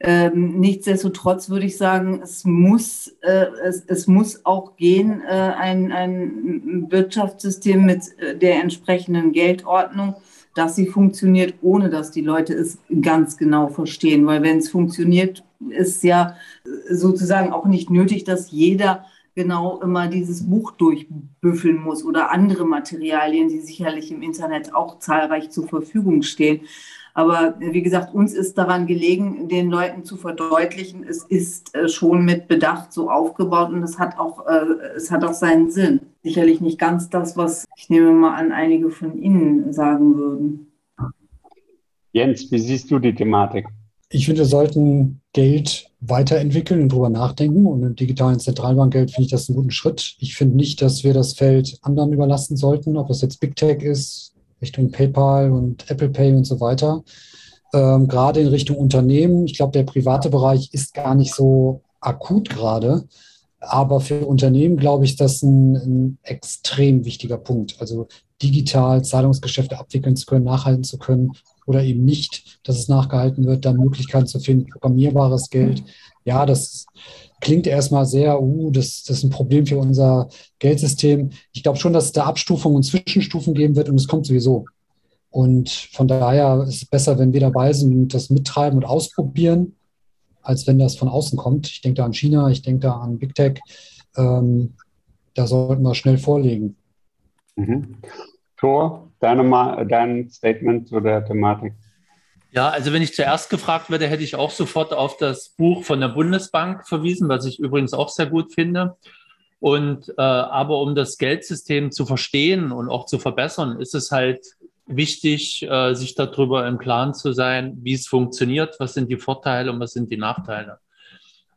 ähm, nichtsdestotrotz würde ich sagen, es muss, äh, es, es muss auch gehen, äh, ein, ein Wirtschaftssystem mit äh, der entsprechenden Geldordnung, dass sie funktioniert, ohne dass die Leute es ganz genau verstehen. Weil wenn es funktioniert, ist ja sozusagen auch nicht nötig, dass jeder genau immer dieses Buch durchbüffeln muss oder andere Materialien, die sicherlich im Internet auch zahlreich zur Verfügung stehen. Aber wie gesagt, uns ist daran gelegen, den Leuten zu verdeutlichen, es ist äh, schon mit Bedacht so aufgebaut und es hat auch, äh, es hat auch seinen Sinn. Sicherlich nicht ganz das, was ich nehme mal an, einige von Ihnen sagen würden. Jens, wie siehst du die Thematik? Ich finde, wir sollten Geld weiterentwickeln und darüber nachdenken. Und im digitalen Zentralbankgeld finde ich das einen guten Schritt. Ich finde nicht, dass wir das Feld anderen überlassen sollten, ob es jetzt Big Tech ist, Richtung PayPal und Apple Pay und so weiter. Ähm, gerade in Richtung Unternehmen. Ich glaube, der private Bereich ist gar nicht so akut gerade. Aber für Unternehmen, glaube ich, ist das ein, ein extrem wichtiger Punkt. Also digital Zahlungsgeschäfte abwickeln zu können, nachhalten zu können oder eben nicht, dass es nachgehalten wird, dann Möglichkeiten zu finden, programmierbares Geld. Ja, das klingt erstmal sehr, uh, das, das ist ein Problem für unser Geldsystem. Ich glaube schon, dass es da Abstufungen und Zwischenstufen geben wird und es kommt sowieso. Und von daher ist es besser, wenn wir dabei sind und das mittreiben und ausprobieren, als wenn das von außen kommt. Ich denke da an China, ich denke da an Big Tech. Ähm, da sollten wir schnell vorlegen. Mhm. Thor, deine, dein Statement zu der Thematik. Ja, also wenn ich zuerst gefragt werde, hätte ich auch sofort auf das Buch von der Bundesbank verwiesen, was ich übrigens auch sehr gut finde. Und äh, aber um das Geldsystem zu verstehen und auch zu verbessern, ist es halt wichtig, äh, sich darüber im Klaren zu sein, wie es funktioniert, was sind die Vorteile und was sind die Nachteile.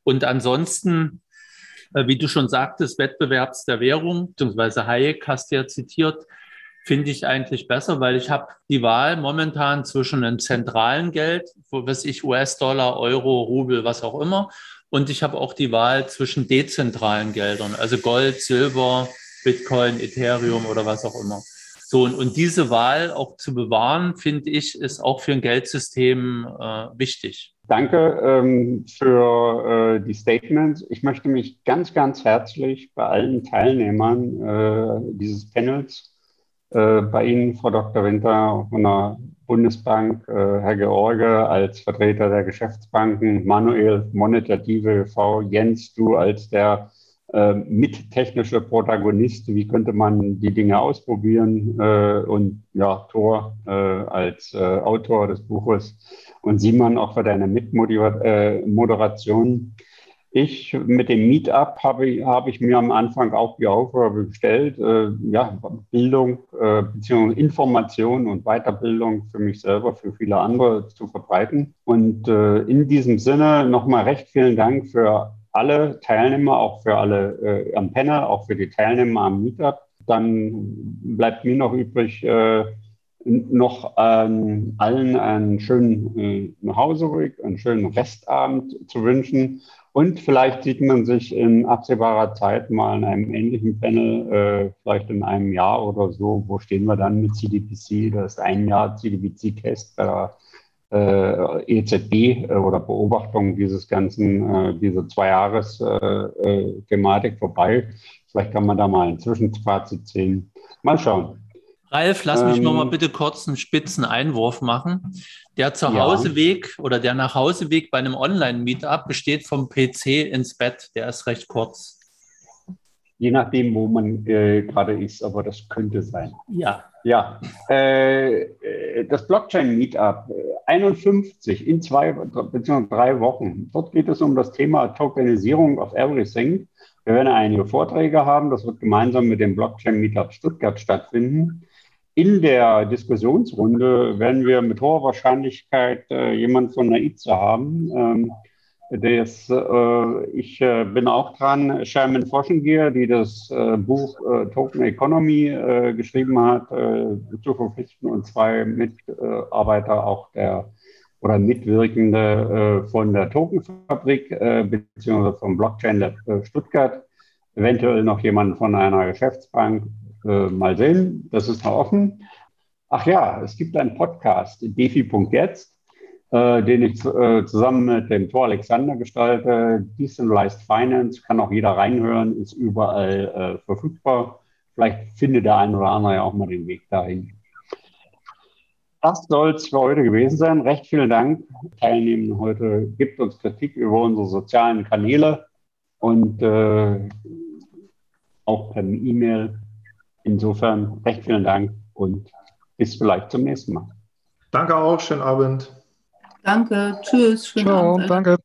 Und ansonsten, äh, wie du schon sagtest, Wettbewerbs der Währung, beziehungsweise Hayek hast du ja zitiert, finde ich eigentlich besser, weil ich habe die Wahl momentan zwischen einem zentralen Geld, wo was ich US-Dollar, Euro, Rubel, was auch immer, und ich habe auch die Wahl zwischen dezentralen Geldern, also Gold, Silber, Bitcoin, Ethereum oder was auch immer. So, und, und diese Wahl auch zu bewahren, finde ich, ist auch für ein Geldsystem äh, wichtig. Danke ähm, für äh, die Statements. Ich möchte mich ganz, ganz herzlich bei allen Teilnehmern äh, dieses Panels äh, bei Ihnen, Frau Dr. Winter von der Bundesbank, äh, Herr George als Vertreter der Geschäftsbanken, Manuel, Monetative V, Jens, du als der äh, mittechnische Protagonist, wie könnte man die Dinge ausprobieren äh, und ja, Thor äh, als Autor des Buches und Simon auch für deine Mitmoderation. Ich mit dem Meetup habe ich, habe ich mir am Anfang auch die Aufgabe gestellt, äh, ja, Bildung äh, bzw. Information und Weiterbildung für mich selber, für viele andere zu verbreiten. Und äh, in diesem Sinne nochmal recht vielen Dank für alle Teilnehmer, auch für alle äh, am Panel, auch für die Teilnehmer am Meetup. Dann bleibt mir noch übrig, äh, noch ähm, allen einen schönen äh, Nachhauseweg, einen schönen Restabend zu wünschen. Und vielleicht sieht man sich in absehbarer Zeit mal in einem ähnlichen Panel, äh, vielleicht in einem Jahr oder so. Wo stehen wir dann mit CDPC? Das ist ein Jahr CDPC-Test bei der äh, EZB äh, oder Beobachtung dieses ganzen, äh, diese Zwei-Jahres-Thematik vorbei. Vielleicht kann man da mal ein Zwischenfazit ziehen. Mal schauen. Ralf, lass mich ähm, noch mal bitte kurz einen spitzen Einwurf machen. Der Zuhauseweg ja. oder der Nachhauseweg bei einem Online-Meetup besteht vom PC ins Bett. Der ist recht kurz. Je nachdem, wo man äh, gerade ist, aber das könnte sein. Ja. Ja. Äh, äh das Blockchain-Meetup 51 äh, in zwei bzw. drei Wochen. Dort geht es um das Thema Tokenisierung of Everything. Wir werden einige Vorträge haben. Das wird gemeinsam mit dem Blockchain-Meetup Stuttgart stattfinden. In der Diskussionsrunde werden wir mit hoher Wahrscheinlichkeit äh, jemand von der ITSA haben. Ähm, das, äh, ich äh, bin auch dran, Sherman Foschengier, die das äh, Buch äh, Token Economy äh, geschrieben hat, zu verpflichten und zwei Mitarbeiter auch der oder Mitwirkende von der Tokenfabrik beziehungsweise vom Blockchain Lab Stuttgart, eventuell noch jemand von einer Geschäftsbank äh, mal sehen, das ist noch offen. Ach ja, es gibt einen Podcast, defi.jetzt, äh, den ich äh, zusammen mit dem Tor Alexander gestalte. Decentralized Finance, kann auch jeder reinhören, ist überall äh, verfügbar. Vielleicht findet der eine oder andere ja auch mal den Weg dahin. Das soll es für heute gewesen sein. Recht vielen Dank. Teilnehmen heute gibt uns Kritik über unsere sozialen Kanäle und äh, auch per E-Mail Insofern recht vielen Dank und bis vielleicht zum nächsten Mal. Danke auch, schönen Abend. Danke, tschüss. Schönen Ciao, Abend. danke.